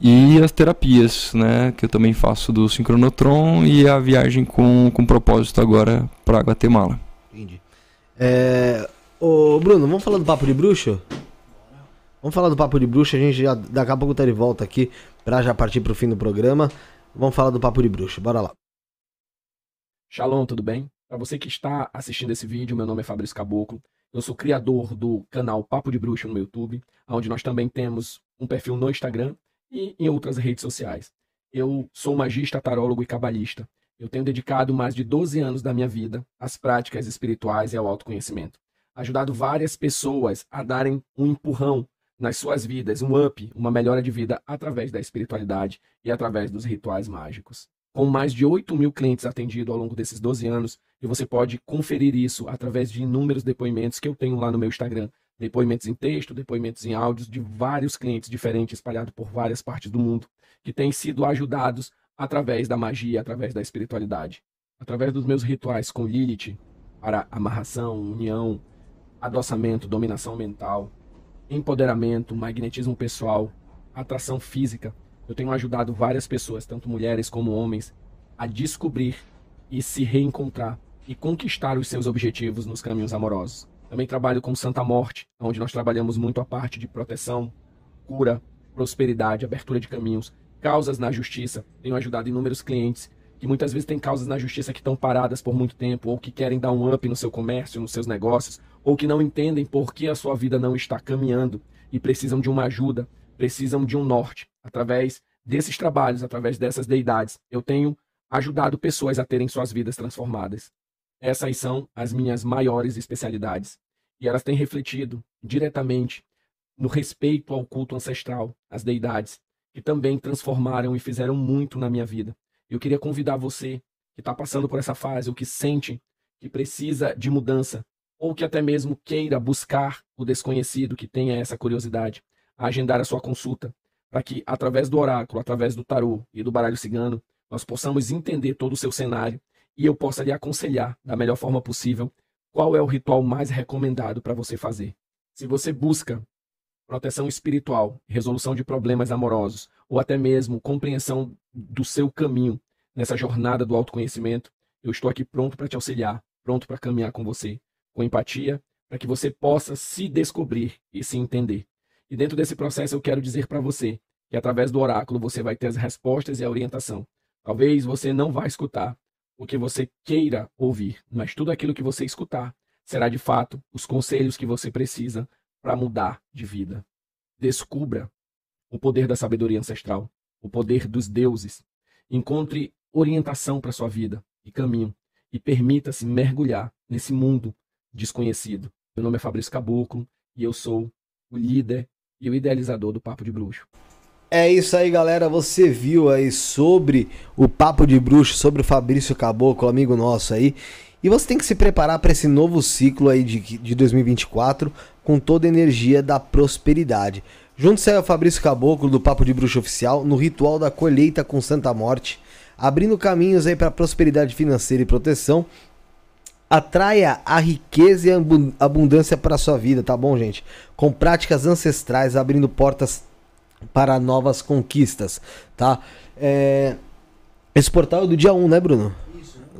E as terapias, né, que eu também faço do sincronotron e a viagem com, com propósito agora para Guatemala. Entendi. É, Ô, Bruno, vamos falar do Papo de Bruxo? Vamos falar do Papo de Bruxo, a gente já daqui a pouco tá de volta aqui pra já partir pro fim do programa. Vamos falar do Papo de Bruxo, bora lá. Shalom, tudo bem? Para você que está assistindo esse vídeo, meu nome é Fabrício Caboclo. Eu sou criador do canal Papo de Bruxo no YouTube, onde nós também temos um perfil no Instagram e em outras redes sociais. Eu sou magista, tarólogo e cabalista. Eu tenho dedicado mais de 12 anos da minha vida às práticas espirituais e ao autoconhecimento ajudado várias pessoas a darem um empurrão nas suas vidas, um up, uma melhora de vida através da espiritualidade e através dos rituais mágicos. Com mais de 8 mil clientes atendidos ao longo desses 12 anos, e você pode conferir isso através de inúmeros depoimentos que eu tenho lá no meu Instagram. Depoimentos em texto, depoimentos em áudios de vários clientes diferentes espalhados por várias partes do mundo, que têm sido ajudados através da magia, através da espiritualidade. Através dos meus rituais com Lilith, para amarração, união, adoçamento, dominação mental, empoderamento, magnetismo pessoal, atração física. Eu tenho ajudado várias pessoas, tanto mulheres como homens, a descobrir e se reencontrar e conquistar os seus objetivos nos caminhos amorosos. Também trabalho com Santa Morte, onde nós trabalhamos muito a parte de proteção, cura, prosperidade, abertura de caminhos, causas na justiça. Tenho ajudado inúmeros clientes que muitas vezes têm causas na justiça que estão paradas por muito tempo, ou que querem dar um up no seu comércio, nos seus negócios, ou que não entendem por que a sua vida não está caminhando e precisam de uma ajuda, precisam de um norte. Através desses trabalhos, através dessas deidades, eu tenho ajudado pessoas a terem suas vidas transformadas. Essas são as minhas maiores especialidades. E elas têm refletido diretamente no respeito ao culto ancestral, às deidades, que também transformaram e fizeram muito na minha vida. Eu queria convidar você que está passando por essa fase, ou que sente que precisa de mudança, ou que até mesmo queira buscar o desconhecido, que tenha essa curiosidade, a agendar a sua consulta, para que, através do oráculo, através do tarô e do baralho cigano, nós possamos entender todo o seu cenário e eu possa lhe aconselhar da melhor forma possível qual é o ritual mais recomendado para você fazer. Se você busca proteção espiritual, resolução de problemas amorosos, ou até mesmo compreensão do seu caminho nessa jornada do autoconhecimento, eu estou aqui pronto para te auxiliar, pronto para caminhar com você, com empatia, para que você possa se descobrir e se entender. E dentro desse processo eu quero dizer para você que através do oráculo você vai ter as respostas e a orientação. Talvez você não vá escutar o que você queira ouvir, mas tudo aquilo que você escutar será de fato os conselhos que você precisa para mudar de vida. Descubra o poder da sabedoria ancestral, o poder dos deuses. Encontre orientação para sua vida e caminho e permita-se mergulhar nesse mundo desconhecido. Meu nome é Fabrício Caboclo e eu sou o líder e o idealizador do Papo de Bruxo. É isso aí, galera. Você viu aí sobre o Papo de Bruxo, sobre o Fabrício Caboclo, amigo nosso aí. E você tem que se preparar para esse novo ciclo aí de, de 2024 com toda a energia da prosperidade. Junto-se aí ao Fabrício Caboclo do Papo de Bruxo Oficial no ritual da colheita com Santa Morte, abrindo caminhos aí para prosperidade financeira e proteção. Atraia a riqueza e a abundância para sua vida, tá bom, gente? Com práticas ancestrais abrindo portas para novas conquistas, tá? É... Esse portal é do dia 1, né, Bruno?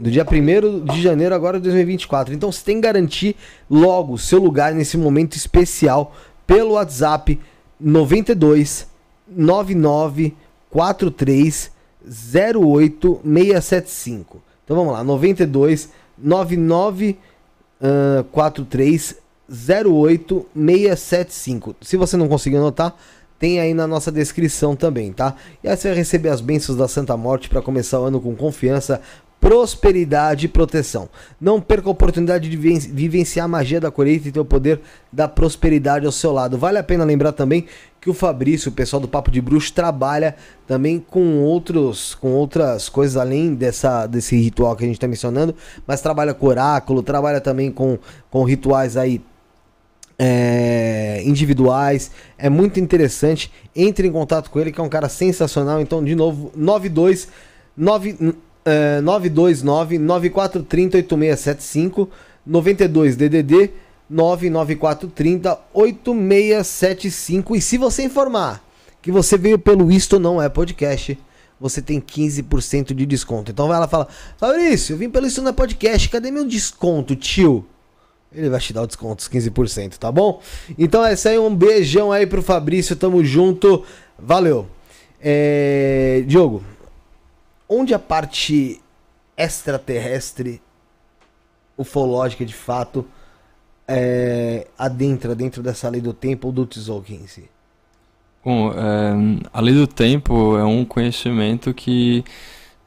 do dia 1 de janeiro agora de 2024. Então você tem que garantir logo seu lugar nesse momento especial pelo WhatsApp 92 99 43 08 675. Então vamos lá, 92 99 uh, 43 08 675. Se você não conseguir anotar, tem aí na nossa descrição também, tá? E aí você vai receber as bênçãos da Santa Morte para começar o ano com confiança, prosperidade e proteção. Não perca a oportunidade de vivenciar a magia da colheita e ter o poder da prosperidade ao seu lado. Vale a pena lembrar também que o Fabrício, o pessoal do Papo de Bruxo, trabalha também com outros, com outras coisas além dessa, desse ritual que a gente está mencionando, mas trabalha com oráculo, trabalha também com, com rituais aí é, individuais. É muito interessante. Entre em contato com ele, que é um cara sensacional. Então, de novo, 92 9 é, 929 9430 8675 92 DDD 99430 8675 e se você informar que você veio pelo Isto Não É Podcast, você tem 15% de desconto. Então vai lá e fala: Fabrício, eu vim pelo Isto Não É Podcast, cadê meu desconto, tio? Ele vai te dar o desconto, os 15%, tá bom? Então é isso aí, um beijão aí pro Fabrício, tamo junto, valeu. É... Diogo, onde a parte extraterrestre, ufológica de fato, é, adentra dentro dessa lei do tempo ou do si? Bom, é, a lei do tempo é um conhecimento que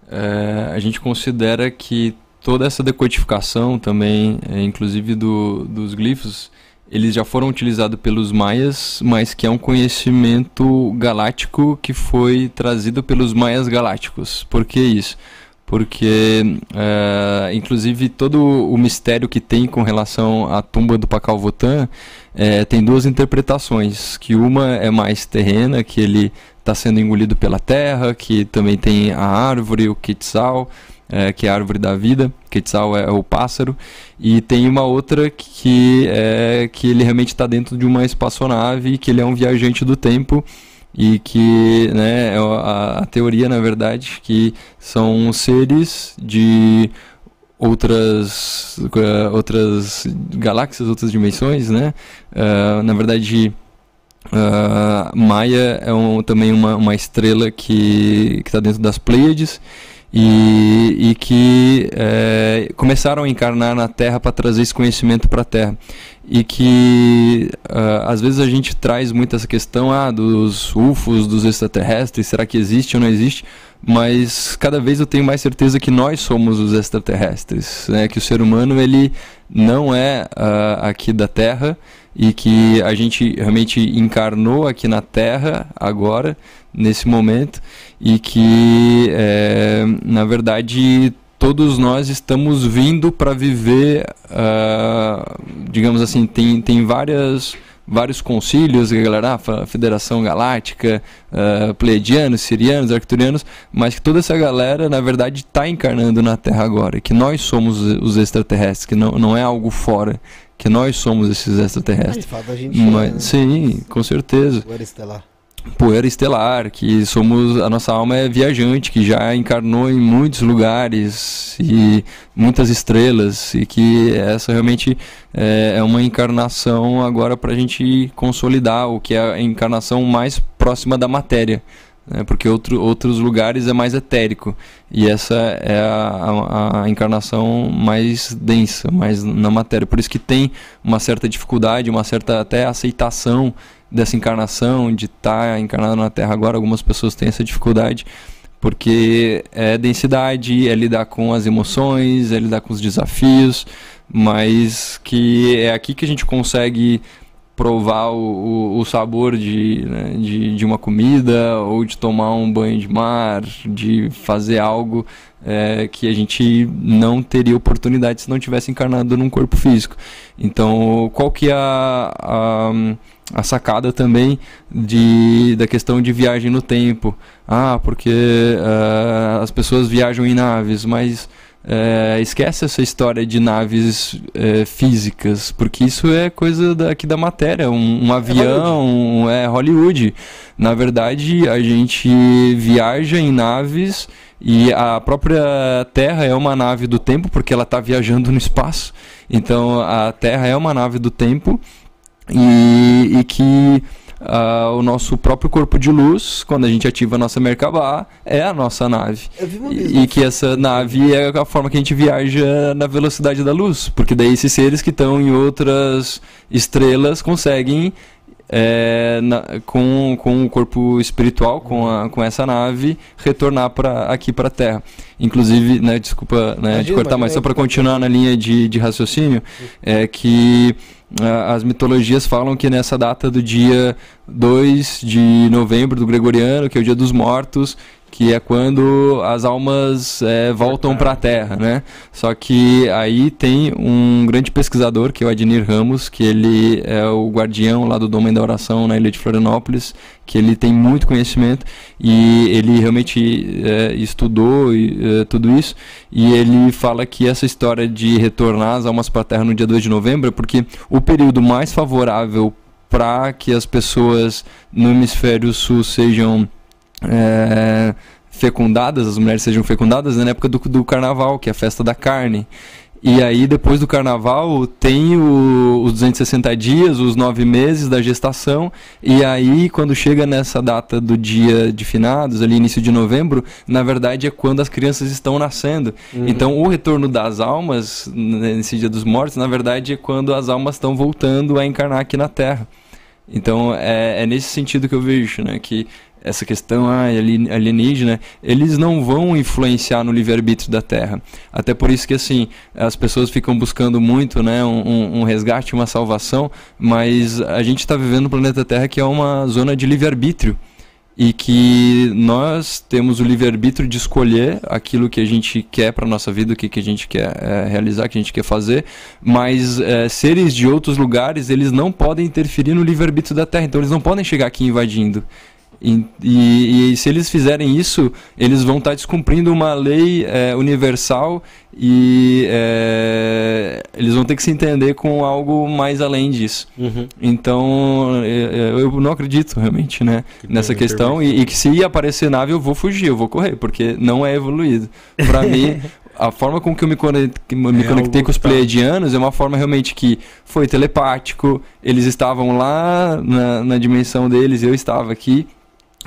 é, a gente considera que toda essa decodificação também, é, inclusive do, dos glifos, eles já foram utilizados pelos maias, mas que é um conhecimento galáctico que foi trazido pelos maias galácticos. Por que isso? Porque, é, inclusive, todo o mistério que tem com relação à tumba do Pacal Votan é, tem duas interpretações. Que uma é mais terrena, que ele está sendo engolido pela terra, que também tem a árvore, o Quetzal, é, que é a árvore da vida, Quetzal é, é o pássaro, e tem uma outra que é que ele realmente está dentro de uma espaçonave, que ele é um viajante do tempo. E que né, é a, a teoria na verdade que são seres de outras uh, outras galáxias, outras dimensões, né? Uh, na verdade, uh, Maia é um, também uma, uma estrela que está dentro das Pleiades e, e que é, começaram a encarnar na Terra para trazer esse conhecimento para a Terra. E que uh, às vezes a gente traz muito essa questão ah, dos UFOs, dos extraterrestres, será que existe ou não existe? Mas cada vez eu tenho mais certeza que nós somos os extraterrestres, né? que o ser humano ele não é uh, aqui da Terra, e que a gente realmente encarnou aqui na Terra agora, nesse momento, e que, é, na verdade, todos nós estamos vindo para viver, uh, digamos assim, tem, tem várias vários concílios, a galera, ah, Federação Galáctica, uh, Pleiadianos, Sirianos, Arcturianos, mas que toda essa galera, na verdade, está encarnando na Terra agora, que nós somos os extraterrestres, que não, não é algo fora, que nós somos esses extraterrestres. a gente mas, é, sim, com certeza. estelar poeira estelar, que somos a nossa alma é viajante, que já encarnou em muitos lugares e muitas estrelas e que essa realmente é, é uma encarnação agora para a gente consolidar o que é a encarnação mais próxima da matéria. Né? porque outro, outros lugares é mais etérico e essa é a, a, a, encarnação mais densa, mais na matéria. Por isso que tem uma certa dificuldade, uma certa até aceitação dessa encarnação, de estar tá encarnado na Terra agora, algumas pessoas têm essa dificuldade, porque é densidade, é lidar com as emoções, é lidar com os desafios, mas que é aqui que a gente consegue provar o, o, sabor de, né, de, de, uma comida ou de tomar um banho de mar, de fazer algo é, que a gente não teria oportunidade se não tivesse encarnado num corpo físico. Então, qual que é a, a a sacada também de, da questão de viagem no tempo. Ah, porque uh, as pessoas viajam em naves, mas uh, esquece essa história de naves uh, físicas, porque isso é coisa daqui da matéria. Um, um é avião Hollywood. é Hollywood. Na verdade, a gente viaja em naves e a própria Terra é uma nave do tempo, porque ela está viajando no espaço. Então a Terra é uma nave do tempo e, e que uh, o nosso próprio corpo de luz, quando a gente ativa a nossa Merkabah, é a nossa nave. E, e, que essa nave é a forma que a gente viaja na velocidade da luz, porque daí esses seres que estão em outras estrelas conseguem é, na, com, com o corpo espiritual, com, a, com essa nave, retornar para aqui para a Terra. Inclusive, né, desculpa né, imagina, de cortar, mas só para continuar na linha de, de raciocínio, é que as mitologias falam que nessa data do dia 2 de novembro do Gregoriano, que é o dia dos mortos, que é quando as almas é, voltam para a Terra, né? Só que aí tem um grande pesquisador, que é o Adnir Ramos, que ele é o guardião lá do Dom da Oração na ilha de Florianópolis, que ele tem muito conhecimento e ele realmente é, estudou é, tudo isso e ele fala que essa história de retornar as almas para a Terra no dia 2 de novembro é porque o período mais favorável para que as pessoas no hemisfério sul sejam é, fecundadas, as mulheres sejam fecundadas né, na época do, do carnaval, que é a festa da carne. E aí, depois do carnaval, tem o, os 260 dias, os nove meses da gestação. E aí, quando chega nessa data do dia de finados, ali início de novembro, na verdade é quando as crianças estão nascendo. Uhum. Então, o retorno das almas, nesse dia dos mortos, na verdade é quando as almas estão voltando a encarnar aqui na Terra. Então, é, é nesse sentido que eu vejo, né? Que essa questão ah, alienígena, eles não vão influenciar no livre-arbítrio da Terra. Até por isso que assim, as pessoas ficam buscando muito né, um, um resgate, uma salvação, mas a gente está vivendo no planeta Terra que é uma zona de livre-arbítrio e que nós temos o livre-arbítrio de escolher aquilo que a gente quer para nossa vida, o que, que a gente quer é, realizar, o que a gente quer fazer, mas é, seres de outros lugares, eles não podem interferir no livre-arbítrio da Terra, então eles não podem chegar aqui invadindo. E, e, e, se eles fizerem isso, eles vão estar tá descumprindo uma lei é, universal e é, eles vão ter que se entender com algo mais além disso. Uhum. Então, é, eu não acredito realmente né, que nessa questão e, e, que se aparecer nave eu vou fugir, eu vou correr, porque não é evoluído. Para mim, a forma com que eu me, conectei, me é conectei com os pleiadianos é uma forma realmente que foi telepático, eles estavam lá na, na dimensão deles, eu estava aqui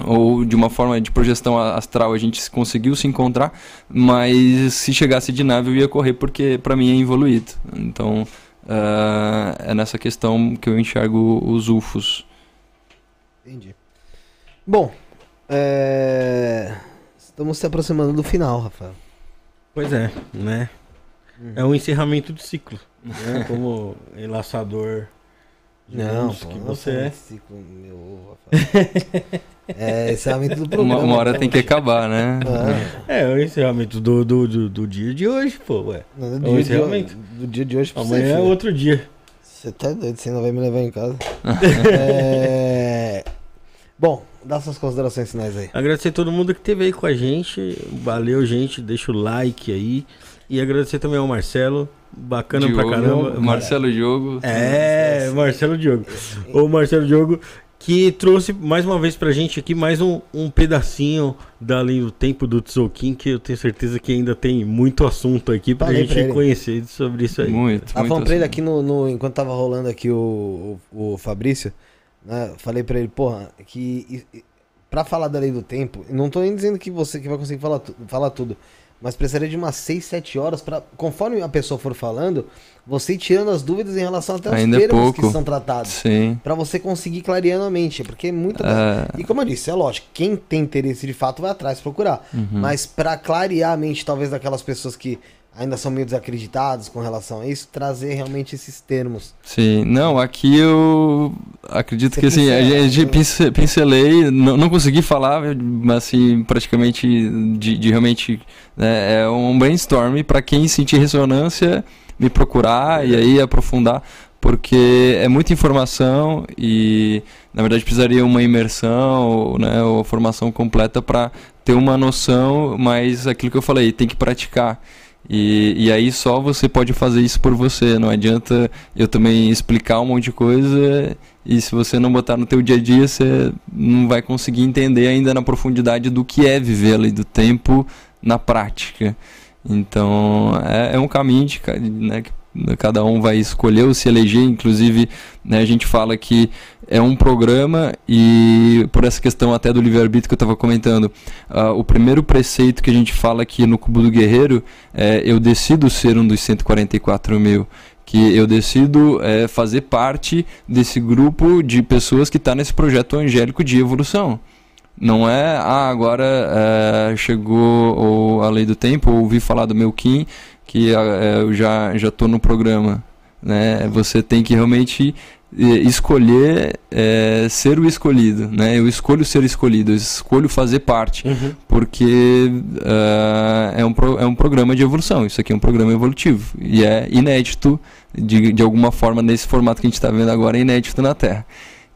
ou de uma forma de projeção astral a gente conseguiu se encontrar, mas se chegasse de nave eu ia correr porque para mim é evoluído. Então uh, é nessa questão que eu enxergo os UFOs. Entendi. Bom, é... estamos se aproximando do final, Rafael. Pois é, né? Hum. É um encerramento de ciclo, né? Como enlaçador Não, pô, que não você é. com meu ovo, Rafael. É encerramento do Uma, programa. uma hora então. tem que acabar, né? Ah, É, o encerramento do, do, do, do dia de hoje, pô, ué. não, É do, o dia encerramento. de, do dia de hoje pra Amanhã você, é outro dia. Você tá doido, você não vai me levar em casa. É, Bom, dá suas considerações finais aí. Agradecer todo mundo que esteve aí com a gente. Valeu, gente. Deixa o like aí. E agradecer também ao Marcelo. Bacana pra Diogo, caramba. Marcelo Diogo. É, Marcelo Diogo. O Marcelo Diogo que trouxe mais uma vez pra gente aqui mais um, um pedacinho da linha do tempo do Tzolk'in, que eu tenho certeza que ainda tem muito assunto aqui pra Falei gente pra ele. conhecer sobre isso aí. Muito, Tava muito. falando pra ele aqui no, no- Enquanto tava rolando aqui o, o, o Fabrício, né? Falei pra ele, porra, que e- pra falar da lei do tempo, não tô nem dizendo que você que vai conseguir falar, falar tudo, mas precisaria de umas 6, 7 horas pra. Conforme a pessoa for falando, você ir tirando as dúvidas em relação até aos Ainda é termos que pouco. são tratados. Sim. Pra você conseguir clareando a mente, porque é muito. É. E como eu disse, é lógico, quem tem interesse de fato vai atrás procurar. Uhum. Mas pra clarear a mente, talvez, daquelas pessoas que ainda são meio desacreditadas com relação a isso, trazer realmente esses termos. Sim, não, aqui eu acredito Você que assim, a gente né? pince- pincelei, não, não consegui falar, mas assim, praticamente de, de realmente né, é um brainstorm para quem sentir ressonância me procurar e aí aprofundar, porque é muita informação e na verdade precisaria uma imersão, né, ou formação completa para ter uma noção, mas aquilo que eu falei, tem que praticar. E, e aí só você pode fazer isso por você, não adianta eu também explicar um monte de coisa e se você não botar no teu dia a dia, você não vai conseguir entender ainda na profundidade do que é viver a lei do tempo na prática. Então é, é um caminho de, né, que cada um vai escolher ou se eleger, inclusive né, a gente fala que é um programa e por essa questão até do livre-arbítrio que eu estava comentando, ah, o primeiro preceito que a gente fala aqui no Cubo do Guerreiro é eu decido ser um dos 144 mil que eu decido é, fazer parte desse grupo de pessoas que está nesse projeto angélico de evolução. Não é, ah, agora é, chegou ou a lei do tempo, ou ouvi falar do meu Kim, que é, eu já estou no programa. Né? Você tem que realmente escolher é, ser o escolhido. Né? Eu escolho ser escolhido, eu escolho fazer parte porque ah, é, um pro- é um programa de evolução. Isso aqui é um programa evolutivo e é inédito de, de alguma forma nesse formato que a gente está vendo agora, é inédito na Terra.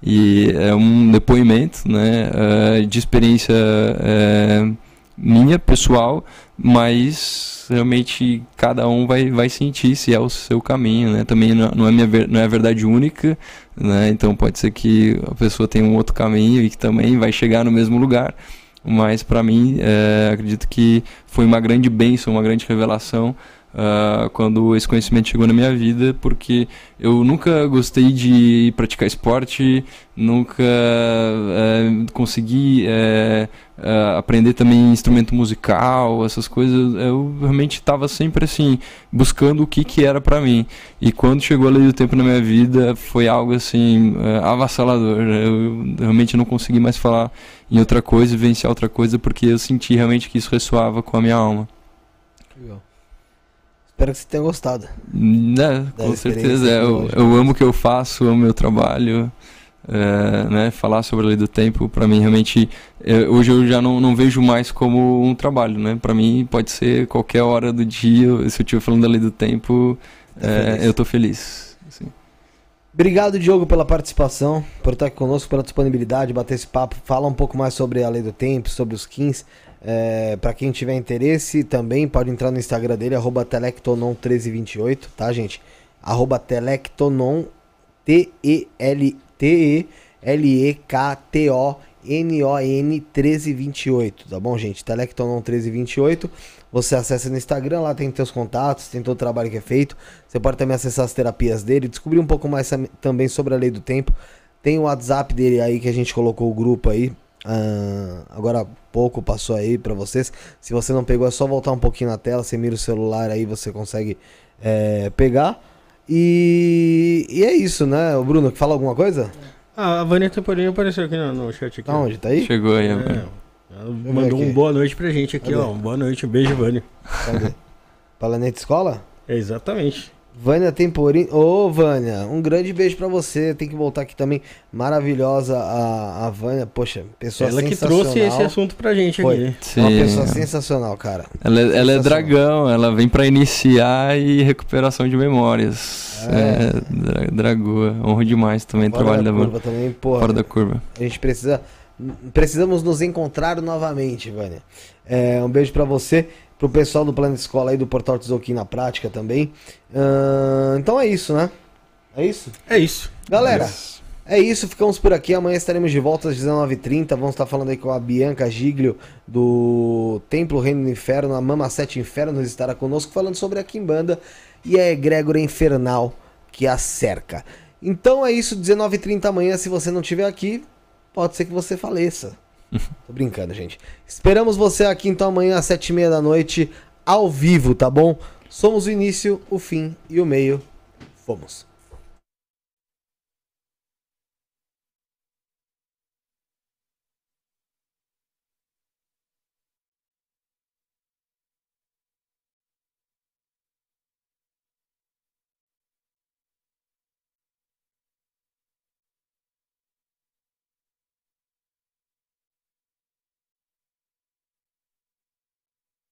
E é um depoimento né, ah, de experiência eh, minha, pessoal, mas realmente cada um vai, vai sentir se é o seu caminho. Né? Também não, é, minha, não é verdade única, né? então pode ser que a pessoa tenha um outro caminho e que também vai chegar no mesmo lugar. Mas para mim, eh, acredito que foi uma grande bênção, uma grande revelação ah, quando esse conhecimento chegou na minha vida, porque eu nunca gostei de praticar esporte, nunca eh, consegui eh, aprender também instrumento musical, essas coisas. Eu realmente estava sempre assim, buscando o que, que era para mim. E quando chegou a lei do tempo na minha vida, foi algo assim, eh, avassalador. Eu realmente não consegui mais falar em outra coisa, vivenciar outra coisa, porque eu senti realmente que isso ressoava com a minha alma. Espero que você tenha gostado. Da com certeza. é, Eu, eu amo o que eu faço, amo meu trabalho. é, né, falar sobre a lei do tempo, para mim, realmente, é, hoje eu já não, não vejo mais como um trabalho. Né? Para mim, pode ser qualquer hora do dia. Se eu estiver falando da lei do tempo, Tá é, eu tô feliz. assim. Obrigado, Diogo, pela participação, por estar aqui conosco, pela disponibilidade, bater esse papo, falar um pouco mais sobre a lei do tempo, sobre os skins. É, para quem tiver interesse, também pode entrar no Instagram dele, arroba Telectonon1328, tá, gente? Arroba Telectonon, T-E-L-T-E-L-E-K-T-O-N-O-N 1328, tá bom, gente? Telectonon 1328. Você acessa no Instagram, lá tem teus contatos, tem todo o trabalho que é feito. Você pode também acessar as terapias dele, descobrir um pouco mais tam- também sobre a lei do tempo. Tem o WhatsApp dele aí que a gente colocou o grupo aí. Ah, agora há pouco passou aí pra vocês. Se você não pegou, é só voltar um pouquinho na tela. Você mira o celular aí, você consegue é, pegar. E, e é isso, né? O Bruno, fala alguma coisa? Ah, a Vânia Temporinho apareceu aqui no, no chat. Aqui. Tá onde? Tá aí? Chegou aí. É, ela mandou aqui. um boa noite pra gente aqui, Cadê? ó. Um boa noite, um beijo, Vânia. Cadê? Planeta Escola? É, exatamente. Vânia Temporim. Ô, Vânia, um grande beijo pra você. Tem que voltar aqui também. Maravilhosa a, a Vânia. Poxa, pessoa Ela que sensacional. trouxe esse assunto pra gente Foi. aqui. Uma Sim. pessoa sensacional, cara. Ela, é- ela é Sensacional. dragão, ela vem pra iniciar e recuperação de memórias. É. É, dra- dragoa. Honro demais também o trabalho da da curva Vânia. também, porra. Fora da curva. A gente precisa. Precisamos nos encontrar novamente, Vânia. É, um beijo pra você, pro pessoal do Plano Escola aí do Portal Tzolk'in na prática também. Ahn, então é isso, né? É isso? É isso. Galera, é isso. Ficamos por aqui. Amanhã estaremos de volta às 19h30. Vamos estar falando aí com a Bianca Giglio do Templo Reino do Inferno. A Mama Sete Infernos estará conosco falando sobre a Kimbanda e a egrégora infernal que a cerca. Então é isso. 19h30 amanhã. Se você não estiver aqui, pode ser que você faleça. Tô brincando, gente. Esperamos você aqui então amanhã às 7h30 da noite, ao vivo, tá bom? Somos o início, o fim e o meio. Fomos.